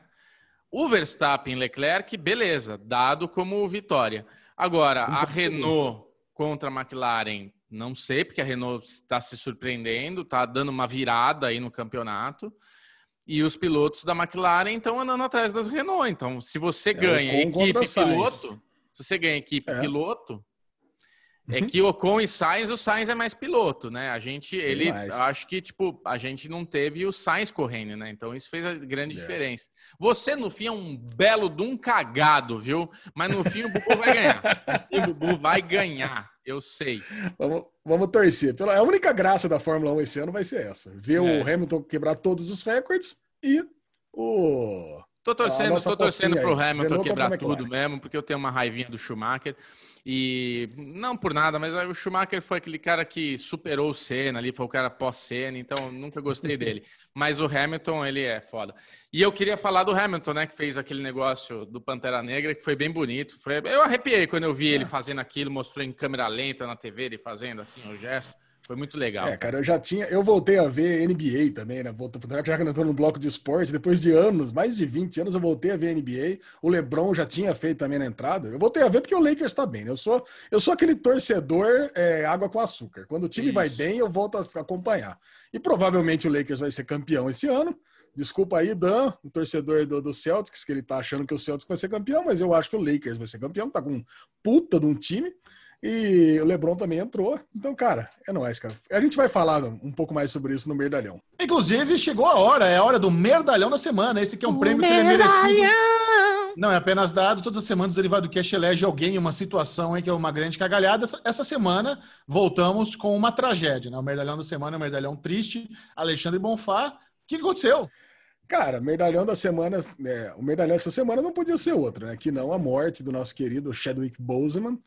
O Verstappen e Leclerc, beleza, dado como vitória. Agora, a Renault contra a McLaren não sei, porque a Renault está se surpreendendo, está dando uma virada aí no campeonato. E os pilotos da McLaren estão andando atrás das Renault. Então, se você é, ganha equipe piloto, se você ganha equipe é. piloto, é que Ocon e Sainz, o Sainz é mais piloto, né? A gente, ele, acho que, tipo, a gente não teve o Sainz correndo, né? Então isso fez a grande é. diferença. Você, no fim, é um belo de um cagado, viu? Mas no fim o Bubu vai ganhar. o Bubu vai ganhar, eu sei. Vamos, vamos torcer. A única graça da Fórmula 1 esse ano vai ser essa. Ver é. o Hamilton quebrar todos os recordes e o... Tô torcendo, tô torcendo pro Hamilton quebrar tudo mesmo, porque eu tenho uma raivinha do Schumacher. E não por nada, mas o Schumacher foi aquele cara que superou o Senna ali, foi o cara pós-Senna, então nunca gostei dele. Mas o Hamilton, ele é foda. E eu queria falar do Hamilton, né, que fez aquele negócio do Pantera Negra, que foi bem bonito. Foi... Eu arrepiei quando eu vi ele é. fazendo aquilo, mostrou em câmera lenta na TV, ele fazendo assim o gesto. Foi muito legal. É, cara, eu já tinha. Eu voltei a ver NBA também, né? Já que eu entrou no bloco de esporte, depois de anos, mais de 20 anos, eu voltei a ver NBA. O Lebron já tinha feito também na entrada. Eu voltei a ver porque o Lakers tá bem. Né? Eu sou, eu sou aquele torcedor é, água com açúcar. Quando o time Isso. vai bem, eu volto a acompanhar. E provavelmente o Lakers vai ser campeão esse ano. Desculpa aí, Dan, o torcedor do, do Celtics, que ele tá achando que o Celtics vai ser campeão, mas eu acho que o Lakers vai ser campeão, tá com um puta de um time. E o Lebron também entrou. Então, cara, é nóis, cara. A gente vai falar um pouco mais sobre isso no Merdalhão. Inclusive, chegou a hora, é a hora do Merdalhão da semana. Esse aqui é um o prêmio que ele é merecido. Não, é apenas dado. Todas as semanas o Derivado Cash elege alguém em uma situação em que é uma grande cagalhada. Essa semana voltamos com uma tragédia. Né? O Merdalhão da semana é um merdalhão triste. Alexandre Bonfá. O que aconteceu? Cara, merdalhão da semana, é, o merdalhão dessa semana não podia ser outro, né? Que não a morte do nosso querido Chadwick Boseman,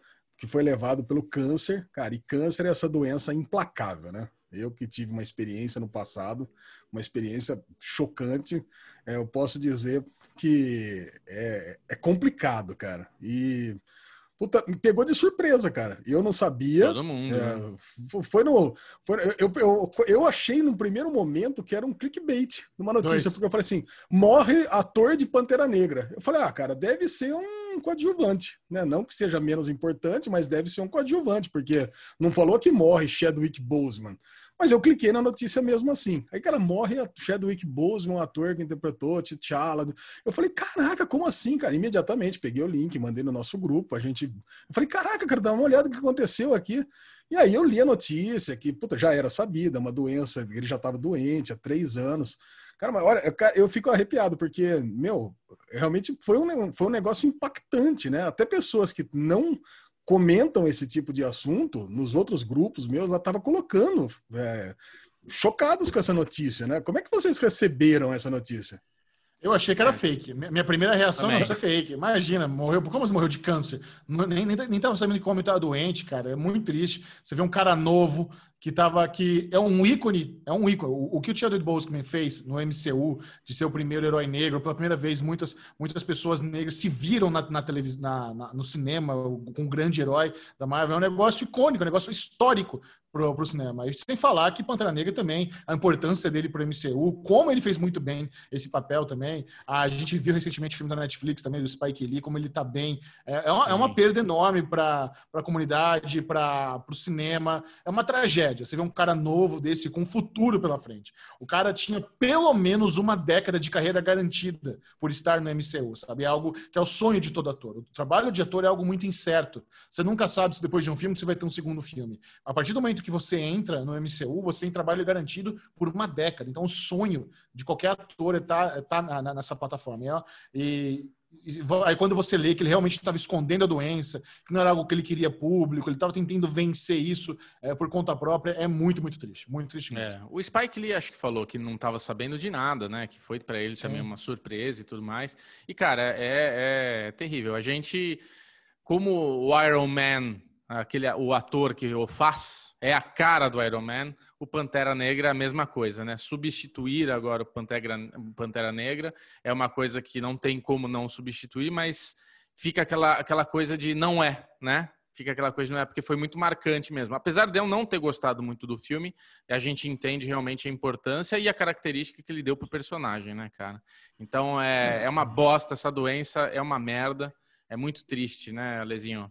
que foi levado pelo câncer, cara, e câncer é essa doença implacável, né? Eu que tive uma experiência no passado, uma experiência chocante, é, eu posso dizer que é, é complicado, cara. E Puta, me pegou de surpresa, cara. Eu não sabia. Todo mundo. É, né? Foi no. Foi, eu, eu, eu achei no primeiro momento que era um clickbait numa notícia, Dois. porque eu falei assim: morre ator de Pantera Negra. Eu falei, ah, cara, deve ser um coadjuvante, né? Não que seja menos importante, mas deve ser um coadjuvante, porque não falou que morre Chadwick Boseman. Mas eu cliquei na notícia mesmo assim. Aí, cara, morre a Chadwick Boseman, um ator que interpretou T'Challa. Eu falei, caraca, como assim, cara? Imediatamente peguei o link, mandei no nosso grupo. A gente. Eu falei, caraca, cara, dá uma olhada no que aconteceu aqui. E aí eu li a notícia que, puta, já era sabida, uma doença, ele já estava doente há três anos. Cara, mas olha, eu fico arrepiado, porque, meu, realmente foi um, foi um negócio impactante, né? Até pessoas que não comentam esse tipo de assunto nos outros grupos meus, ela estava colocando é, chocados com essa notícia, né? Como é que vocês receberam essa notícia? Eu achei que era fake. Minha primeira reação Também. não, isso é fake. Imagina, morreu. Como você morreu de câncer? Nem, nem, nem tava sabendo como estava doente, cara. É muito triste. Você vê um cara novo que tava que é um ícone, é um ícone. O, o que o Chadwick Boseman fez no MCU de ser o primeiro herói negro, pela primeira vez muitas muitas pessoas negras se viram na, na televisão, na, na, no cinema com um grande herói da Marvel, é um negócio icônico, um negócio histórico pro, pro cinema. E sem falar que Pantera Negra também, a importância dele pro MCU, como ele fez muito bem esse papel também. A gente viu recentemente o filme da Netflix também, do Spike Lee, como ele tá bem. É, é, uma, é uma, perda enorme para a comunidade, para o cinema. É uma tragédia. Você vê um cara novo desse, com um futuro pela frente. O cara tinha pelo menos uma década de carreira garantida por estar no MCU, sabe? É algo que é o sonho de todo ator. O trabalho de ator é algo muito incerto. Você nunca sabe se depois de um filme você vai ter um segundo filme. A partir do momento momento que você entra no MCU, você tem trabalho garantido por uma década. Então, o sonho de qualquer ator é estar tá, tá nessa plataforma. E, e aí, quando você lê que ele realmente estava escondendo a doença, que não era algo que ele queria público, ele estava tentando vencer isso é, por conta própria, é muito, muito triste. Muito triste mesmo. É, o Spike Lee acho que falou que não estava sabendo de nada, né? Que foi para ele Sim. também uma surpresa e tudo mais. E, cara, é, é terrível. A gente, como o Iron Man aquele o ator que o faz é a cara do Iron Man. O Pantera Negra é a mesma coisa, né? Substituir agora o Pantera, Pantera Negra é uma coisa que não tem como não substituir, mas fica aquela, aquela coisa de não é, né? Fica aquela coisa de não é, porque foi muito marcante mesmo. Apesar de eu não ter gostado muito do filme, a gente entende realmente a importância e a característica que ele deu pro personagem, né, cara? Então é, é uma bosta essa doença, é uma merda, é muito triste, né, Lezinho?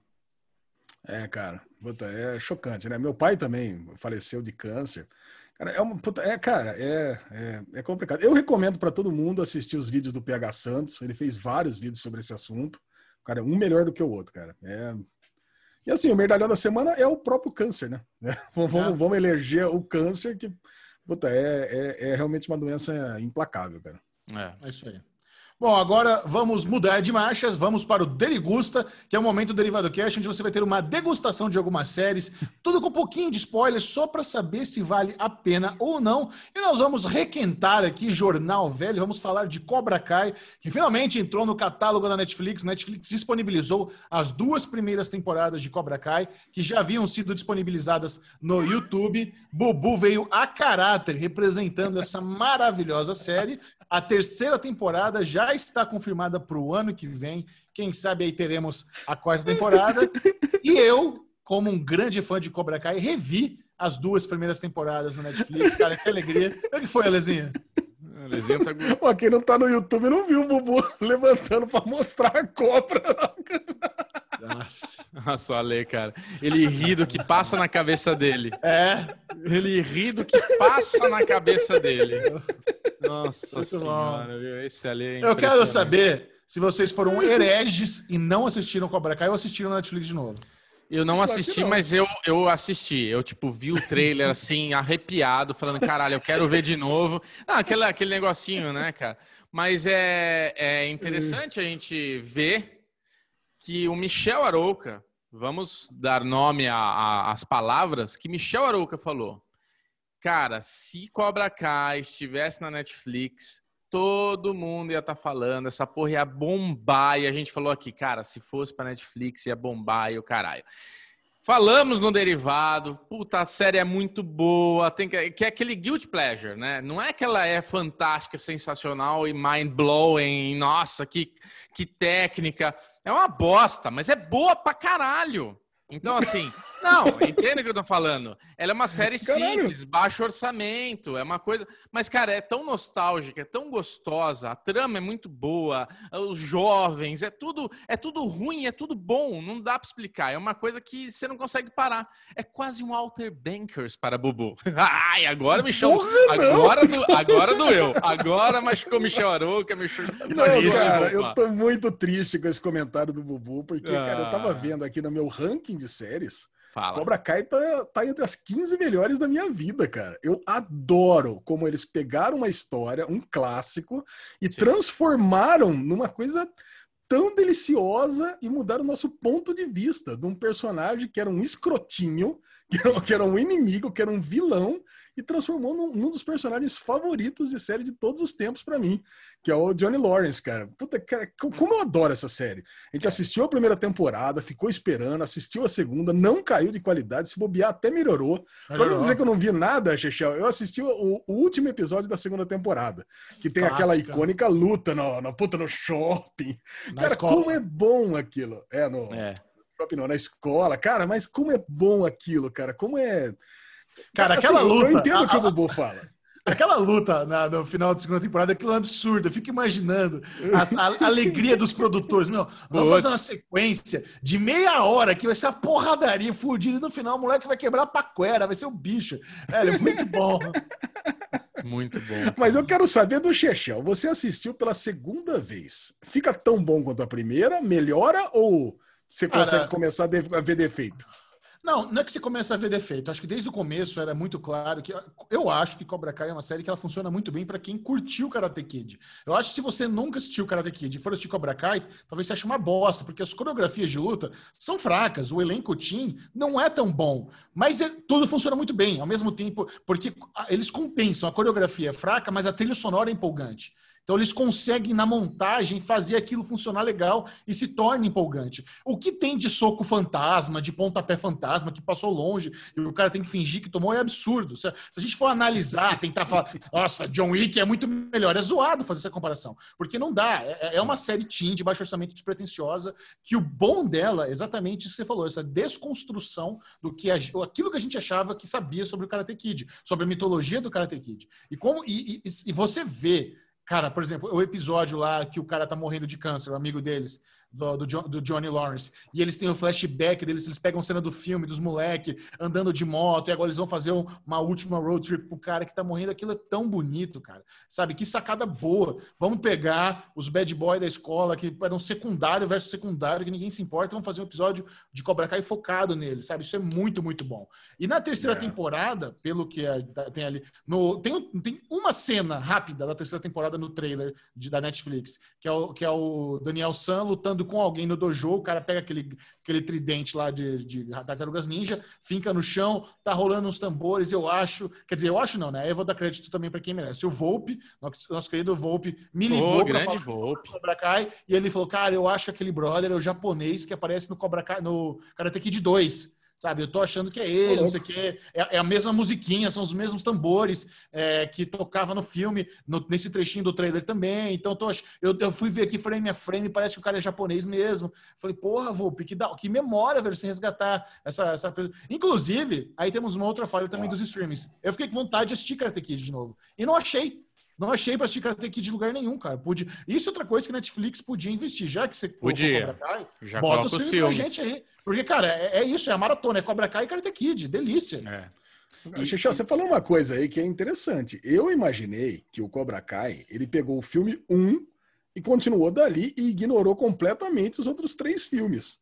É, cara, puta, é chocante, né? Meu pai também faleceu de câncer. Cara, é, uma, puta, é, cara, é, é, é complicado. Eu recomendo para todo mundo assistir os vídeos do PH Santos. Ele fez vários vídeos sobre esse assunto. Cara, um melhor do que o outro, cara. É... E assim, o merdalhão da semana é o próprio câncer, né? vamos, é. vamos eleger o câncer que, puta, é, é, é realmente uma doença implacável, cara. É, é isso aí. Bom, agora vamos mudar de marchas, vamos para o Derigusta, que é o momento do Derivado Cast, onde você vai ter uma degustação de algumas séries, tudo com um pouquinho de spoiler, só para saber se vale a pena ou não. E nós vamos requentar aqui Jornal Velho, vamos falar de Cobra Kai, que finalmente entrou no catálogo da Netflix. Netflix disponibilizou as duas primeiras temporadas de Cobra Kai, que já haviam sido disponibilizadas no YouTube. Bubu veio a caráter representando essa maravilhosa série. A terceira temporada já está confirmada para o ano que vem. Quem sabe aí teremos a quarta temporada. e eu, como um grande fã de Cobra Kai, revi as duas primeiras temporadas no Netflix. Cara, que alegria. O que foi, Alezinha? Alezinha tá... Pô, quem não tá no YouTube não viu o Bubu levantando para mostrar a cobra. Nossa, Ale, cara. Ele ri do que passa na cabeça dele. É. Ele ri do que passa na cabeça dele. Nossa Muito senhora, viu? Esse ali é Eu quero saber se vocês foram hereges e não assistiram Cobra Kai ou assistiram na Netflix de novo. Eu não assisti, mas eu, eu assisti. Eu, tipo, vi o trailer, assim, arrepiado, falando, caralho, eu quero ver de novo. Ah, aquele, aquele negocinho, né, cara? Mas é, é interessante a gente ver que o Michel Arouca, vamos dar nome às palavras que Michel Arouca falou. Cara, se Cobra Kai estivesse na Netflix, todo mundo ia estar tá falando, essa porra ia bombar. E a gente falou aqui, cara, se fosse pra Netflix ia bombar e o caralho. Falamos no derivado, puta, a série é muito boa, tem que, que é aquele guilt pleasure, né? Não é que ela é fantástica, sensacional e mind blowing, nossa, que, que técnica. É uma bosta, mas é boa pra caralho. Então, assim, não, entenda o que eu tô falando. Ela é uma série Caralho. simples, baixo orçamento, é uma coisa. Mas, cara, é tão nostálgica, é tão gostosa, a trama é muito boa, os jovens, é tudo, é tudo ruim, é tudo bom, não dá pra explicar. É uma coisa que você não consegue parar. É quase um Alter Bankers para Bubu. Ai, agora me chama. Agora, do, agora doeu. Agora machucou Michel Arouca, Michel. Não, cara, eu tô muito triste com esse comentário do Bubu, porque, ah. cara, eu tava vendo aqui no meu ranking de séries. Fala. Cobra Kai tá, tá entre as 15 melhores da minha vida, cara. Eu adoro como eles pegaram uma história, um clássico, e Sim. transformaram numa coisa tão deliciosa e mudaram o nosso ponto de vista de um personagem que era um escrotinho, que era um inimigo, que era um vilão, e transformou num, num dos personagens favoritos de série de todos os tempos para mim. Que é o Johnny Lawrence, cara. Puta, cara, como eu adoro essa série. A gente assistiu a primeira temporada, ficou esperando, assistiu a segunda, não caiu de qualidade, se bobear até melhorou. Pra não dizer que eu não vi nada, Chechel, eu assisti o, o, último episódio da segunda temporada, que tem Clássica. aquela icônica luta no, no, puta, no shopping. Na cara, escola. como é bom aquilo. É, no... É. Não, na escola, cara, mas como é bom aquilo, cara, como é. Cara, assim, aquela luta. Eu entendo o que o Bubu fala. Aquela luta na, no final da segunda temporada, aquilo é um absurdo. Eu fico imaginando a, a alegria dos produtores. Meu, vamos fazer uma sequência de meia hora que vai ser a porradaria fudida. E no final, o moleque vai quebrar a paquera, vai ser o um bicho. É, muito bom. Muito bom. Mas eu quero saber do Chechel. Você assistiu pela segunda vez. Fica tão bom quanto a primeira? Melhora ou você consegue Cara, começar a ver defeito? Não, não é que você começa a ver defeito. Acho que desde o começo era muito claro que eu acho que Cobra Kai é uma série que ela funciona muito bem para quem curtiu Karate Kid. Eu acho que se você nunca assistiu Karate Kid e for assistir Cobra Kai, talvez você ache uma bosta, porque as coreografias de luta são fracas, o elenco team não é tão bom, mas é, tudo funciona muito bem ao mesmo tempo, porque eles compensam. A coreografia é fraca, mas a trilha sonora é empolgante. Então eles conseguem na montagem fazer aquilo funcionar legal e se torna empolgante. O que tem de soco fantasma, de pontapé fantasma que passou longe e o cara tem que fingir que tomou é absurdo. Se, a gente for analisar, tentar falar, nossa, John Wick é muito melhor, é zoado fazer essa comparação, porque não dá. É, é uma série teen de baixo orçamento despretensiosa que o bom dela é exatamente isso que você falou, essa desconstrução do que a, aquilo que a gente achava que sabia sobre o Karate Kid, sobre a mitologia do Karate Kid. E como e, e, e você vê Cara, por exemplo, o episódio lá que o cara tá morrendo de câncer, o amigo deles, do, do, John, do, Johnny Lawrence. E eles têm o flashback deles, eles pegam cena do filme, dos moleques andando de moto, e agora eles vão fazer uma última road trip pro cara que tá morrendo. Aquilo é tão bonito, cara. Sabe? Que sacada boa. Vamos pegar os bad boy da escola, que eram secundário versus secundário, que ninguém se importa, vamos fazer um episódio de Cobra Kai focado neles, sabe? Isso é muito, muito bom. E na terceira é. temporada, pelo que tem ali, no, tem, tem uma cena rápida da terceira temporada no trailer de, da Netflix, que é o, que é o Daniel San lutando com alguém no dojo, o cara pega aquele, aquele tridente lá de, de tartarugas ninja, finca no chão, tá rolando uns tambores, eu acho, quer dizer, eu acho não, né? Eu vou dar crédito também para quem merece. O Volpe, nosso, nosso querido Volpe, me ligou oh, falar Volpe. Cobra Kai, e ele falou, cara, eu acho aquele brother, é o japonês que aparece no Cobra Kai, no Karate Kid 2 sabe? Eu tô achando que é ele, não sei o quê. É, é, a mesma musiquinha, são os mesmos tambores é, que tocava no filme, no, nesse trechinho do trailer também. Então, tô, eu, eu fui ver aqui frame a frame, parece que o cara é japonês mesmo. Falei, porra, Volpe, que, que memória, velho, você resgatar essa, essa... Inclusive, aí temos uma outra falha também dos streamings. Eu fiquei com vontade de assistir Karate Kid de novo. E não achei. Não achei para assistir Karate Kid de lugar nenhum, cara. Pude... Isso é outra coisa que a Netflix podia investir. Já que você podia. Kai, Já bota os filmes, filmes pra gente aí. Porque, cara, é, é, isso, é a maratona, é Cobra Kai e Karate Kid. Delícia. É. E, Xixi, você falou uma coisa aí que é interessante. Eu imaginei que o Cobra Kai, ele pegou o filme 1 e continuou dali e ignorou completamente os outros três filmes.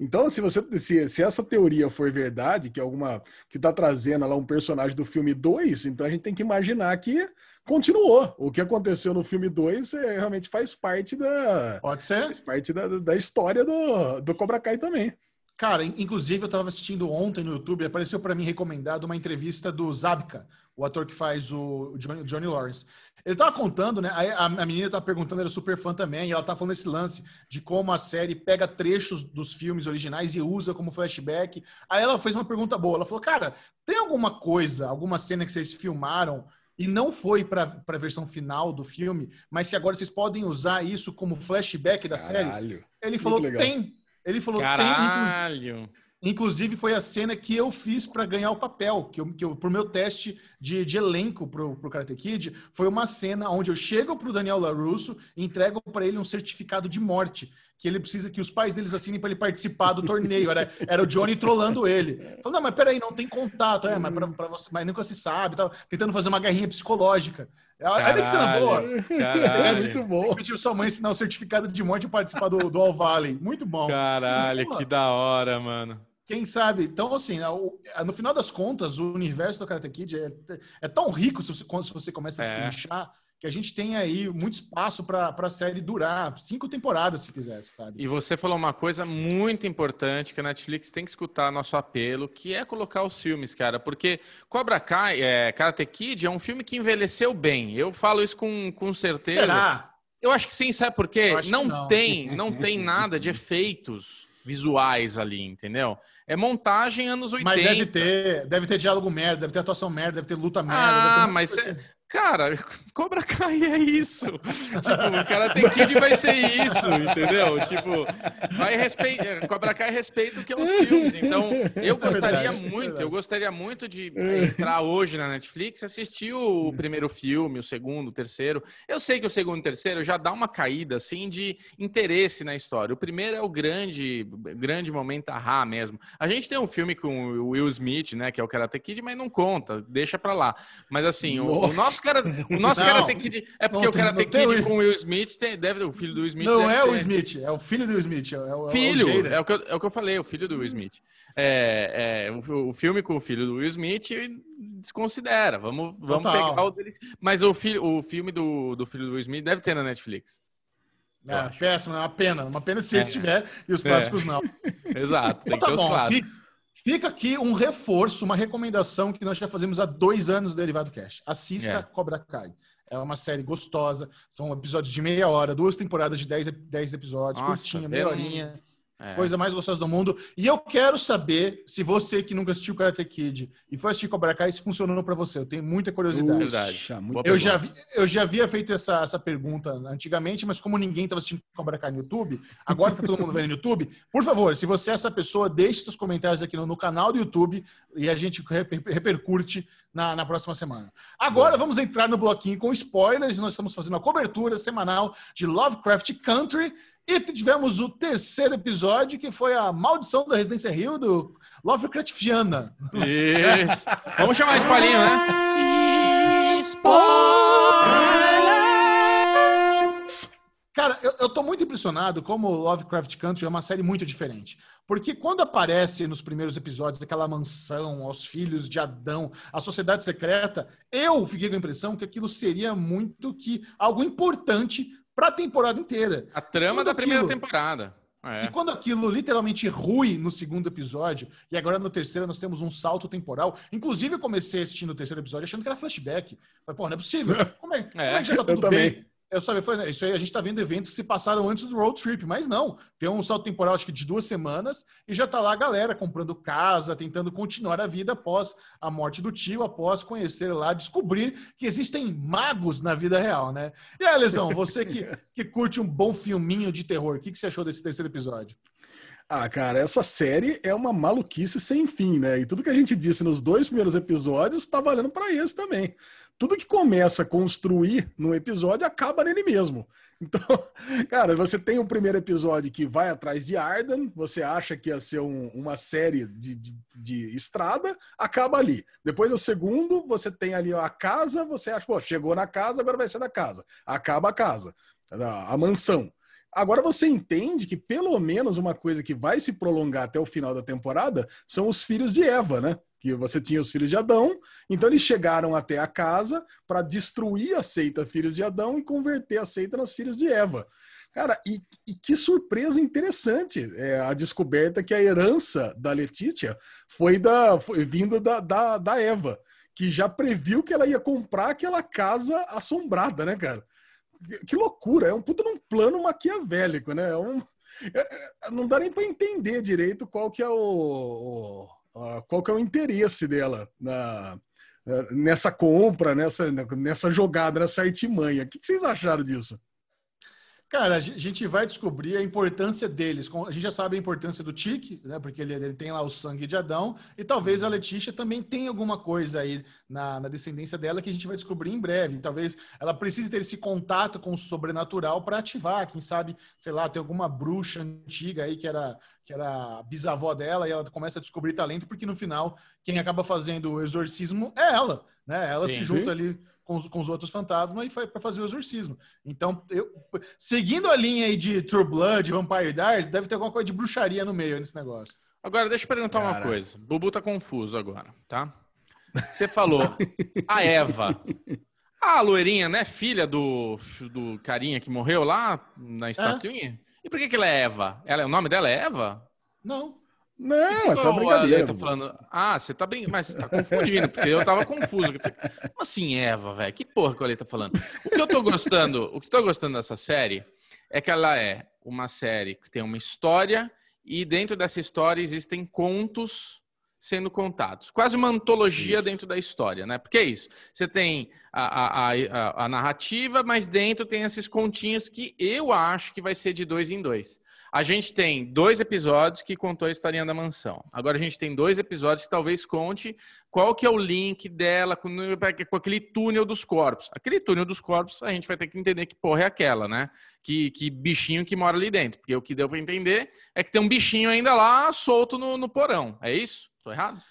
Então, se você se, se, essa teoria for verdade, que é alguma que está trazendo lá um personagem do filme 2, então a gente tem que imaginar que continuou. O que aconteceu no filme 2 é, realmente faz parte da Pode ser. Faz parte da, da história do, do Cobra Kai também. Cara, inclusive eu estava assistindo ontem no YouTube, apareceu para mim recomendado uma entrevista do Zabka, o ator que faz o Johnny, Johnny Lawrence. Ele estava contando, né? A, a menina estava perguntando, era super fã também, e ela estava falando esse lance de como a série pega trechos dos filmes originais e usa como flashback. Aí ela fez uma pergunta boa. Ela falou: Cara, tem alguma coisa, alguma cena que vocês filmaram e não foi para a versão final do filme, mas que agora vocês podem usar isso como flashback da Caralho. série? Ele falou: Tem. Ele falou: Caralho. Tem. Inclusive, foi a cena que eu fiz para ganhar o papel, que eu, que eu pro meu teste de, de elenco pro, pro Karate Kid, foi uma cena onde eu chego pro Daniel LaRusso e entrego para ele um certificado de morte, que ele precisa que os pais deles assinem para ele participar do torneio. Era, era o Johnny trollando ele. Falei, não, mas peraí, não tem contato, é, mas, pra, pra você, mas nunca se sabe, tava tentando fazer uma guerrinha psicológica. Olha que cena boa. É muito bom. Pediu sua mãe assinar o certificado de morte e participar do, do All Valley. Muito bom. Caralho, que da hora, mano. Quem sabe? Então, assim, no final das contas, o universo do Karate Kid é, é tão rico se você, se você começa a é. destrinchar que a gente tem aí muito espaço para a série durar cinco temporadas, se quiser, sabe? E você falou uma coisa muito importante que a Netflix tem que escutar nosso apelo, que é colocar os filmes, cara, porque Cobra Kai, é, Karate Kid é um filme que envelheceu bem. Eu falo isso com, com certeza. Será? Eu acho que sim, sabe por quê? Não, não. tem, não tem nada de efeitos visuais ali, entendeu? É montagem anos 80. Mas deve ter, deve ter diálogo merda, deve ter atuação merda, deve ter luta merda. ter Ah, mas Cara, Cobra Kai é isso. tipo, o Karate Kid vai ser isso, entendeu? Tipo, vai respeitar. Cobra Kai respeita o que é os filmes. Então, eu gostaria verdade, é muito, verdade. eu gostaria muito de entrar hoje na Netflix, assistir o primeiro filme, o segundo, o terceiro. Eu sei que o segundo e o terceiro já dá uma caída assim de interesse na história. O primeiro é o grande, grande momento ahá mesmo. A gente tem um filme com o Will Smith, né, que é o Karate Kid, mas não conta, deixa pra lá. Mas assim, o, o Nossa. Nosso cara, o nosso Não. Karate Kid é porque Não o tem- não tem Kid o- com o Will Smith tem, deve o filho do Will Smith Não é o Smith, é o filho do Will Smith. É o, é o Filho, é o, que eu, é o que eu falei, o filho do Will Smith. É, é, o, o filme com o filho do Will Smith desconsidera. Vamos, vamos Total. pegar o dele. Mas o, filho, o filme do, do filho do Will Smith deve ter na Netflix. É, péssimo, é uma pena. Uma pena se É. esse tiver e os É. clássicos não. Exato, tem que ter tá os clássicos. Fica, aqui um reforço, uma recomendação que nós já fazemos há dois anos do Derivado Cash. Assista É. Cobra Kai. É uma série gostosa. São episódios de meia hora, duas temporadas de 10, ep- 10 episódios, Nossa, curtinha, meia horinha. É. Coisa mais gostosa do mundo. E eu quero saber se você que nunca assistiu Karate Kid e foi assistir Cobra Kai, se funcionou pra você. Eu tenho muita curiosidade. Verdade. Boa Eu já, vi- eu já havia feito essa, essa pergunta antigamente, mas como ninguém estava assistindo Cobra Kai no YouTube, agora tá todo mundo vendo no YouTube, por favor, se você é essa pessoa, deixe seus comentários aqui no, no canal do YouTube e a gente reper- repercute na, na próxima semana. Agora vamos entrar no bloquinho com spoilers. Nós estamos fazendo a cobertura semanal de Lovecraft Country. E tivemos o terceiro episódio, que foi a Maldição da Residência Rio, do Lovecraftiana. Isso. Vamos chamar esse palhinho, né? Cara, eu, eu tô muito impressionado como Lovecraft Country é uma série muito diferente. Porque quando aparece nos primeiros episódios aquela mansão, os filhos de Adão, a sociedade secreta, eu fiquei com a impressão que aquilo seria muito que algo importante para a temporada inteira. A trama da primeira aquilo. temporada. É. E quando aquilo literalmente rui no segundo episódio, e agora no terceiro nós temos um salto temporal. Inclusive, eu comecei assistindo o terceiro episódio achando que era flashback. Falei, pô, não é possível. Como é, como é que já tá eu tudo também. bem? Eu só falei, né, isso aí a gente tá vendo eventos que se passaram antes do road trip, mas não. Tem um salto temporal, acho que de duas semanas, e já tá lá a galera comprando casa, tentando continuar a vida após a morte do tio, após conhecer lá, descobrir que existem magos na vida real, né? E aí, Lesão, você que, que curte um bom filminho de terror, o que, que você achou desse terceiro episódio? Ah, cara, essa série é uma maluquice sem fim, né? E tudo que a gente disse nos dois primeiros episódios tá valendo para esse também. Tudo que começa a construir num episódio acaba nele mesmo. Então, cara, você tem um primeiro episódio que vai atrás de Arden, você acha que ia ser um- uma série de, de, de estrada, acaba ali. Depois, o segundo, você tem ali a casa, você acha, pô, chegou na casa, agora vai ser da casa. Acaba a casa, a, a mansão. Agora você entende que pelo menos uma coisa que vai se prolongar até o final da temporada são os filhos de Eva, né? Que você tinha os filhos de Adão, então eles chegaram até a casa para destruir a seita Filhos de Adão e converter a seita nas filhas de Eva. Cara, e, e que surpresa interessante é a descoberta que a herança da Letícia foi, da, foi vindo da, da, da Eva, que já previu que ela ia comprar aquela casa assombrada, né, cara? Que- loucura, é um puta num plano maquiavélico, né? É um, é- é- não dá nem para entender direito qual que é o, o- qual que é o interesse dela na, nessa compra, nessa, nessa jogada, nessa artimanha. O que vocês acharam disso? Cara, a gente vai descobrir a importância deles. A gente já sabe a importância do Tique, né? Porque ele, ele tem lá o sangue de Adão. E talvez a Letícia também tenha alguma coisa aí na, na descendência dela que a gente vai descobrir em breve. Talvez ela precise ter esse contato com o sobrenatural para ativar. Quem sabe, sei lá, tem alguma bruxa antiga aí que era, que era a bisavó dela e ela começa a descobrir talento, porque no final, quem acaba fazendo o exorcismo é ela, né? Ela Sim. se junta Sim. ali com os, com os outros fantasmas e foi para fazer o exorcismo. Então, eu, seguindo a linha aí de True Blood, Vampire Diaries, deve ter alguma coisa de bruxaria no meio nesse negócio. Agora, deixa eu perguntar uma Cara. coisa. Bubu tá confuso agora, tá? Você falou a Eva. A loirinha, né? Filha do, do carinha que morreu lá na estatuinha. E por que, que ela é Eva? Ela, o nome dela é Eva? Não. Não, é só brincadeira. Tá falando, ah, você tá bem, mas você tá confundindo, porque eu tava confuso. Como assim, Eva, velho? Que porra que o Ale tá falando? O que eu tô gostando, o que eu tô gostando dessa série é que ela é uma série que tem uma história e dentro dessa história existem contos sendo contados. Quase uma antologia isso. dentro da história, né? Porque é isso. Você tem a, a, a, a, narrativa, mas dentro tem esses continhos que eu acho que vai ser de dois em dois. A gente tem dois episódios que contou a historinha da mansão. Agora a gente tem dois episódios que talvez conte qual que é o link dela com, com, aquele túnel dos corpos. Aquele túnel dos corpos, a gente vai ter que entender que porra é aquela, né? Que, que bichinho que mora ali dentro. Porque o que deu para entender é que tem um bichinho ainda lá solto no, no porão. É isso? Tô errado?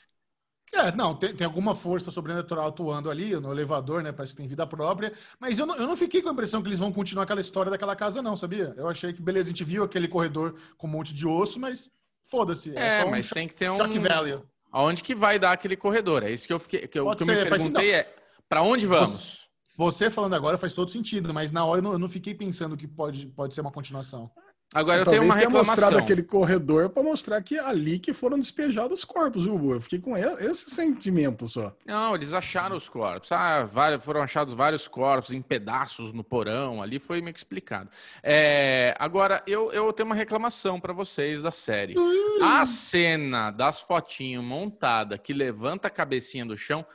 É, não, tem, tem, alguma força sobrenatural atuando ali no elevador, né? Parece que tem vida própria. Mas eu não, eu não fiquei com a impressão que eles vão continuar aquela história daquela casa, não, sabia? Eu achei que, beleza, a gente viu aquele corredor com um monte de osso, mas foda-se. É, é um mas tem que ter um. Shock value. Aonde que vai dar aquele corredor? É isso que eu fiquei. Que eu, que eu me perguntei é: para onde vamos? Você falando agora faz todo sentido, mas na hora eu não, eu não fiquei pensando que pode, pode ser uma continuação. Agora eu tenho uma reclamação. tenha mostrado aquele corredor para mostrar que ali que foram despejados os corpos, viu, Eu fiquei com esse sentimento só. Não, eles acharam os corpos. Ah, vários, foram achados vários corpos em pedaços no porão. Ali foi meio que explicado. É, agora, eu, eu tenho uma reclamação para vocês da série. A cena das fotinhos montada que levanta a cabecinha do chão.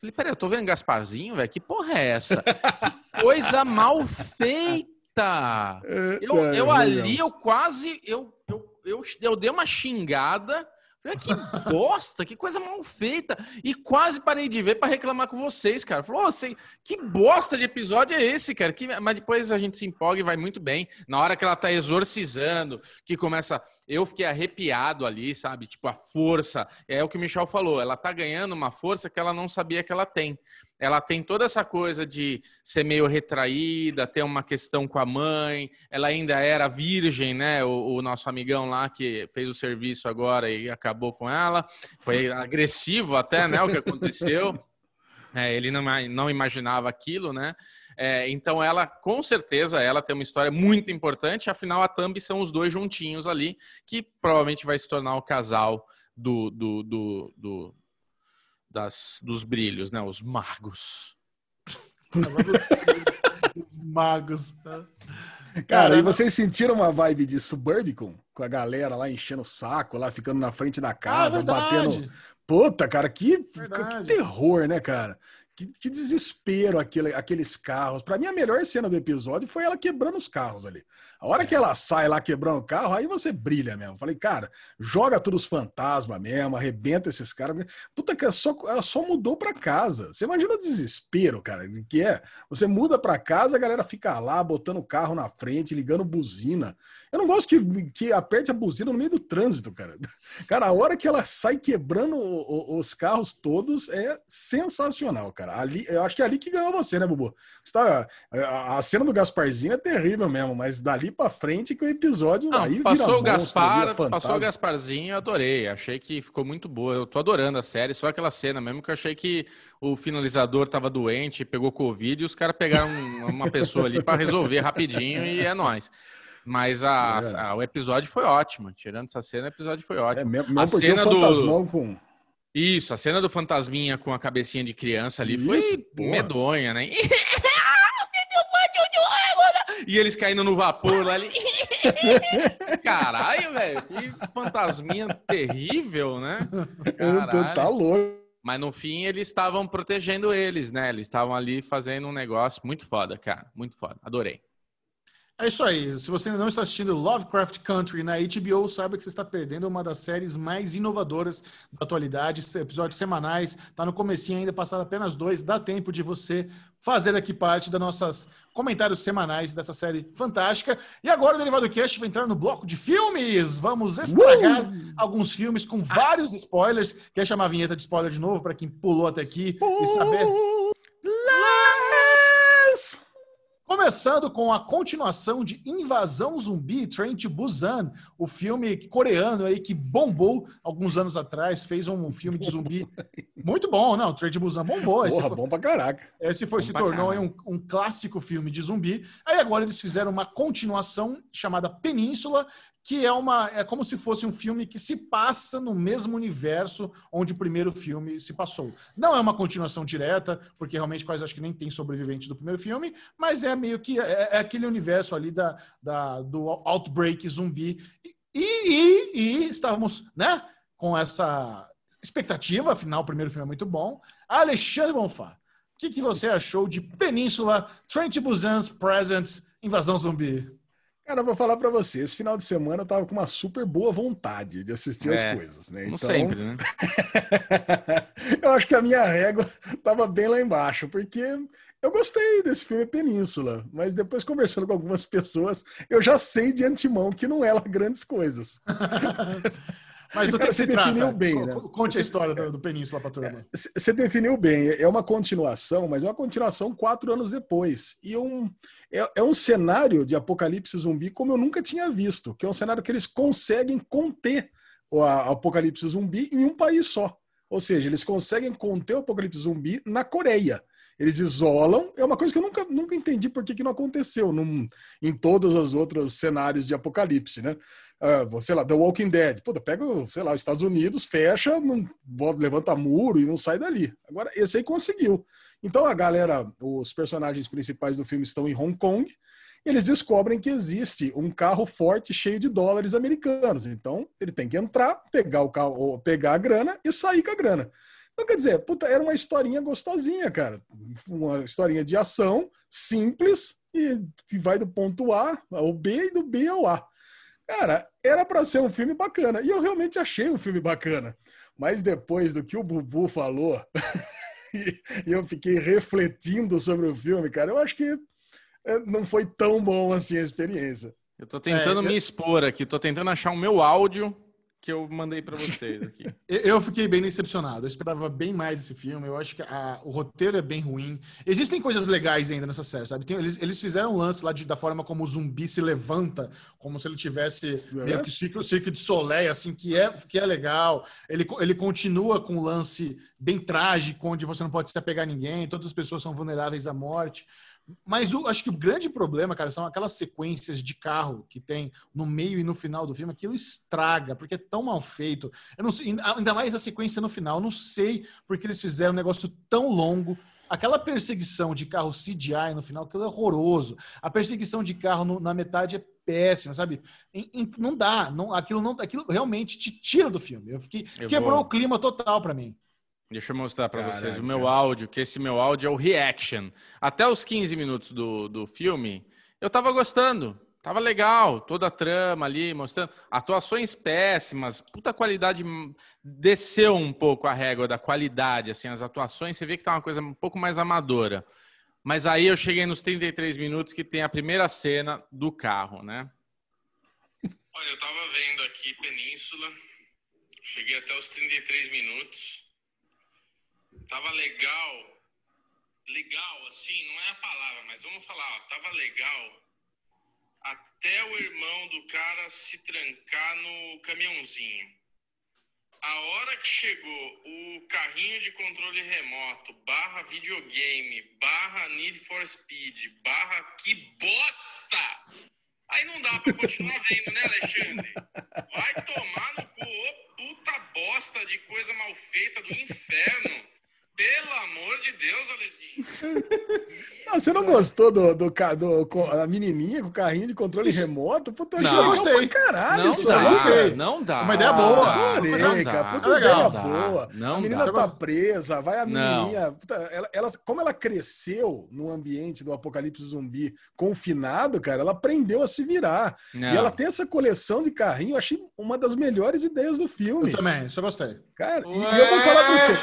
Falei, peraí, eu tô vendo Gasparzinho, velho? Que porra é essa? que coisa mal feita! Eita! Eu, eu ali, eu quase. Eu, eu, eu, eu dei uma xingada. Falei, que bosta, que coisa mal feita. E quase parei de ver para reclamar com vocês, cara. Falou, oh, que bosta de episódio é esse, cara? Que, mas depois a gente se empolga e vai muito bem. Na hora que ela tá exorcizando, que começa. Eu fiquei arrepiado ali, sabe? Tipo, a força. É o que o Michel falou. Ela tá ganhando uma força que ela não sabia que ela tem ela tem toda essa coisa de ser meio retraída, ter uma questão com a mãe. Ela ainda era virgem, né? O, o, nosso amigão lá que fez o serviço agora e acabou com ela. Foi agressivo até, né? O que aconteceu. É, ele não, não imaginava aquilo, né? É, então ela, com certeza, ela tem uma história muito importante. Afinal, a Thumb são os dois juntinhos ali, que provavelmente vai se tornar o casal do, do, do, do das, dos brilhos, né? Os magos. Os magos. Cara, e vocês sentiram uma vibe de Suburbicon? Com a galera lá enchendo o saco, lá ficando na frente da casa, ah, batendo. Puta, cara, que, que terror, né, cara? Que, que, desespero aquele, aqueles carros. Para mim, a melhor cena do episódio foi ela quebrando os carros ali. A hora que ela sai lá quebrando o carro, aí você brilha mesmo. Falei, cara, joga todos os fantasmas mesmo, arrebenta esses caras. Puta que ela só, ela só mudou para casa. Você imagina o desespero, cara, que é. Você muda para casa, a galera fica lá botando o carro na frente, ligando buzina. Eu não gosto que, que aperte a buzina no meio do trânsito, cara. Cara, a hora que ela sai quebrando o, o, os carros todos é sensacional, cara. Ali, eu acho que é ali que ganhou você, né, Bubu? Você tá, a, a cena do Gasparzinho é terrível mesmo, mas dali para frente que o episódio não, aí passou o Gaspar, passou o Gasparzinho, eu adorei. Achei que ficou muito boa. Eu tô adorando a série, só aquela cena mesmo que eu achei que o finalizador tava doente, pegou covid e os caras pegaram uma pessoa ali para resolver rapidinho e é nós. Mas a, é. a, o episódio foi ótimo. Tirando essa cena, o episódio foi ótimo. É, mesmo, a cena do com Isso, a cena do fantasminha com a cabecinha de criança ali foi Isso, medonha, né? e eles caindo no vapor lá ali. Caralho, velho, que fantasminha terrível, né? Caralho. Tá louco. Mas no fim eles estavam protegendo eles, né? Eles estavam ali fazendo um negócio muito foda, cara. Muito foda. Adorei. É isso aí. Se você ainda não está assistindo Lovecraft Country na HBO, saiba que você está perdendo uma das séries mais inovadoras da atualidade. Episódios semanais, tá no comecinho ainda, passaram apenas dois. Dá tempo de você fazer aqui parte das nossas comentários semanais dessa série fantástica. E agora o Derivado Cast vai entrar no bloco de filmes. Vamos estragar uh! alguns filmes com vários spoilers. Quer chamar a vinheta de spoiler de novo para quem pulou até aqui e saber? Começando com a continuação de Invasão Zumbi, Train to Busan, o filme coreano aí que bombou alguns anos atrás, fez um filme de zumbi muito bom, não, Train to Busan bombou. Porra, esse foi, bom pra caraca. Esse foi, se tornou um, um, clássico filme de zumbi. Aí agora eles fizeram uma continuação chamada Península, que é uma é como se fosse um filme que se passa no mesmo universo onde o primeiro filme se passou. Não é uma continuação direta, porque realmente quase acho que nem tem sobrevivente do primeiro filme, mas é meio que é, é aquele universo ali da, da do outbreak zumbi e, e, e estávamos, né, com essa expectativa, afinal o primeiro filme é muito bom. Alexandre Bonfá, o que, que você achou de Península, Trent Busan's Presents, Invasão Zumbi? Cara, eu vou falar para você, esse final de semana eu tava com uma super boa vontade de assistir é, as coisas, né? Então, sempre, né? eu acho que a minha régua tava bem lá embaixo, porque eu gostei desse filme Península, mas depois conversando com algumas pessoas, eu já sei de antemão que não é lá grandes coisas. Mas do que, você definiu bem, né? Conte a história do, do Península para turma. Você definiu bem. É uma continuação, mas é uma continuação quatro anos depois. E um, é, é um cenário de apocalipse zumbi como eu nunca tinha visto, que é um cenário que eles conseguem conter o apocalipse zumbi em um país só. Ou seja, eles conseguem conter o apocalipse zumbi na Coreia. Eles isolam. É uma coisa que eu nunca, nunca entendi por que, que não aconteceu num, em todos os outros cenários de apocalipse, né? Uh, sei lá, The Walking Dead. Pô, pega, sei lá, Estados Unidos, fecha, não, levanta muro e não sai dali. Agora, esse aí conseguiu. Então a galera, os personagens principais do filme estão em Hong Kong. Eles descobrem que existe um carro forte cheio de dólares americanos. Então ele tem que entrar, pegar o carro, pegar a grana e sair com a grana. Então, quer dizer, puta, era uma historinha gostosinha, cara. Uma historinha de ação, simples, e que vai do ponto A ao B e do B ao A. Cara, era para ser um filme bacana. E eu realmente achei um filme bacana. Mas depois do que o Bubu falou, e eu fiquei refletindo sobre o filme, cara, eu acho que é, não foi tão bom assim a experiência. Eu tô tentando é, me expor aqui, tô tentando achar o meu áudio que eu mandei para vocês aqui. eu fiquei bem decepcionado. Eu esperava bem mais esse filme. Eu acho que a, o roteiro é bem ruim. Existem coisas legais ainda nessa série, sabe? Tem, eles, eles fizeram um lance lá de, da forma como o zumbi se levanta, como se ele tivesse é? meio que o circo, de Soleil, assim, que é, que é legal. Ele, ele continua com um lance bem trágico, onde você não pode se apegar a ninguém, todas as pessoas são vulneráveis à morte. Mas o, acho que o grande problema, cara, são aquelas sequências de carro que tem no meio e no final do filme. Aquilo estraga, porque é tão mal feito. Eu não sei, ainda mais a sequência no final. Eu não sei porque eles fizeram um negócio tão longo. Aquela perseguição de carro CGI no final, aquilo é horroroso. A perseguição de carro no, na metade é péssima, sabe? não dá, não, aquilo não, aquilo realmente te tira do filme. Eu fiquei eu quebrou vou... o clima total para mim. Deixa eu mostrar para vocês o meu áudio, que esse meu áudio é o reaction. Até os 15 minutos do, do filme, eu tava gostando. Tava legal, toda a trama ali, mostrando. Atuações péssimas, puta qualidade. Desceu um pouco a régua da qualidade, assim, as atuações, você vê que tá uma coisa um pouco mais amadora. Mas aí eu cheguei nos 33 minutos que tem a primeira cena do carro, né? Olha, eu tava vendo aqui Península, cheguei até os 33 minutos tava legal, legal, assim, não é a palavra, mas vamos falar, ó, tava legal até o irmão do cara se trancar no caminhãozinho. A hora que chegou o carrinho de controle remoto, barra videogame, barra Need for Speed, barra que bosta! Aí não dá pra continuar vendo, né, Alexandre? Vai tomar no cu, ô puta bosta de coisa mal feita do inferno. Pelo amor de Deus, Alezinho. Ah, você não gostou do, do, do, do, a menininha com o carrinho de controle Isso. remoto? Puta, eu não, gostei. caralho. Não isso dá, gostei. não dá. Uma ideia boa. Adorei, cara. Puta ideia boa. Não a menina dá. tá presa, vai a menininha. Puta, ela, ela, como ela cresceu no ambiente do apocalipse zumbi confinado, cara, ela aprendeu a se virar. Não. E ela tem essa coleção de carrinho, eu achei uma das melhores ideias do filme. Eu também, isso eu gostei. Cara, e, e eu vou falar pra você.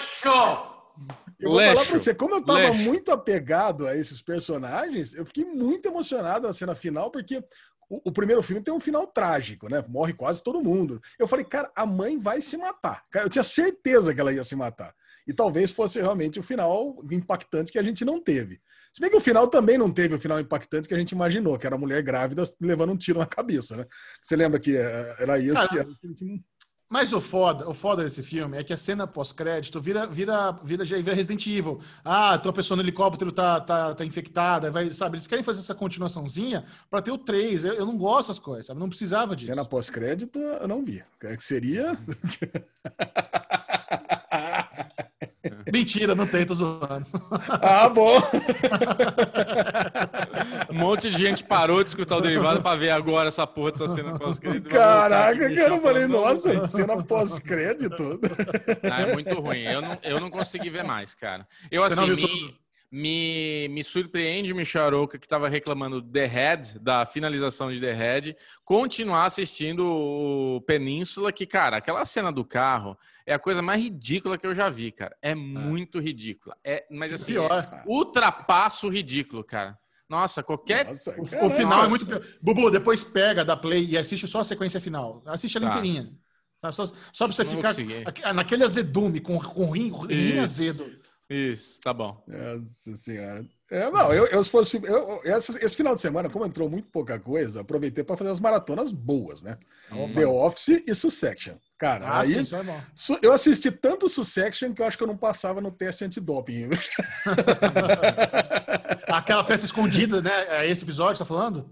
Eu vou Leixo. falar pra você, como eu tava Leixo. muito apegado a esses personagens, eu fiquei muito emocionado na cena final, porque o, o, primeiro filme tem um final trágico, né? Morre quase todo mundo. Eu falei, cara, a mãe vai se matar. Eu tinha certeza que ela ia se matar. E talvez fosse realmente o final impactante que a gente não teve. Se bem que o final também não teve o final impactante que a gente imaginou, que era a mulher grávida levando um tiro na cabeça, né? Você lembra que eh, era isso? Cara, que era... Mas o foda, o foda desse filme é que a cena pós-crédito vira, vira, vira, já vira Resident Evil. Ah, tua pessoa no helicóptero tá, tá, tá infectada, vai, sabe? Eles querem fazer essa continuaçãozinha pra ter o 3. Eu, eu não gosto das coisas, sabe? Não precisava disso. Cena pós-crédito, eu não vi. É que seria. Mentira, não tem, tô zoando. ah, bom. Um monte de gente parou de escutar o derivado pra ver agora essa porra dessa cena pós-crédito. Caraca, cara, eu falei, nossa, cena pós-crédito. Ah, é muito ruim. Eu não, eu não consegui ver mais, cara. Eu, Você não assim, viu me, me, me surpreende, Michel Arouca, que estava reclamando do The Head, da finalização de The Head, continuar assistindo o Península, que, cara, aquela cena do carro é a coisa mais ridícula que eu já vi, cara. É muito ridícula. É, mas, assim, Pior. é ultrapassa o ridículo, cara. Nossa, qualquer... Nossa, O, o final Nossa. é muito pior. Bubu, depois pega da play e assiste só a sequência final. Assiste ela Tá. inteirinha. Tá? Só, só pra você Não ficar conseguir. aqui- naquele azedume, com, com rim, rim Isso. azedo. Isso, tá bom. Nossa senhora. É, não, eu, eu se fosse. eu- essa- esse final de semana, como entrou muito pouca coisa, aproveitei para fazer as maratonas boas, né? The Office e Succession. Cara, Ah, aí sim, isso é su- eu assisti tanto Succession que eu acho que eu não passava no teste antidoping. Aquela festa escondida, né? É esse episódio que você tá falando?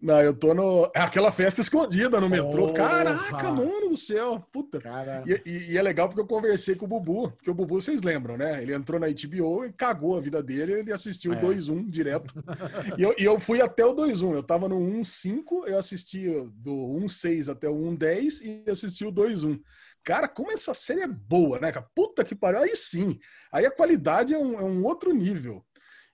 Não, eu tô no. É aquela festa escondida no metrô. Porra. Caraca, mano do céu. Puta. E, e- e é legal porque eu conversei com o Bubu, porque o Bubu, vocês lembram, né? Ele entrou na HBO e cagou a vida dele, ele assistiu o É. 2-1 direto. e, eu, e eu fui até o 2-1. Eu tava no 1-5, eu assisti do 1-6 até o 1-10 e assisti o 2-1. Cara, como essa série é boa, né? Puta que pariu. Aí sim. Aí a qualidade é um, é um outro nível.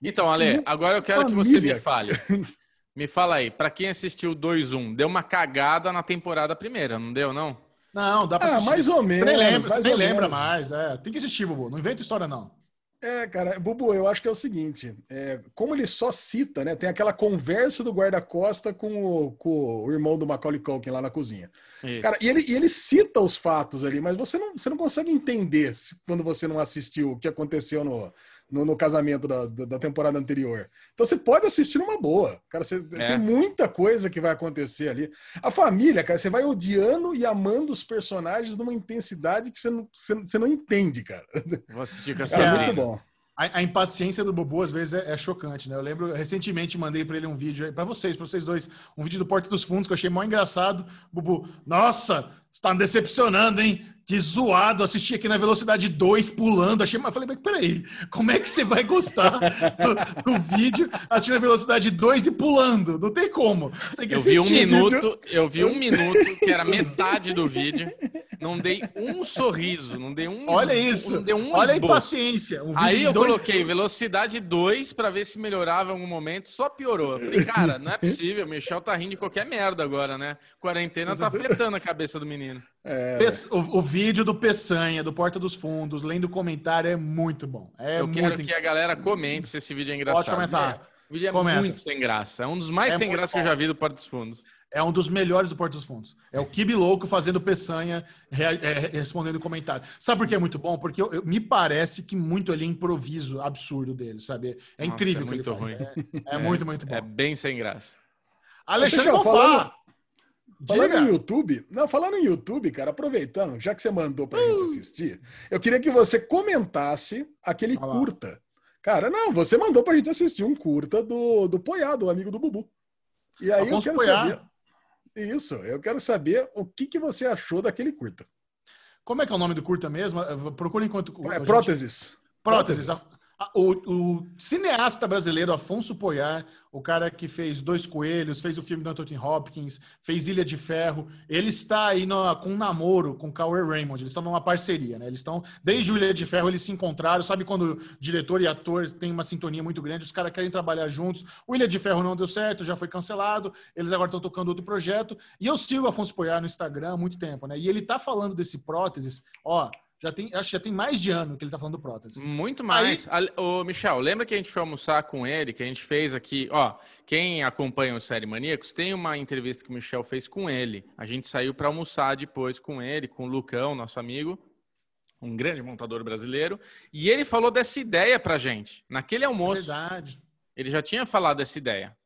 Então, Ale, e- agora eu quero que você me família. fale. Me fala aí, pra quem assistiu o 2-1, deu uma cagada na temporada primeira, não deu, não? Não, dá pra Ah, assistir. mais ou menos. nem lembra, mais você nem lembra menos. mais. É. Tem que assistir, Bubu. Não inventa história, não. É, cara, Bubu, eu acho que é o seguinte: é, como ele só cita, né? Tem aquela conversa do guarda-costa com o, com o irmão do Macaulay Culkin lá na cozinha. Isso. Cara, e ele, e ele cita os fatos ali, mas você não, você não consegue entender quando você não assistiu o que aconteceu no, no, no casamento da, da da temporada anterior. Então você pode assistir numa boa. Cara, você, É. tem muita coisa que vai acontecer ali. A família, cara, você vai odiando e amando os personagens numa intensidade que você não, você, você não entende, cara. Vou assistir com a Cara, É. muito bom. A, a impaciência do Bubu, às vezes, é, é chocante, né? Eu lembro, recentemente mandei pra ele um vídeo aí, pra vocês, pra vocês dois, um vídeo do Porta dos Fundos que eu achei mó engraçado. Bubu, nossa, você tá me decepcionando, hein? Que zoado, assisti aqui na velocidade 2 pulando. Achei, mas falei, mas peraí, como é que você vai gostar do, do vídeo assistindo na velocidade 2 e pulando? Não tem como. Eu vi um minuto, eu vi um minuto, que era metade do vídeo. Não dei um sorriso, não dei um Olha isso. Não dei um Olha a esboço. impaciência. Um vídeo Aí de eu dois- coloquei velocidade 2 pra ver se melhorava em algum momento, só piorou. Eu falei, cara, não é possível, o Michel tá rindo de qualquer merda agora, né? Quarentena tá afetando a cabeça do menino. É, O, o vídeo do Peçanha, do Porta dos Fundos, lendo o comentário, é muito bom. É eu muito quero que a galera comente se esse vídeo é engraçado. Pode comentar. É, o vídeo é Comenta. muito sem graça. É um dos mais É sem graça que eu bom. já vi do Porta dos Fundos. É um dos melhores do Porta dos Fundos. É o Kibi Louco fazendo Peçanha, rea- é, respondendo comentário. Sabe por que é muito bom? Porque eu- eu- me parece que muito ali é improviso absurdo dele, sabe? É Nossa, incrível é o que ele muito faz. É, é muito, muito bom. É bem sem graça. Alexandre Bonfá! Falando Diga. no YouTube, não, falando no YouTube, cara, aproveitando, já que você mandou pra gente assistir, eu queria que você comentasse aquele Olha lá. curta. Cara, não, você mandou pra gente assistir um curta do, do Poiá, do amigo do Bubu. E aí Afonso eu quero Poiá. saber. Isso, eu quero saber o que, que você achou daquele curta. Como é que é o nome do curta mesmo? Procura enquanto. É, gente- próteses. Próteses. A- O, o cineasta brasileiro Afonso Poyar, o cara que fez Dois Coelhos, fez o filme do Anthony Hopkins, fez Ilha de Ferro, ele está aí no- com um namoro com Cauê Raymond, eles estão numa parceria, né? Eles estão, desde Ilha de Ferro, eles se encontraram, sabe quando diretor e ator têm uma sintonia muito grande, os caras querem trabalhar juntos. O Ilha de Ferro não deu certo, já foi cancelado, eles agora estão tocando outro projeto, e eu sigo Afonso Poyar no Instagram há muito tempo, né? E ele tá falando desse próteses, ó, já tem, acho que já tem mais de ano que ele tá falando do prótese. Muito mais. Ale- Ô, Michel, lembra que a gente foi almoçar com ele, que a gente fez aqui, ó, quem acompanha o Série Maníacos, tem uma entrevista que o Michel fez com ele. A gente saiu para almoçar depois com ele, com o Lucão, nosso amigo, um grande montador brasileiro, e ele falou dessa ideia pra gente. Naquele É almoço, verdade. ele já tinha falado dessa ideia.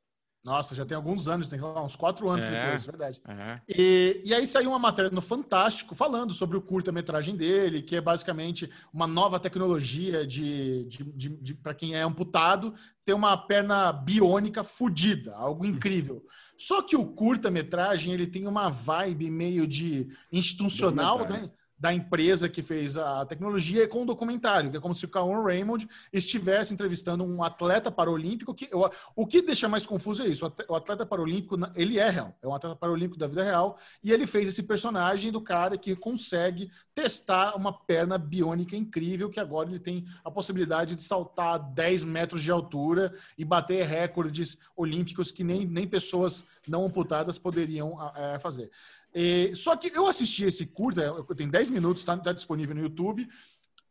Nossa, já tem alguns anos, tem lá, uns quatro anos que ele É. fez, verdade. É. E, e aí saiu uma matéria no Fantástico falando sobre o curta-metragem dele, que é basicamente uma nova tecnologia de, de, de, de para quem é amputado ter uma perna biônica fodida, algo incrível. Só que o curta-metragem ele tem uma vibe meio de institucional, né? Da empresa que fez a tecnologia com um documentário, que é como se o Cauan Raymond estivesse entrevistando um atleta paralímpico. Que, o, o que deixa mais confuso é isso: o at- o atleta paralímpico, ele é real, é um atleta paralímpico da vida real, e ele fez esse personagem do cara que consegue testar uma perna biônica incrível, que agora ele tem a possibilidade de saltar 10 metros de altura e bater recordes olímpicos que nem, nem pessoas não amputadas poderiam eh, fazer. E- só que eu assisti esse curta, eu- tem 10 minutos, tá, tá disponível no YouTube.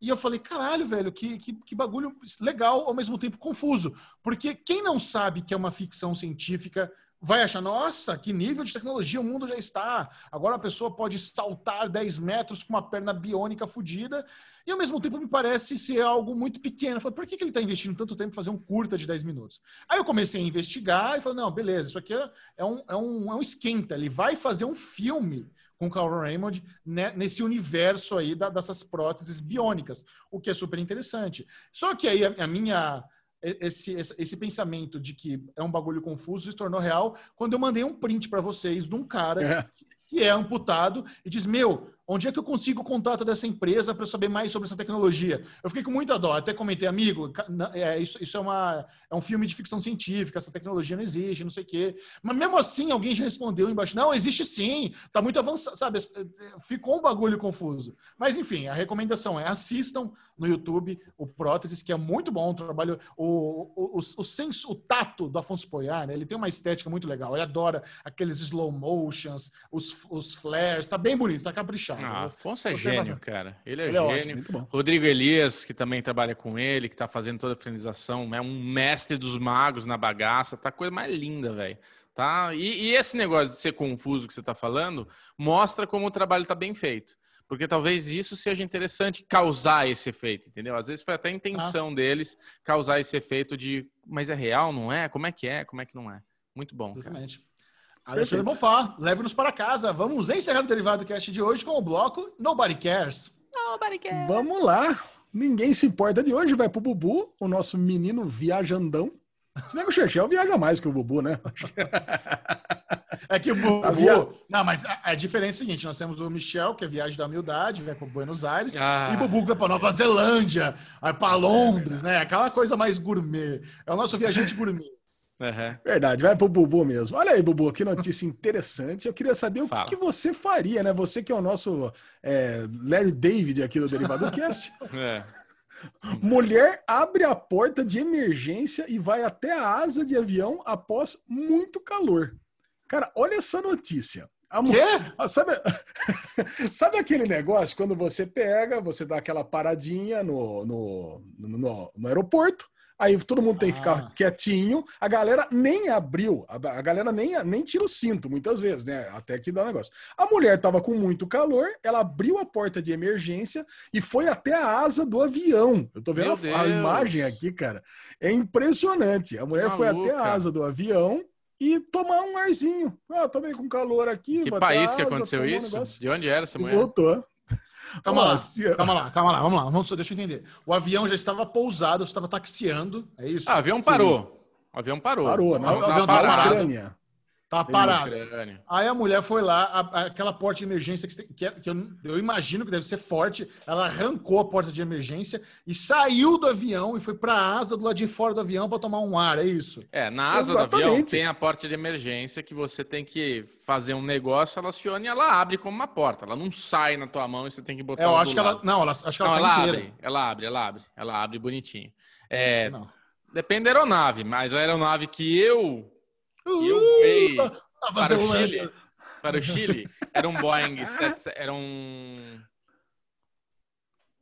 E eu falei, caralho, velho, que, que, que bagulho legal, ao mesmo tempo confuso. Porque quem não sabe que é uma ficção científica vai achar, nossa, que nível de tecnologia o mundo já está. Agora a pessoa pode saltar 10 metros com uma perna biônica fodida. E ao mesmo tempo me parece ser algo muito pequeno. Eu por que, que ele está investindo tanto tempo em fazer um curta de 10 minutos? Aí eu comecei a investigar e falei, não, beleza, isso aqui é, é um, é, um, é um esquenta. Ele vai fazer um filme com o Carl Raymond né, nesse universo aí da- dessas próteses biônicas, o que é super interessante. Só que aí a, a minha esse, esse, esse pensamento de que é um bagulho confuso se tornou real quando eu mandei um print para vocês de um cara É. que é amputado e diz: Meu, onde é que eu consigo o contato dessa empresa para saber mais sobre essa tecnologia? Eu fiquei com muita dó. Até comentei, amigo, é, isso, isso é, uma, é um filme de ficção científica, essa tecnologia não existe, não sei o quê. Mas mesmo assim, alguém já respondeu embaixo: Não, existe sim, tá muito avançado, sabe? Ficou um bagulho confuso. Mas enfim, a recomendação é assistam no YouTube o Próteses, que é muito bom o trabalho. O, o, o, o senso, o tato do Afonso Poiar, né? Ele tem uma estética muito legal. Ele adora aqueles slow motions, os, os flares. Tá bem bonito, tá caprichado. Ah, Afonso é gênio, bastante. cara. Ele é Ele é gênio. ótimo. Muito bom. Rodrigo Elias, que também trabalha com ele, que tá fazendo toda a finalização, é um mestre dos magos na bagaça, tá a coisa mais linda, velho. Tá? E, e esse negócio de ser confuso que você tá falando mostra como o trabalho tá bem feito. Porque talvez isso seja interessante causar esse efeito, entendeu? Às vezes foi até a intenção deles causar esse efeito de, mas é real, não é? Como é que é? Como é que não é? Muito bom, cara. Alexandre Bonfá, leve-nos para casa. Vamos encerrar o Derivado Cast de hoje com o bloco Nobody Cares. Nobody cares. Vamos lá. Ninguém se importa de hoje, vai pro Bubu, o nosso menino viajandão. Se bem que o Chechel viaja mais que o Bubu, né? É que o Bubu. Tá via- Não, mas a, a diferença é a seguinte: nós temos o Michel, que é viagem da humildade, vai para Buenos Aires, Ah. e o Bubu vai para Nova Zelândia, vai para Londres, né? Aquela coisa mais gourmet. É o nosso viajante gourmet. Aham. Verdade, vai pro Bubu mesmo. Olha aí, Bubu, que notícia interessante. Eu queria saber o que, que você faria, né? Você que é o nosso é, Larry David aqui do Derivado Cast. É. Mulher abre a porta de emergência e vai até a asa de avião após muito calor. Cara, olha essa notícia. A mu- Quê? Ah, Sabe, sabe aquele negócio quando você pega, você dá aquela paradinha no, no, no, no aeroporto, aí todo mundo tem que ficar Ah. quietinho, a galera nem abriu, a, galera nem, nem tira o cinto muitas vezes, né? Até que dá um negócio. A mulher tava com muito calor, ela abriu a porta de emergência e foi até a asa do avião. Eu tô vendo a, a imagem aqui, cara. É impressionante. A mulher foi até a asa do avião e tomar um arzinho. Ah, tô meio com calor aqui. Que país a que asa, aconteceu um isso? negócio. De onde era essa E mulher? voltou. Calma lá, calma lá, calma lá, vamos lá. Vamos, deixa eu entender. O avião já estava pousado, estava taxiando, é isso? Ah, o avião parou. O avião parou. Parou, na, O avião na, na parado. Ucrânia. Tava parado. Aí a mulher foi lá, a- a- aquela porta de emergência que, tem- que, é- que eu, eu imagino que deve ser forte, ela arrancou a porta de emergência e saiu do avião e foi para a asa do lado de fora do avião para tomar um ar, é isso? É, na asa do avião Exatamente. tem a porta de emergência que você tem que fazer um negócio, ela aciona e ela abre como uma porta. Ela não sai na tua mão e você tem que botar É, eu ela acho que ela. Não, ela, acho que ela Não, sai ela inteira. abre, ela abre, ela abre. Ela abre bonitinho. É, Não. depende da aeronave, mas a aeronave que eu, que eu Uh, voei Nova para o. Chile, para o Chile, era um Boeing 7, era um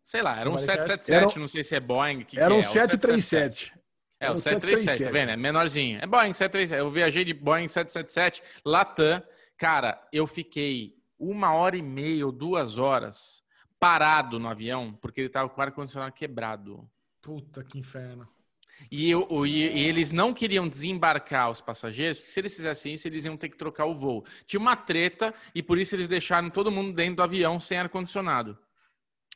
sei lá, era um Nobody cares? 777, Era- não sei se é Boeing, que Era que um é, o 737. É, Era o um 737, 737. tá vendo? É menorzinho. É Boeing 737. Eu viajei de Boeing 777, Latam. Cara, eu fiquei uma hora e meia ou duas horas parado no avião, porque ele tava com o ar-condicionado quebrado. Puta que inferno. E, o, e, eles não queriam desembarcar os passageiros, porque se eles fizessem isso, eles iam ter que trocar o voo. Tinha uma treta e por isso eles deixaram todo mundo dentro do avião sem ar-condicionado.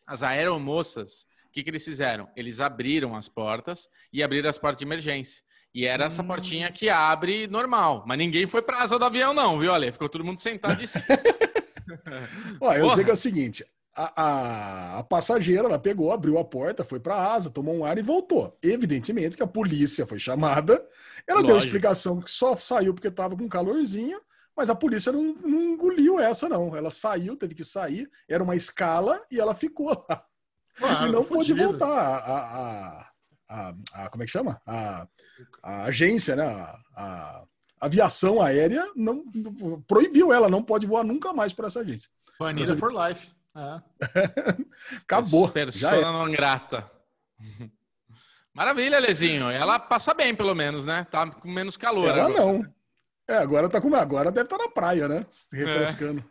As aeromoças, o que, que eles fizeram? Eles abriram as portas e abriram as portas de emergência. E era essa portinha que abre normal. Mas ninguém foi para asa do avião, não, viu, Ale? Ficou todo mundo sentado de cima. Ó, eu sei que é o seguinte: a, a, a, passageira ela pegou, abriu a porta, foi para a asa, tomou um ar e voltou. Evidentemente que a polícia foi chamada. Ela Lógico. deu explicação que só saiu porque estava com calorzinho, mas a polícia não, não, engoliu essa, não. Ela saiu, teve que sair, era uma escala e ela ficou lá. Ah, e não pôde voltar. A, a, a, como é que chama? A, a agência, né? A, aviação aérea não, proibiu ela, não pode voar nunca mais por essa agência. Banida for life. É. Acabou. Persona não grata. Maravilha, Lezinho. Ela passa bem, pelo menos, né? Tá com menos calor. Ela agora. não. É, agora tá com. Agora deve estar tá na praia, né? Se refrescando.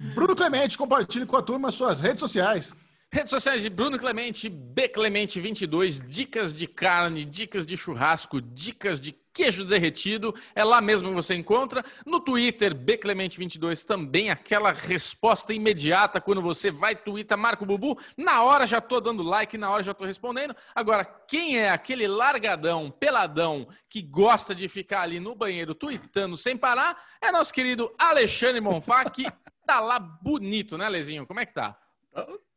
É. Bruno Clemente, compartilhe com a turma suas redes sociais. Redes sociais de Bruno Clemente, B Clemente 22, dicas de carne, dicas de churrasco, dicas de queijo derretido. É lá mesmo que você encontra. No Twitter, B Clemente 22 também aquela resposta imediata quando você vai twittar Marco Bubu. Na hora já tô dando like, na hora já tô respondendo. Agora, quem é aquele largadão, peladão que gosta de ficar ali no banheiro tweetando sem parar? É nosso querido Alexandre Monfá, que tá lá bonito, né, Lezinho? Como é que tá?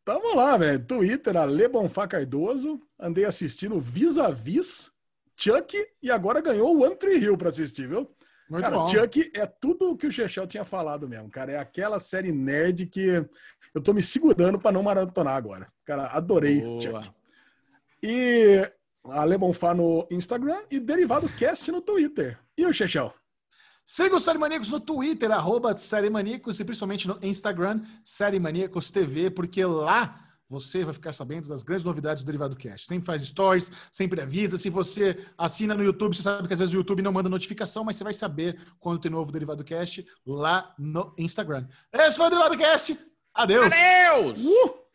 Tamo lá, velho. Twitter, Ale Bonfá Cardoso. Andei assistindo Vis-a-Vis, Chuck e agora ganhou o One Tree Hill pra assistir, viu? Muito cara, bom. Chuck é tudo o que o Chechel tinha falado mesmo, cara. É aquela série nerd que eu tô me segurando para não maratonar agora. Cara, adorei Boa. Chuck. E Ale Bonfá no Instagram e Derivado Cast no Twitter. E o Chechel? Siga o Série Maníacos no Twitter, arroba Série Maníacos, e principalmente no Instagram, Série Maníacos TV, porque lá você vai ficar sabendo das grandes novidades do Derivado Cast. Sempre faz stories, sempre avisa. Se você assina no YouTube, você sabe que às vezes o YouTube não manda notificação, mas você vai saber quando tem novo Derivado Cast lá no Instagram. Esse foi o Derivado Cast. Adeus! Adeus! Uh!